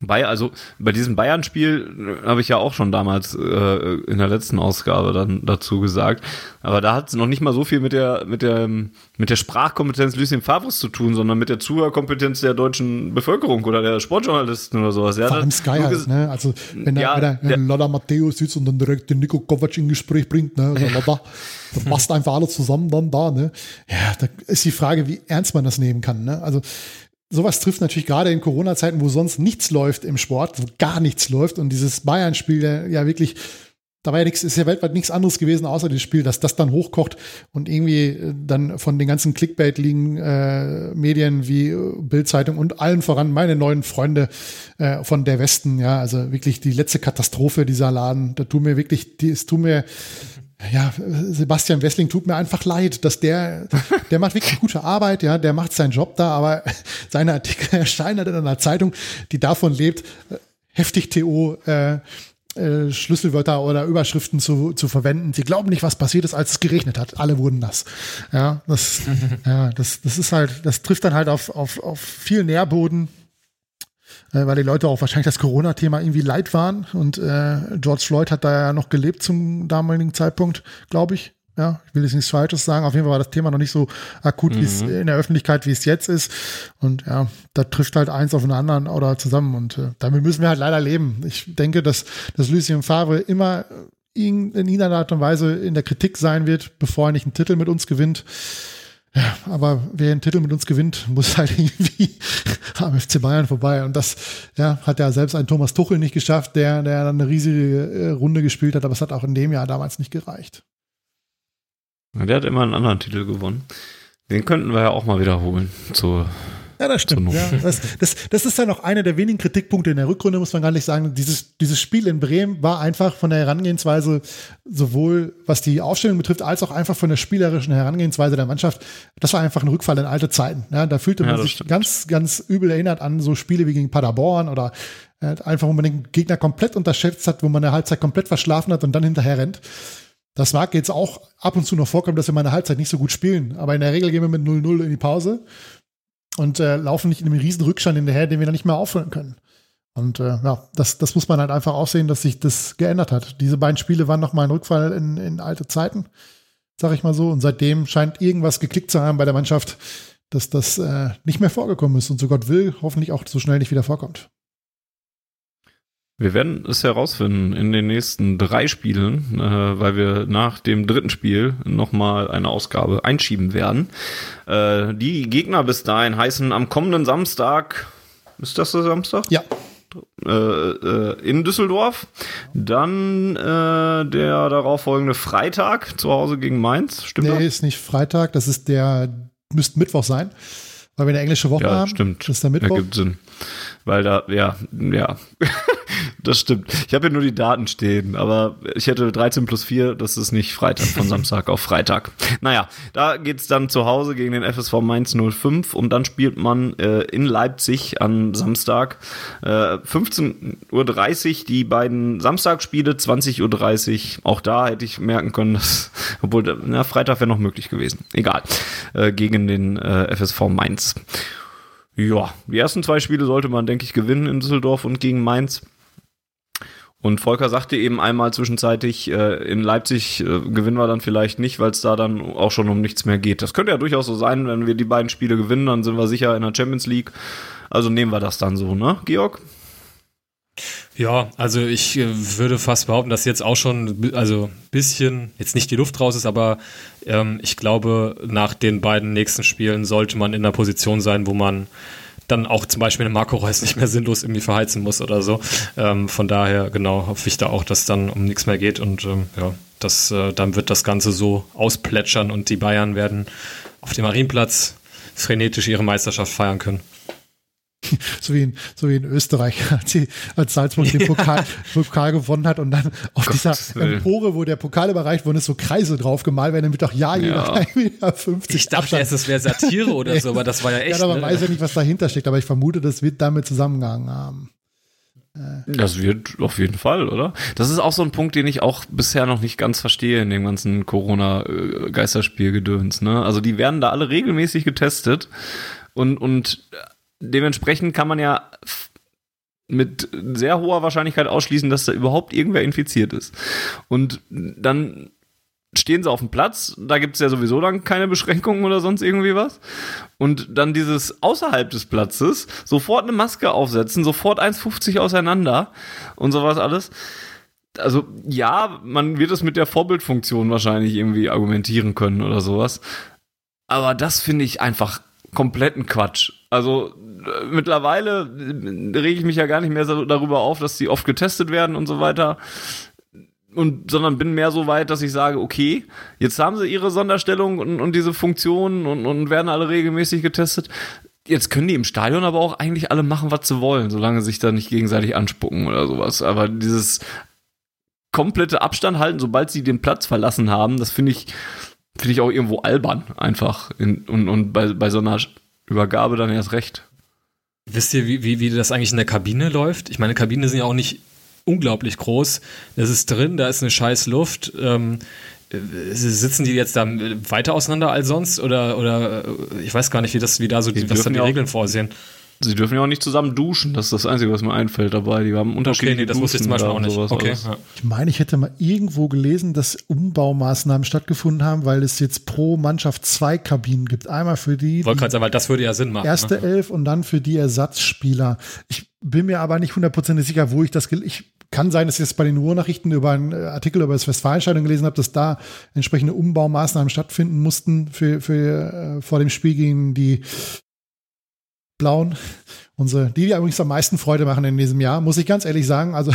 Bei, also bei diesem Bayern-Spiel äh, habe ich ja auch schon damals äh, in der letzten Ausgabe dann dazu gesagt. Aber da hat es noch nicht mal so viel mit der mit der mit der Sprachkompetenz Lucien Favres zu tun, sondern mit der Zuhörkompetenz der deutschen Bevölkerung oder der Sportjournalisten oder sowas. Ja, Vor allem Sky halt, ne? Also wenn da, ja, wenn da Lola Matteo sitzt und dann direkt den Nico Kovac in Gespräch bringt, ne? Also, Lola, da passt einfach alles zusammen dann da, ne? Ja, da ist die Frage, wie ernst man das nehmen kann, ne? Also sowas trifft natürlich gerade in Corona-Zeiten, wo sonst nichts läuft im Sport, wo gar nichts läuft. Und dieses Bayern-Spiel ja wirklich, da war ja nichts, ist ja weltweit nichts anderes gewesen, außer das Spiel, dass das dann hochkocht und irgendwie äh, dann von den ganzen Clickbait-ligen äh, Medien wie äh, Bildzeitung und allen voran meine neuen Freunde äh, von der Westen, ja, also wirklich die letzte Katastrophe dieser Laden, da tut mir wirklich, es tut mir ja, Sebastian Wessling tut mir einfach leid, dass der, der macht wirklich gute Arbeit, ja, der macht seinen Job da, aber seine Artikel erscheinen halt in einer Zeitung, die davon lebt, heftig TO, äh, äh, Schlüsselwörter oder Überschriften zu, zu verwenden. Sie glauben nicht, was passiert ist, als es geregnet hat. Alle wurden nass. Ja, das, ja, das, das ist halt, das trifft dann halt auf, auf, auf viel Nährboden, äh, weil die Leute auch wahrscheinlich das Corona-Thema irgendwie leid waren. Und äh, George Floyd hat da ja noch gelebt zum damaligen Zeitpunkt, glaube ich. Ja, ich will jetzt nichts Falsches sagen. Auf jeden Fall war das Thema noch nicht so akut mhm. wie es in der Öffentlichkeit, wie es jetzt ist. Und ja, da trifft halt eins auf den anderen oder zusammen. Und äh, damit müssen wir halt leider leben. Ich denke, dass, dass Lucien Favre immer in, in irgendeiner Art und Weise in der Kritik sein wird, bevor er nicht einen Titel mit uns gewinnt. Ja, aber wer den Titel mit uns gewinnt, muss halt irgendwie am FC Bayern vorbei. Und das ja, hat ja selbst ein Thomas Tuchel nicht geschafft, der, der dann eine riesige äh, Runde gespielt hat, aber es hat auch in dem Jahr damals nicht gereicht. Der hat immer einen anderen Titel gewonnen. Den könnten wir ja auch mal wiederholen zur ja, das stimmt. Ja, das, das, das ist ja noch einer der wenigen Kritikpunkte in der Rückrunde, muss man gar nicht sagen. Dieses, dieses Spiel in Bremen war einfach von der Herangehensweise, sowohl was die Aufstellung betrifft, als auch einfach von der spielerischen Herangehensweise der Mannschaft. Das war einfach ein Rückfall in alte Zeiten. Ja, da fühlte man ja, sich stimmt. ganz, ganz übel erinnert an so Spiele wie gegen Paderborn oder äh, einfach, wo man den Gegner komplett unterschätzt hat, wo man eine Halbzeit komplett verschlafen hat und dann hinterher rennt. Das mag jetzt auch ab und zu noch vorkommen, dass wir mal eine Halbzeit nicht so gut spielen. Aber in der Regel gehen wir mit 0-0 in die Pause und äh, laufen nicht in einem riesen Rückstand hinterher, den wir dann nicht mehr aufholen können. Und äh, ja, das, das muss man halt einfach auch sehen, dass sich das geändert hat. Diese beiden Spiele waren nochmal ein Rückfall in, in alte Zeiten. sag ich mal so. Und seitdem scheint irgendwas geklickt zu haben bei der Mannschaft, dass das äh, nicht mehr vorgekommen ist und so Gott will, hoffentlich auch so schnell nicht wieder vorkommt. Wir werden es herausfinden in den nächsten drei Spielen, äh, weil wir nach dem dritten Spiel nochmal eine Ausgabe einschieben werden. Äh, die Gegner bis dahin heißen am kommenden Samstag, ist das der Samstag? Ja. Äh, äh, in Düsseldorf. Dann äh, der darauffolgende Freitag zu Hause gegen Mainz. Stimmt nee, das? ist nicht Freitag, das ist der, müsste Mittwoch sein, weil wir eine englische Woche Ja, haben. stimmt. Das ist der Mittwoch. Ergibt Sinn. Weil da, ja, ja. Das stimmt. Ich habe hier nur die Daten stehen, aber ich hätte 13 plus 4, das ist nicht Freitag, von Samstag auf Freitag. Naja, da geht's dann zu Hause gegen den FSV Mainz 05 und dann spielt man äh, in Leipzig am Samstag äh, 15.30 Uhr die beiden Samstagspiele, 20.30 Uhr. Auch da hätte ich merken können, dass, obwohl, na, Freitag wäre noch möglich gewesen. Egal. Äh, gegen den äh, FSV Mainz. Ja, die ersten zwei Spiele sollte man, denke ich, gewinnen in Düsseldorf und gegen Mainz. Und Volker sagte eben einmal zwischenzeitlich, äh, in Leipzig äh, gewinnen wir dann vielleicht nicht, weil es da dann auch schon um nichts mehr geht. Das könnte ja durchaus so sein, wenn wir die beiden Spiele gewinnen, dann sind wir sicher in der Champions League. Also nehmen wir das dann so, ne, Georg? Ja, also ich äh, würde fast behaupten, dass jetzt auch schon, also bisschen, jetzt nicht die Luft raus ist, aber ähm, ich glaube, nach den beiden nächsten Spielen sollte man in der Position sein, wo man dann auch zum Beispiel eine Marco Reus nicht mehr sinnlos irgendwie verheizen muss oder so. Ähm, von daher, genau, hoffe ich da auch, dass dann um nichts mehr geht und ähm, ja, das, äh, dann wird das Ganze so ausplätschern und die Bayern werden auf dem Marienplatz frenetisch ihre Meisterschaft feiern können. So wie in, so wie in Österreich, als, sie, als Salzburg den Pokal, Pokal gewonnen hat und dann auf dieser Willen. Empore, wo der Pokal überreicht wurde, ist so Kreise drauf gemalt werden, damit auch ja jeder Ja. 1,50 Meter Ich dachte erst, es wäre Satire oder so, aber das war ja echt. Ja, aber ne? man weiß ja nicht, was dahinter steckt, aber ich vermute, das wird damit zusammengehangen haben. Das wird auf jeden Fall, oder? Das ist auch so ein Punkt, den ich auch bisher noch nicht ganz verstehe in dem ganzen Corona-Geisterspielgedöns. Ne? Also die werden da alle regelmäßig getestet und, und dementsprechend kann man ja mit sehr hoher Wahrscheinlichkeit ausschließen, dass da überhaupt irgendwer infiziert ist. Und dann stehen sie auf dem Platz, da gibt es ja sowieso dann keine Beschränkungen oder sonst irgendwie was. Und dann dieses außerhalb des Platzes sofort eine Maske aufsetzen, sofort 1,50 auseinander und sowas alles. Also ja, man wird es mit der Vorbildfunktion wahrscheinlich irgendwie argumentieren können oder sowas. Aber das finde ich einfach kompletten Quatsch. Also mittlerweile rege ich mich ja gar nicht mehr so darüber auf, dass die oft getestet werden und so weiter. Und, sondern bin mehr so weit, dass ich sage, okay, jetzt haben sie ihre Sonderstellung und, und diese Funktionen und, und werden alle regelmäßig getestet. Jetzt können die im Stadion aber auch eigentlich alle machen, was sie wollen, solange sich da nicht gegenseitig anspucken oder sowas. Aber dieses komplette Abstand halten, sobald sie den Platz verlassen haben, das finde ich, finde ich auch irgendwo albern, einfach. In, und und bei, bei so einer Übergabe dann erst recht. Wisst ihr, wie, wie, wie das eigentlich in der Kabine läuft? Ich meine, Kabinen sind ja auch nicht unglaublich groß. Das ist drin, da ist eine scheiß Luft. Ähm, äh, sitzen die jetzt da weiter auseinander als sonst? Oder, oder äh, ich weiß gar nicht, wie das, wie da so Die was da die Regeln vorsehen. Sie dürfen ja auch nicht zusammen duschen, das ist das Einzige, was mir einfällt dabei. Die haben unterschiedliche Okay, nee, das wusste ich zum Beispiel da auch und nicht. sowas Okay. Ja. Ich meine, ich hätte mal irgendwo gelesen, dass Umbaumaßnahmen stattgefunden haben, weil es jetzt pro Mannschaft zwei Kabinen gibt. Einmal für die, Wollte gerade sagen, weil das würde ja Sinn machen. erste ne? Elf und dann für die Ersatzspieler. Ich bin mir aber nicht hundertprozentig sicher, wo ich das gel ich kann sein, dass ich jetzt bei den Ruhrnachrichten über einen äh, Artikel über das Westfalenstadion gelesen habe, dass da entsprechende Umbaumaßnahmen stattfinden mussten für, für äh, vor dem Spiel gegen die Blauen. Unsere, die, die übrigens am meisten Freude machen in diesem Jahr, muss ich ganz ehrlich sagen. Also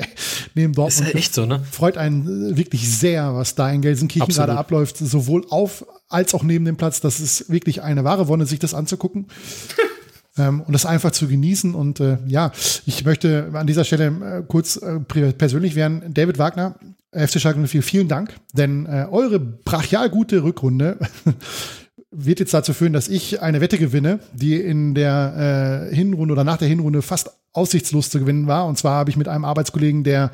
neben Ist Dortmund ja echt so, ne? freut einen äh, wirklich sehr, was da in Gelsenkirchen Absolut. gerade abläuft, sowohl auf als auch neben dem Platz. Das ist wirklich eine wahre Wonne, sich das anzugucken. ähm, und das einfach zu genießen. Und äh, ja, ich möchte an dieser Stelle äh, kurz äh, persönlich werden. David Wagner, FC Schalke 04, vielen Dank, denn äh, eure brachial gute Rückrunde wird jetzt dazu führen, dass ich eine Wette gewinne, die in der äh, Hinrunde oder nach der Hinrunde fast aussichtslos zu gewinnen war. Und zwar habe ich mit einem Arbeitskollegen, der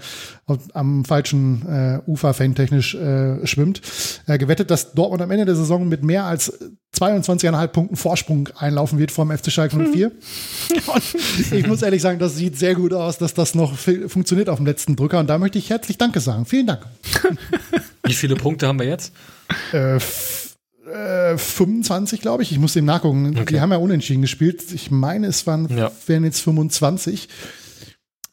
am falschen äh, Ufer fantechnisch äh, schwimmt, äh, gewettet, dass Dortmund am Ende der Saison mit mehr als 22,5 Punkten Vorsprung einlaufen wird vom FC Schalke 04. Und ich muss ehrlich sagen, das sieht sehr gut aus, dass das noch funktioniert auf dem letzten Drücker. Und da möchte ich herzlich Danke sagen. Vielen Dank. Wie viele Punkte haben wir jetzt? Äh, äh, 25, glaube ich. Ich muss dem nachgucken. Okay. Die haben ja unentschieden gespielt. Ich meine, es waren, ja. wären jetzt 25.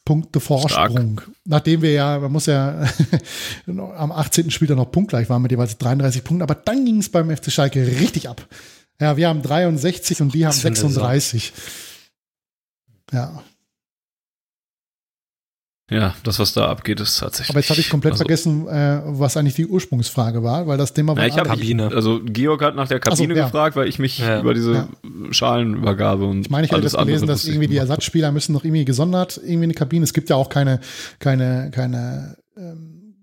Punkte Vorsprung. Stark. Nachdem wir ja, man muss ja am 18. Spieltag noch punktgleich waren mit jeweils 33 Punkten, aber dann ging es beim FC Schalke richtig ab. Ja, wir haben 63 und die haben 36. Ja. Ja, das, was da abgeht, ist tatsächlich. Aber jetzt habe ich komplett also, vergessen, äh, was eigentlich die Ursprungsfrage war, weil das Thema war. Ja, ich habe Kabine. Also Georg hat nach der Kabine so, ja. gefragt, weil ich mich ja. über diese ja. Schalenübergabe und. Ich meine, ich hätte das gelesen, dass irgendwie die Ersatzspieler müssen noch irgendwie gesondert irgendwie eine Kabine. Es gibt ja auch keine, keine, keine, ähm,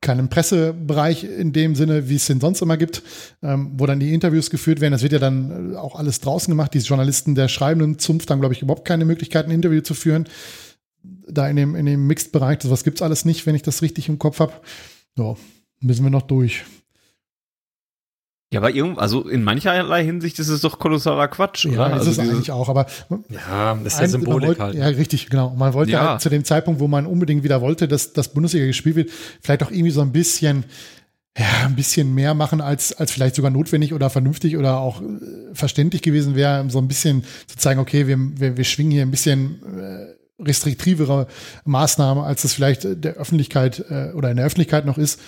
keinen Pressebereich in dem Sinne, wie es den sonst immer gibt, ähm, wo dann die Interviews geführt werden. Das wird ja dann auch alles draußen gemacht. Die Journalisten der schreibenden Zunft haben, glaube ich, überhaupt keine Möglichkeit, ein Interview zu führen da in dem, in dem Mixed-Bereich, was gibt es alles nicht, wenn ich das richtig im Kopf habe. Ja, müssen wir noch durch. Ja, aber irgend, also in mancherlei Hinsicht ist es doch kolossaler Quatsch, oder? Ja, also ist es eigentlich auch, aber ja, das ist ja Symbolik wollte, halt. Ja, richtig, genau. Man wollte ja. halt zu dem Zeitpunkt, wo man unbedingt wieder wollte, dass das Bundesliga gespielt wird, vielleicht auch irgendwie so ein bisschen ja, ein bisschen mehr machen, als, als vielleicht sogar notwendig oder vernünftig oder auch äh, verständlich gewesen wäre, so ein bisschen zu zeigen, okay, wir, wir, wir schwingen hier ein bisschen äh, restriktivere Maßnahme, als das vielleicht der Öffentlichkeit äh, oder in der Öffentlichkeit noch ist.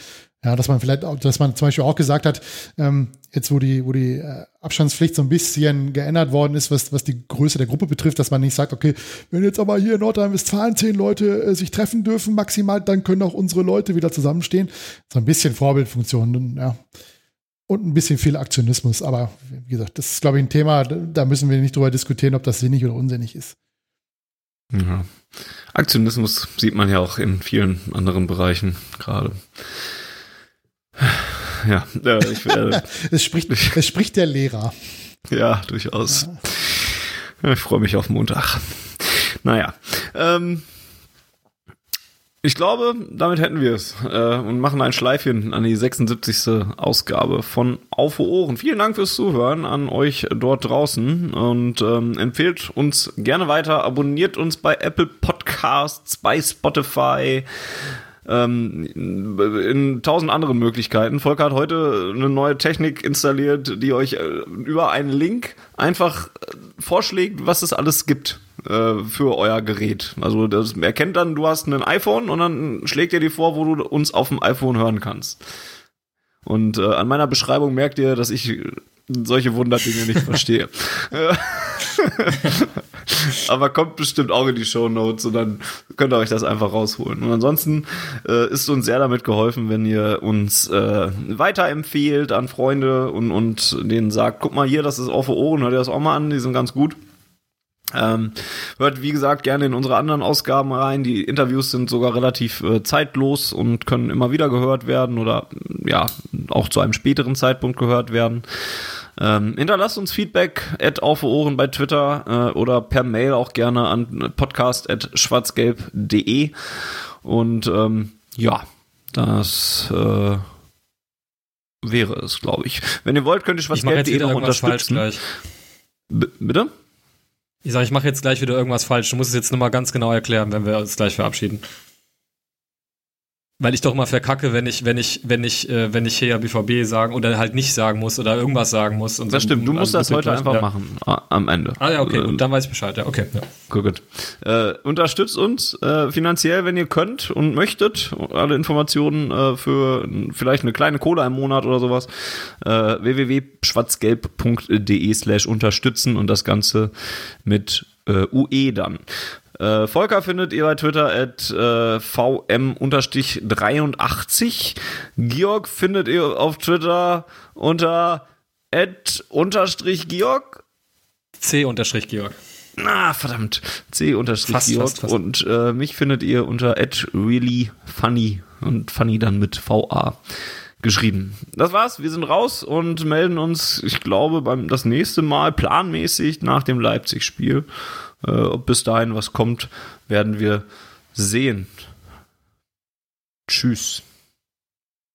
Ja, dass man vielleicht, auch, dass man zum Beispiel auch gesagt hat, ähm, jetzt wo die, wo die äh, Abstandspflicht so ein bisschen geändert worden ist, was, was die Größe der Gruppe betrifft, dass man nicht sagt, okay, wenn jetzt aber hier in Nordrhein-Westfalen zehn Leute äh, sich treffen dürfen maximal, dann können auch unsere Leute wieder zusammenstehen. So ein bisschen Vorbildfunktion, ja. Und ein bisschen viel Aktionismus. Aber wie gesagt, das ist, glaube ich, ein Thema, da müssen wir nicht drüber diskutieren, ob das sinnig oder unsinnig ist. Ja. Aktionismus sieht man ja auch in vielen anderen Bereichen gerade. Ja, äh, ich werde. es, spricht, es spricht der Lehrer. Ja, durchaus. Ja. Ich freue mich auf Montag. Naja. Ähm, ich glaube, damit hätten wir es äh, und machen ein Schleifchen an die 76. Ausgabe von Auf Ohren. Vielen Dank fürs Zuhören an euch dort draußen und ähm, empfehlt uns gerne weiter, abonniert uns bei Apple Podcasts, bei Spotify, ähm, in tausend anderen Möglichkeiten. Volker hat heute eine neue Technik installiert, die euch äh, über einen Link einfach äh, vorschlägt, was es alles gibt äh, für euer Gerät. Also das erkennt dann, du hast ein iPhone und dann schlägt er dir vor, wo du uns auf dem iPhone hören kannst. Und äh, an meiner Beschreibung merkt ihr, dass ich solche Wunderdinge nicht verstehe. Aber kommt bestimmt auch in die Show Notes und dann könnt ihr euch das einfach rausholen. Und ansonsten äh, ist uns sehr damit geholfen, wenn ihr uns äh, weiterempfehlt an Freunde und, und denen sagt, guck mal hier, das ist auf Ohren, hört ihr das auch mal an, die sind ganz gut. Ähm, hört, wie gesagt, gerne in unsere anderen Ausgaben rein. Die Interviews sind sogar relativ äh, zeitlos und können immer wieder gehört werden oder ja, auch zu einem späteren Zeitpunkt gehört werden. Ähm, hinterlasst uns Feedback at auf Ohren bei Twitter äh, oder per Mail auch gerne an podcast at schwarzgelb.de und ähm, ja, das äh, wäre es, glaube ich. Wenn ihr wollt, könnt ihr schwarzgelb.de noch unterstützen. bitte? Ich sage, ich mache jetzt gleich wieder irgendwas falsch. Du musst es jetzt nochmal ganz genau erklären, wenn wir uns gleich verabschieden. Weil ich doch immer verkacke, wenn ich, wenn ich, wenn ich, äh, wenn ich hier BVB sagen oder halt nicht sagen muss oder irgendwas sagen muss. Und das stimmt, du musst das heute einfach ja. machen am Ende. Ah ja, okay, äh, gut, dann weiß ich Bescheid, ja, okay. Ja. Gut, gut. Äh, unterstützt uns äh, finanziell, wenn ihr könnt und möchtet. Alle Informationen äh, für vielleicht eine kleine Kohle im Monat oder sowas. Äh, www.schwarzgelb.de slash unterstützen und das Ganze mit äh, UE dann. Äh, Volker findet ihr bei Twitter at äh, vm-83. Georg findet ihr auf Twitter unter at unterstrich Georg. C unterstrich Georg. Na, verdammt. C unterstrich Georg. Fast, fast. Und äh, mich findet ihr unter at really funny. Und funny dann mit VA geschrieben. Das war's, wir sind raus und melden uns, ich glaube, beim das nächste Mal planmäßig nach dem Leipzig-Spiel. Äh, ob bis dahin was kommt, werden wir sehen. Tschüss.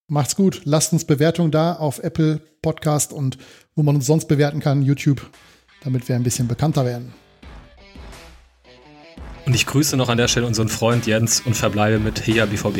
Macht's gut. Lasst uns Bewertungen da auf Apple Podcast und wo man uns sonst bewerten kann, YouTube, damit wir ein bisschen bekannter werden. Und ich grüße noch an der Stelle unseren Freund Jens und verbleibe mit Heya BVB.